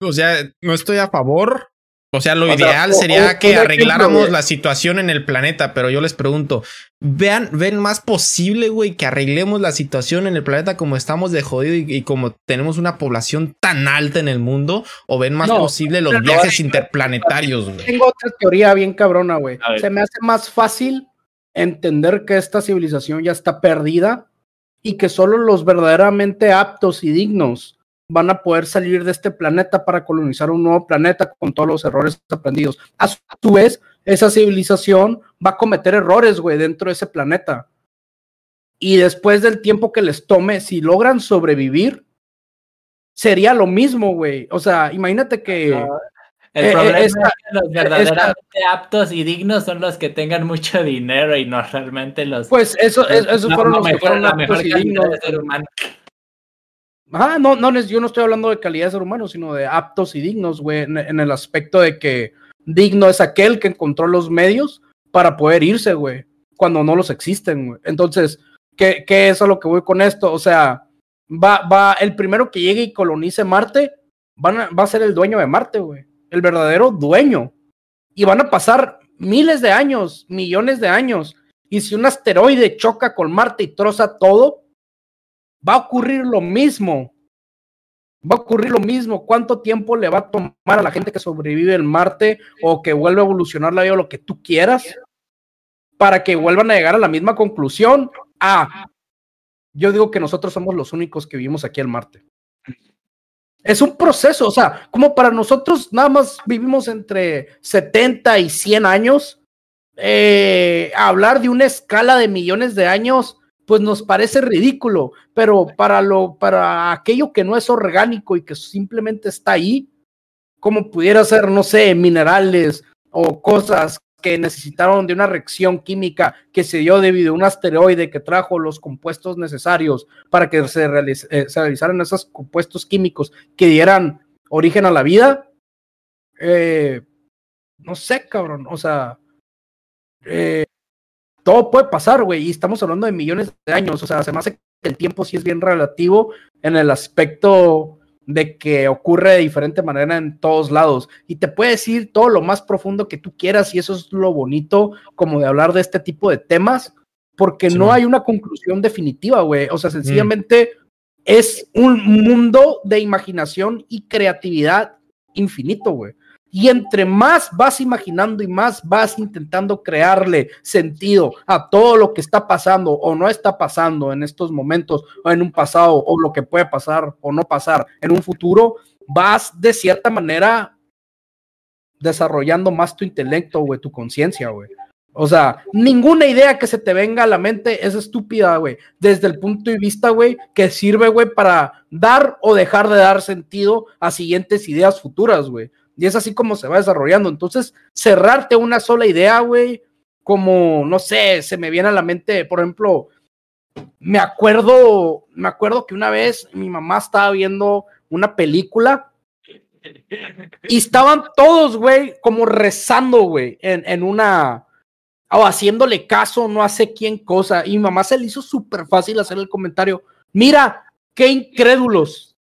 O sea, no estoy a favor. O sea, lo ideal sería que arregláramos la situación en el planeta, pero yo les pregunto, vean, ven más posible, güey, que arreglemos la situación en el planeta como estamos de jodido y, como tenemos una población tan alta en el mundo, o ven más posible los viajes interplanetarios, güey. Tengo otra teoría bien cabrona, güey. Se me hace más fácil entender que esta civilización ya está perdida y que solo los verdaderamente aptos y dignos van a poder salir de este planeta para colonizar un nuevo planeta con todos los errores aprendidos. A su vez, esa civilización va a cometer errores, güey, dentro de ese planeta. Y después del tiempo que les tome, si logran sobrevivir, sería lo mismo, güey. O sea, imagínate que... El eh, problema es que los verdaderamente aptos y dignos son los que tengan mucho dinero y no realmente los. Pues eso, eso fueron los que fueron aptos y dignos. De ser humano. Ah, no, no, yo no estoy hablando de calidad de ser humano, sino de aptos y dignos, güey, en, el aspecto de que digno es aquel que encontró los medios para poder irse, güey, cuando no los existen, güey. Entonces, ¿qué, ¿qué es a lo que voy con esto? O sea, va, va, el primero que llegue y colonice Marte, va a ser el dueño de Marte, güey el verdadero dueño. Y van a pasar miles de años, millones de años. Y si un asteroide choca con Marte y troza todo, va a ocurrir lo mismo. Va a ocurrir lo mismo. ¿Cuánto tiempo le va a tomar a la gente que sobrevive en Marte o que vuelve a evolucionar la vida o lo que tú quieras para que vuelvan a llegar a la misma conclusión? Ah, yo digo que nosotros somos los únicos que vivimos aquí en Marte. Es un proceso, o sea, como para nosotros nada más vivimos entre 70 y 100 años, eh, hablar de una escala de millones de años, pues nos parece ridículo, pero para lo, para aquello que no es orgánico y que simplemente está ahí, como pudiera ser, no sé, minerales o cosas que necesitaron de una reacción química que se dio debido a un asteroide que trajo los compuestos necesarios para que se, eh, realizaran esos compuestos químicos que dieran origen a la vida. Eh, no sé, cabrón, o sea, eh, todo puede pasar, güey, y estamos hablando de millones de años, o sea, se me hace que el tiempo sí es bien relativo en el aspecto de que ocurre de diferente manera en todos lados y te puede decir todo lo más profundo que tú quieras y eso es lo bonito como de hablar de este tipo de temas porque no hay una conclusión definitiva, güey. O sea, sencillamente es un mundo de imaginación y creatividad infinito, güey. Y entre más vas imaginando y más vas intentando crearle sentido a todo lo que está pasando o no está pasando en estos momentos o en un pasado o lo que puede pasar o no pasar en un futuro, vas de cierta manera desarrollando más tu intelecto, güey, tu conciencia, güey. O sea, ninguna idea que se te venga a la mente es estúpida, güey. Desde el punto de vista, güey, que sirve, güey, para dar o dejar de dar sentido a siguientes ideas futuras, güey. Y es así como se va desarrollando. Entonces, cerrarte una sola idea, güey, como, no sé, se me viene a la mente, por ejemplo, me acuerdo, me acuerdo que una vez mi mamá estaba viendo una película y estaban todos, güey, como rezando, güey, en, en una, o haciéndole caso, no hace quién cosa. Y mi mamá se le hizo súper fácil hacer el comentario, mira, qué incrédulos,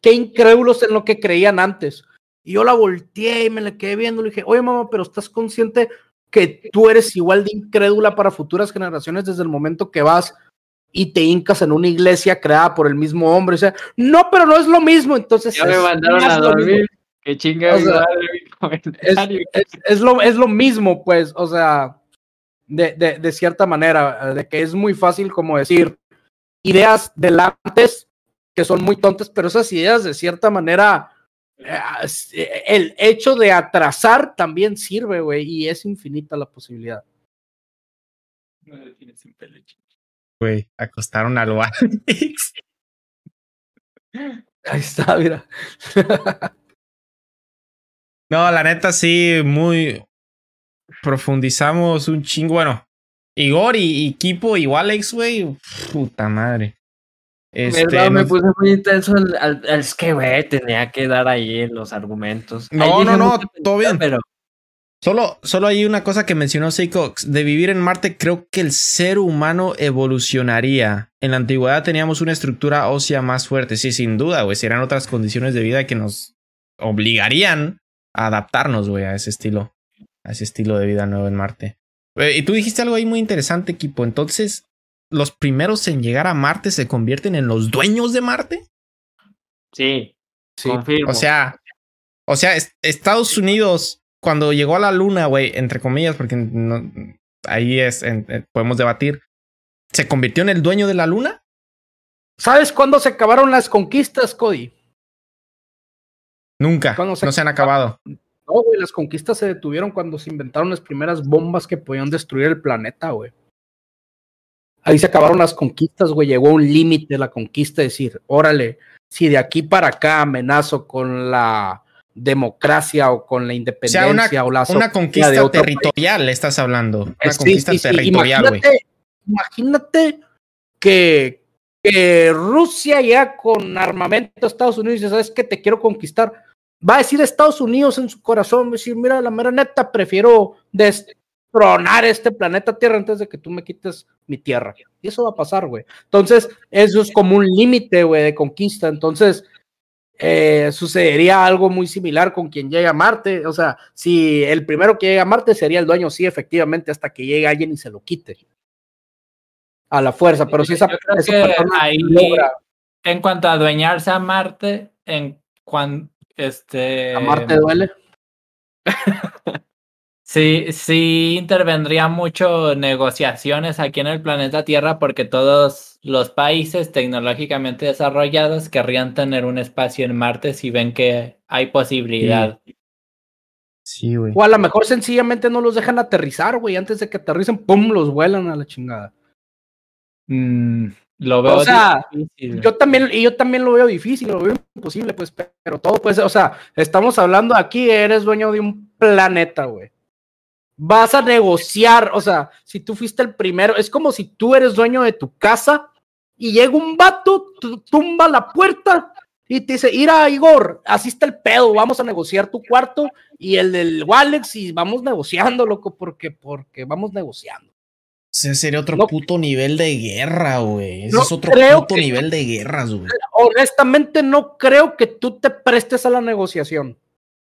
qué incrédulos en lo que creían antes. Y yo la volteé y me la quedé viendo. Le dije, oye, mamá, pero estás consciente que tú eres igual de incrédula para futuras generaciones desde el momento que vas y te hincas en una iglesia creada por el mismo hombre. O sea, no, pero no es lo mismo. Entonces, ya me mandaron a dormir. Qué chinga. es, es, lo, es lo mismo, pues, o sea, de, de, de, cierta manera, de que es muy fácil como decir ideas del antes que son muy tontas, pero esas ideas de cierta manera, el hecho de atrasar también sirve, güey, y es infinita la posibilidad. Güey, acostaron al Ahí está, mira. no, la neta sí, muy profundizamos un chingo. Bueno, Igor y, y Kipo igual ex, güey. Puta madre. Este, me puse muy intenso. es que, güey, tenía que dar ahí los argumentos. No, no, no, todo bien. Pero... Solo, solo hay una cosa que mencionó Seiko. De vivir en Marte, creo que el ser humano evolucionaría. En la antigüedad teníamos una estructura ósea más fuerte. Sí, sin duda, güey. Serán otras condiciones de vida que nos obligarían a adaptarnos, güey, a ese estilo. A ese estilo de vida nuevo en Marte. Y tú dijiste algo ahí muy interesante, equipo. Entonces, los primeros en llegar a Marte se convierten en los dueños de Marte? Sí, sí. Confirmo. O sea, o sea, Estados Unidos cuando llegó a la Luna, güey, entre comillas, porque no, ahí es, en, podemos debatir, ¿se convirtió en el dueño de la Luna? ¿Sabes cuándo se acabaron las conquistas, Cody? Nunca, no se han acabado. No, güey, las conquistas se detuvieron cuando se inventaron las primeras bombas que podían destruir el planeta, güey. Ahí se acabaron las conquistas, güey. Llegó un límite la conquista, decir, órale, si de aquí para acá amenazo con la democracia o con la independencia o, la una conquista territorial, estás hablando. Una conquista territorial, güey. Imagínate, que, que, Rusia ya con armamento a Estados Unidos dice, ¿sabes qué? Te quiero conquistar. Va a decir Estados Unidos en su corazón, va a decir, mira, la mera neta, prefiero tronar este planeta Tierra antes de que tú me quites mi tierra. Y eso va a pasar, güey. Entonces, eso es como un límite, güey, de conquista. Entonces, eh, sucedería algo muy similar con quien llega a Marte. O sea, si el primero que llega a Marte sería el dueño, sí, efectivamente, hasta que llegue alguien y se lo quite. A la fuerza, pero si esa, ahí, En cuanto a adueñarse a Marte, en cuanto este. ¿A Marte duele? Sí, sí intervendría mucho negociaciones aquí en el planeta Tierra porque todos los países tecnológicamente desarrollados querrían tener un espacio en Marte si ven que hay posibilidad. Sí, güey. o a lo mejor sencillamente no los dejan aterrizar, güey. Antes de que aterricen, ¡pum! los vuelan a la chingada. Mm, lo veo o sea, difícil. Yo también, y yo también lo veo difícil, lo veo imposible, pues, pero todo pues, o sea, estamos hablando aquí, eres dueño de un planeta, güey vas a negociar, o sea, si tú fuiste el primero, es como si tú eres dueño de tu casa y llega un vato, tumba la puerta y te dice, ira Igor, así está el pedo, vamos a negociar tu cuarto y el del Walex y vamos negociando, loco, porque, porque vamos negociando. Ese sería otro puto nivel de guerra, güey. Ese es otro puto nivel de guerras, güey. Honestamente, no creo que tú te prestes a la negociación.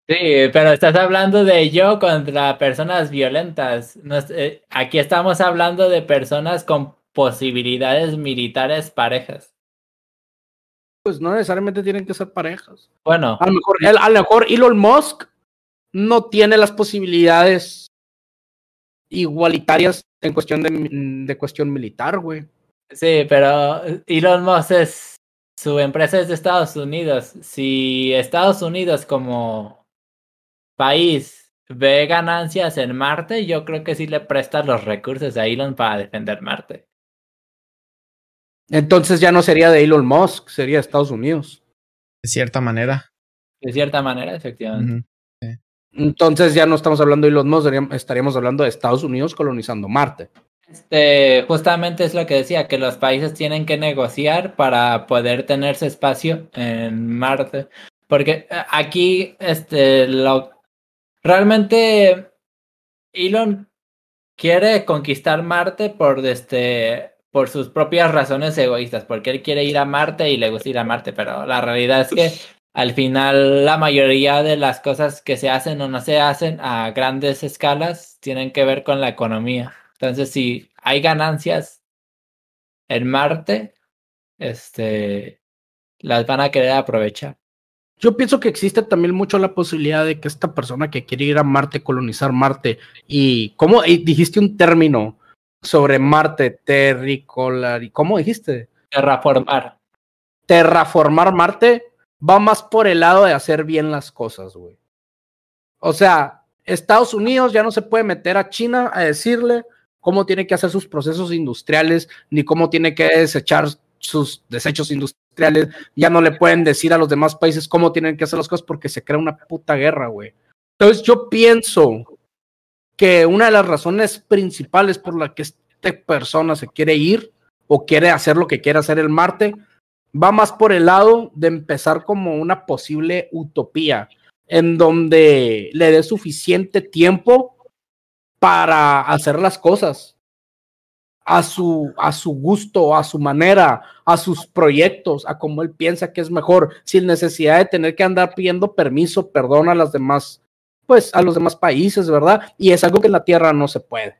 Sí, pero estás hablando de yo contra personas violentas. Eh, aquí estamos hablando de personas con posibilidades militares parejas. Pues no necesariamente tienen que ser parejas. Bueno. A lo mejor, a lo mejor Elon Musk no tiene las posibilidades igualitarias en cuestión de, de cuestión militar, güey. Sí, pero Elon Musk es su empresa es de Estados Unidos. Si Estados Unidos como país ve ganancias en Marte, yo creo que sí le prestas los recursos a Elon para defender Marte. Entonces ya no sería de Elon Musk, sería de Estados Unidos. De cierta manera. De cierta manera, efectivamente. Entonces ya no estamos hablando de Elon Musk, estaríamos hablando de Estados Unidos colonizando Marte. este, justamente es lo que decía, que los países tienen que negociar para poder tenerse espacio en Marte. Porque eh, aquí, este, lo realmente Elon quiere conquistar Marte por este por sus propias razones egoístas, porque él quiere ir a Marte y le gusta ir a Marte, pero la realidad es que al final la mayoría de las cosas que se hacen o no se hacen a grandes escalas tienen que ver con la economía. Entonces, si hay ganancias en Marte, este, las van a querer aprovechar. Yo pienso que existe también mucho la posibilidad de que esta persona que quiere ir a Marte, colonizar Marte, y ¿cómo dijiste un término sobre Marte, terricolar, y cómo dijiste? Terraformar. Terraformar Marte va más por el lado de hacer bien las cosas, güey. O sea, Estados Unidos ya no se puede meter a China a decirle cómo tiene que hacer sus procesos industriales, ni cómo tiene que desechar sus desechos industriales. Ya no le pueden decir a los demás países cómo tienen que hacer las cosas porque se crea una puta guerra, güey. Entonces yo pienso que una de las razones principales por la que esta persona se quiere ir o quiere hacer lo que quiere hacer el Marte va más por el lado de empezar como una posible utopía en donde le dé suficiente tiempo para hacer las cosas a su, a su gusto, a su manera, a sus proyectos, a como él piensa que es mejor, sin necesidad de tener que andar pidiendo permiso, perdón a las demás, pues a los demás países, ¿verdad? Y es algo que en la Tierra no se puede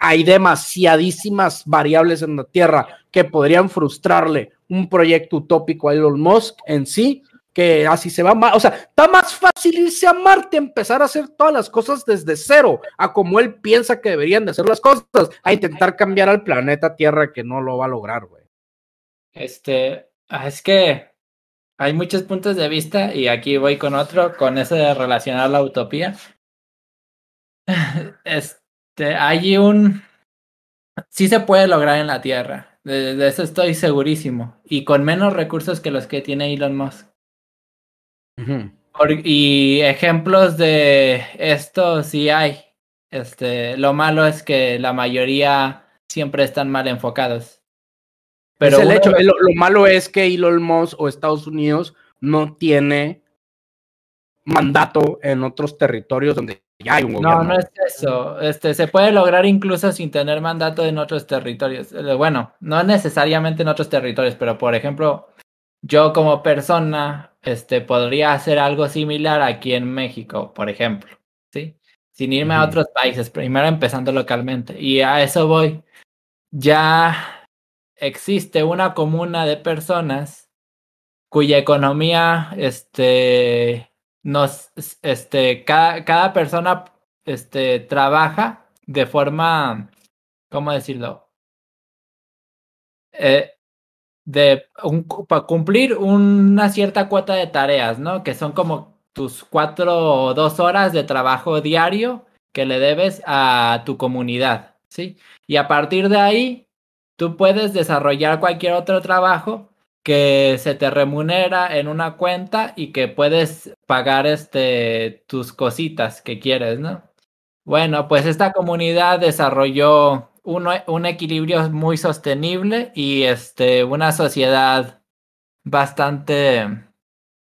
hay demasiadísimas variables en la Tierra que podrían frustrarle un proyecto utópico a Elon Musk en sí, que así se va más, o sea, está más fácil irse a Marte, empezar a hacer todas las cosas desde cero, a como él piensa que deberían de hacer las cosas, a intentar cambiar al planeta Tierra que no lo va a lograr, güey. Este, ah, es que hay muchos puntos de vista y aquí voy con otro, con eso de relacionar la utopía. Es, este, hay un... Sí se puede lograr en la Tierra, de, eso estoy segurísimo, y con menos recursos que los que tiene Elon Musk. Y ejemplos de esto sí hay. Este, lo malo es que la mayoría siempre están mal enfocados. Pero el hecho, lo, lo, malo es que Elon Musk o Estados Unidos no tiene mandato en otros territorios donde no, no es eso. Este, se puede lograr incluso sin tener mandato en otros territorios. Eh, bueno, no necesariamente en otros territorios, pero por ejemplo, yo como persona, este, podría hacer algo similar aquí en México, por ejemplo, ¿sí? Sin irme a otros países, primero empezando localmente. Y a eso voy. Ya existe una comuna de personas cuya economía, este, nos, este, cada, cada persona, este, trabaja de forma, ¿cómo decirlo? Eh, de para cumplir una cierta cuota de tareas, ¿no? Que son como tus cuatro o dos horas de trabajo diario que le debes a tu comunidad, ¿sí? Y a partir de ahí, tú puedes desarrollar cualquier otro trabajo que se te remunera en una cuenta y que puedes pagar este tus cositas que quieres, ¿no? Bueno, pues esta comunidad desarrolló un, equilibrio muy sostenible y este, una sociedad bastante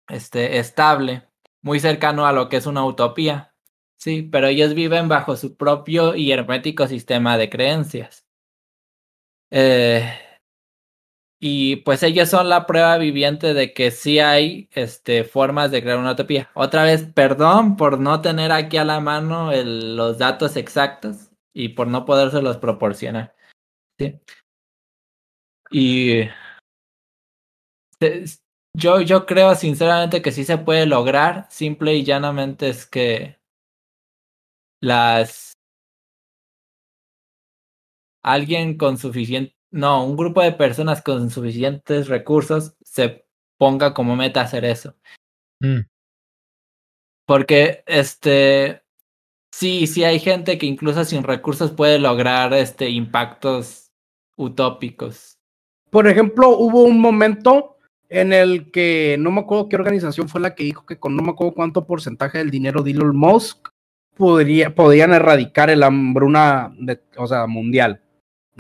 este, estable, muy cercano a lo que es una utopía. Sí, pero ellos viven bajo su propio y hermético sistema de creencias. Eh, y pues ellos son la prueba viviente de que sí hay este, formas de crear una utopía. Otra vez, perdón por no tener aquí a la mano los datos exactos y por no podérselos proporcionar. ¿sí? Y yo, yo creo sinceramente que sí se puede lograr. Simple y llanamente es que las alguien con suficiente no, un grupo de personas con suficientes recursos se ponga como meta hacer eso. Mm. Porque, este, sí, sí hay gente que incluso sin recursos puede lograr, este, impactos utópicos. Por ejemplo, hubo un momento en el que no me acuerdo qué organización fue la que dijo que con no me acuerdo cuánto porcentaje del dinero de Elon Musk podría, podían erradicar el hambruna de, o sea, mundial.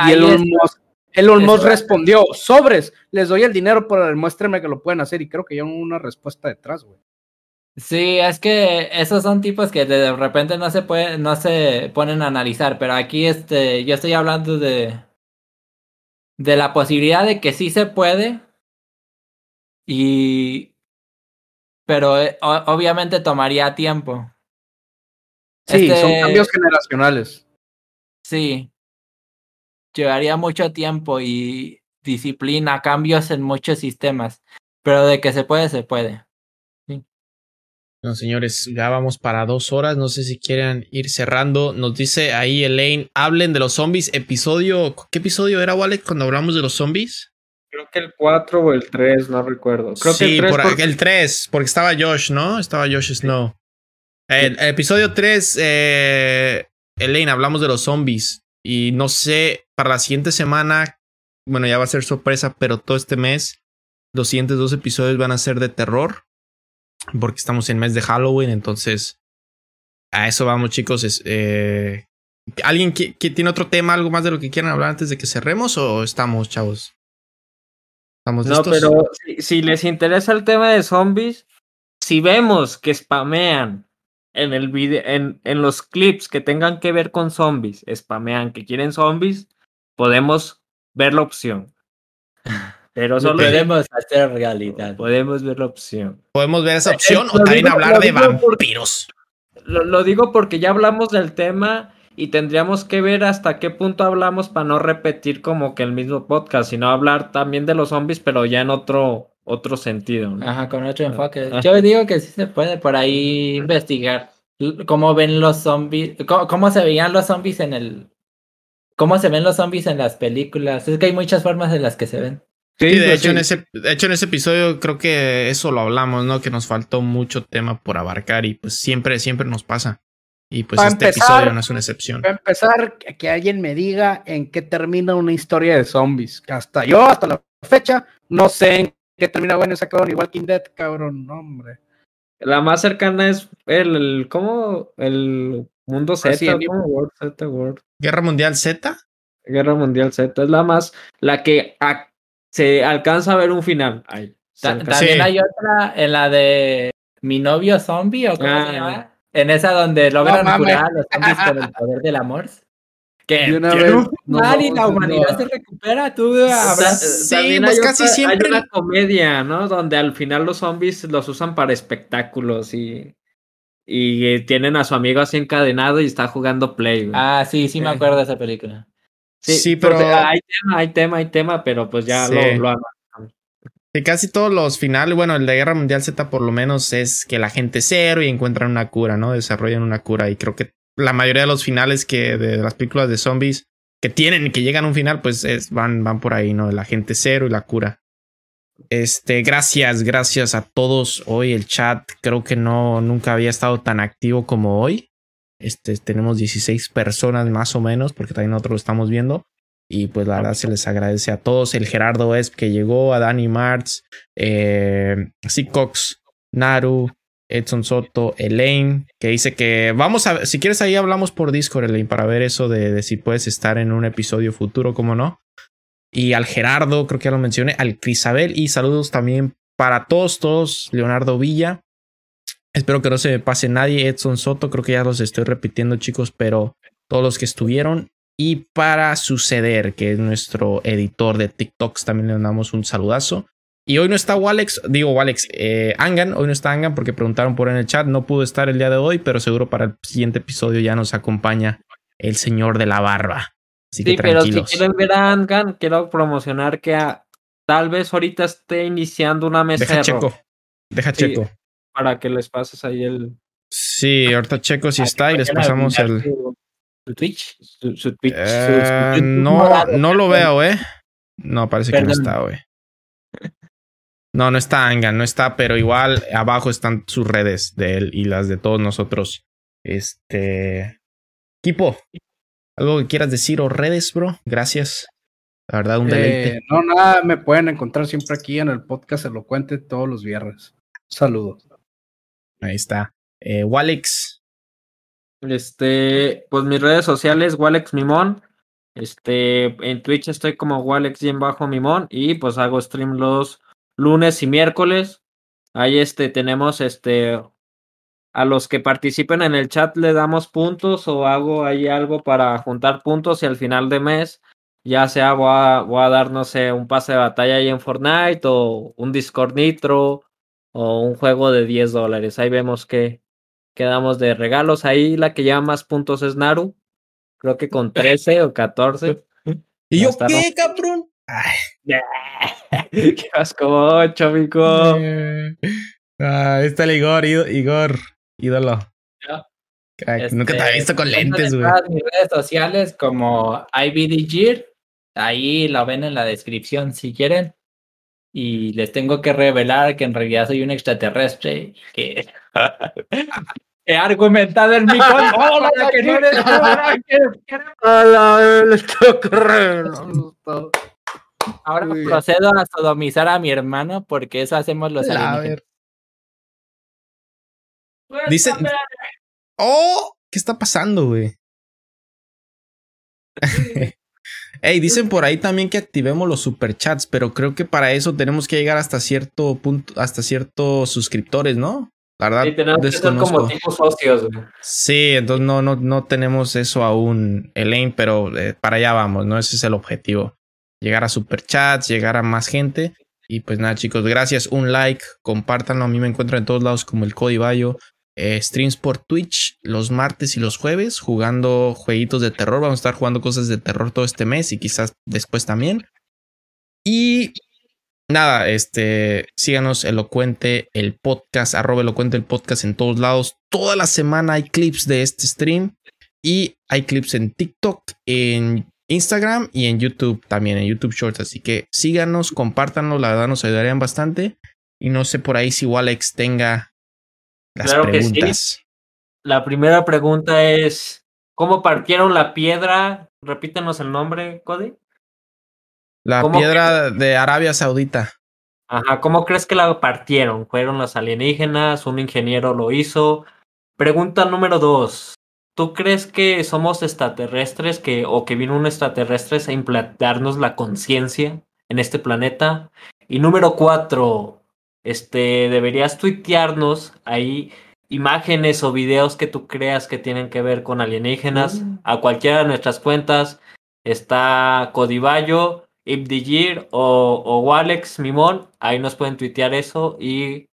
Y Elon Musk, Elon Musk respondió, sobres, les doy el dinero, pero muéstrenme que lo pueden hacer. Y creo que ya una respuesta detrás, güey. Sí, es que esos son tipos que de repente no se puede, no se ponen a analizar, pero aquí este, yo estoy hablando de, de la posibilidad de que sí se puede, y pero eh, obviamente tomaría tiempo. Sí, son este cambios generacionales. Sí. Llevaría mucho tiempo y disciplina, cambios en muchos sistemas. Pero de que se puede, se puede. Bueno, señores, ya vamos para dos horas. No sé si quieren ir cerrando. Nos dice ahí Elaine, hablen de los zombies. Episodio, ¿qué episodio era, Wallet, cuando hablamos de los zombies? Creo que el 4 o el 3, no recuerdo. Creo sí, que el 3, por, el 3, porque estaba Josh, ¿no? Estaba Josh Snow. El, episodio 3, eh, Elaine, hablamos de los zombies. Y no sé, para la siguiente semana, bueno, ya va a ser sorpresa, pero todo este mes, los siguientes dos episodios van a ser de terror. Porque estamos en mes de Halloween, entonces a eso vamos, chicos. eh, ¿Alguien que, tiene otro tema, algo más de lo que quieran hablar antes de que cerremos o estamos, chavos? ¿Estamos listos? No, pero si, si les interesa el tema de zombies, si vemos que spamean en el video, en, en los clips que tengan que ver con zombies, spamean que quieren zombies, podemos ver la opción. Pero solo podemos hacer realidad. Podemos ver la opción. Podemos ver esa opción o también hablar de vampiros. lo, lo, digo porque ya hablamos del tema y tendríamos que ver hasta qué punto hablamos para no repetir como que el mismo podcast, sino hablar también de los zombies, pero ya en otro otro sentido. Ajá, con otro enfoque. Yo digo que sí se puede por ahí investigar cómo ven los zombies, cómo, se veían los zombies en el... Cómo se ven los zombies en las películas. Es que hay muchas formas en las que se ven. Sí, de, pues hecho, En ese, de hecho, en ese episodio creo que eso lo hablamos, ¿no? Que nos faltó mucho tema por abarcar y pues siempre, siempre nos pasa. Y pues este episodio no es una excepción. Para empezar, que alguien me diga en qué termina una historia de zombies. Hasta yo, hasta la fecha, no sé en qué termina bueno esa cabrón. Igual King Dead, cabrón, hombre. La más cercana es el, el ¿cómo? El mundo Z, Guerra Mundial Z. Guerra Mundial Z es la más, la que se alcanza a ver un final. también hay otra, en la de mi novio zombie o cómo se ah. llama. En esa donde logran curar a los zombies con el poder del amor. Que una vez, no, y la humanidad se recupera, tú sí, pues casi siempre. Hay una comedia, ¿no? Donde al final los zombies los usan para espectáculos y y tienen a su amigo así encadenado y está jugando play. Ah, sí, sí me acuerdo de esa película. Sí, pero hay tema, hay tema, hay tema, pero pues ya lo, lo casi todos los finales, bueno, el de Guerra Mundial Z por lo menos es que la gente cero y encuentran una cura, ¿no? Desarrollan una cura. Y creo que la mayoría de los finales que de las películas de zombies que tienen y que llegan a un final, pues es, van, van por ahí, ¿no? La gente cero y la cura. Este, gracias, gracias a todos. Hoy el chat creo que no, nunca había estado tan activo como hoy. Este, tenemos 16 personas más o menos, porque también nosotros lo estamos viendo. Y pues la verdad se les agradece a todos. El Gerardo Esp que llegó, a Dani Martz, eh, Cox, Naru, Edson Soto, Elaine, que dice que vamos a si quieres ahí hablamos por Discord, Elaine, para ver eso de, si puedes estar en un episodio futuro, como no. Y al Gerardo, creo que ya lo mencioné, al Crisabel y saludos también para todos, todos, Leonardo Villa. Espero que no se me pase nadie, Edson Soto, creo que ya los estoy repitiendo chicos, pero todos los que estuvieron y para suceder, que es nuestro editor de TikToks, también le damos un saludazo. Y hoy no está Walex, digo Walex, eh, Angan, hoy no está Angan porque preguntaron por en el chat, no pudo estar el día de hoy, pero seguro para el siguiente episodio ya nos acompaña el señor de la barba. Así sí, pero si quieren ver a Angan, quiero promocionar que tal vez ahorita esté iniciando una mesa. Deja Checo, deja Checo. Para que les pases ahí el... Sí, ahorita Checo si está y les pasamos el... ¿Su Twitch? ¿Su, Twitch? Eh, no, no lo veo, ¿eh? No, parece que no está, güey. No, no está Angan, no está, pero igual abajo están sus redes de él y las de todos nosotros. Este. Equipo, ¿algo que quieras decir o redes, bro? Gracias. La verdad, un deleite. Eh, no, nada, me pueden encontrar siempre aquí en el podcast Elocuente todos los viernes. Saludos. Ahí está. Eh, Walix, Este, pues mis redes sociales, Walex Mimón. Este, en Twitch estoy como Walex y bajo Mimón. Y pues hago stream los lunes y miércoles. Ahí este tenemos este a los que participen en el chat le damos puntos o hago ahí algo para juntar puntos y al final de mes ya sea voy a, voy a dar, no sé, un pase de batalla ahí en Fortnite o un Discord Nitro o un juego de 10 dólares. Ahí vemos que quedamos de regalos. Ahí la que lleva más puntos es Naru. Creo que con 13 o 14. ¿Y yo qué, cabrón? ¿Qué vas como 8, mico? Ah, está el Igor, Igor, ídolo. nunca te había visto con este, lentes, güey. mis redes sociales como IBDG. Ahí lo ven en la descripción si quieren y les tengo que revelar que en realidad soy un extraterrestre que he argumentado en mi contra que no eres Ahora procedo a sodomizar a mi hermano porque eso hacemos los alienígenas. Dicen. ¡Oh! ¿Qué está pasando, güey? Hey, dicen por ahí también que activemos los superchats, pero creo que para eso tenemos que llegar hasta cierto punto, hasta ciertos suscriptores, ¿no? La verdad, sí, tenemos que ser como tipo socios. Sí, entonces no, no, no tenemos eso aún, Elaine, pero eh, para allá vamos, ¿no? Ese es el objetivo. Llegar a superchats, llegar a más gente. Y pues nada, chicos, gracias. Un like, compártanlo. A mí me encuentran en todos lados como el Cody Bayo. Eh, streams por Twitch los martes y los jueves jugando jueguitos de terror. Vamos a estar jugando cosas de terror todo este mes y quizás después también. Y nada, este, síganos elocuente el podcast, arroba elocuente el podcast en todos lados. Toda la semana hay clips de este stream y hay clips en TikTok, en Instagram y en YouTube también, en YouTube Shorts. Así que síganos, compártanlo, la verdad nos ayudarían bastante. Y no sé por ahí si Walex tenga claro Que sí. La primera pregunta es: ¿Cómo partieron la piedra? Repítenos el nombre, Cody. La piedra de Arabia Saudita. Ajá, ¿cómo crees que la partieron? ¿Fueron los alienígenas? ¿Un ingeniero lo hizo? Pregunta número dos. ¿Tú crees que somos extraterrestres que, o que vino un extraterrestre a implantarnos la conciencia en este planeta? Y número cuatro, este, deberías tuitearnos ahí imágenes o videos que tú creas que tienen que ver con alienígenas mm. a cualquiera de nuestras cuentas. Está Codivallo, Ibdigir o, o Walex Mimón. Ahí nos pueden tuitear eso y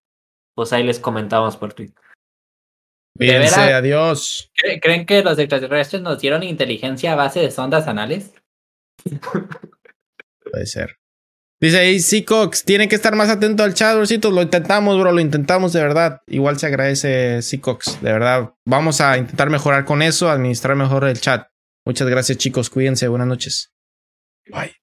pues ahí les comentamos por Twitter. Bien, adiós. ¿Creen que los extraterrestres nos dieron inteligencia a base de sondas anales? Puede ser. Dice ahí, sí, Cox, tiene que estar más atento al chat, Lo intentamos, bro, lo intentamos de verdad. Igual se agradece, sí, Cox, de verdad. Vamos a intentar mejorar con eso, administrar mejor el chat. Muchas gracias, chicos. Cuídense. Buenas noches. Bye.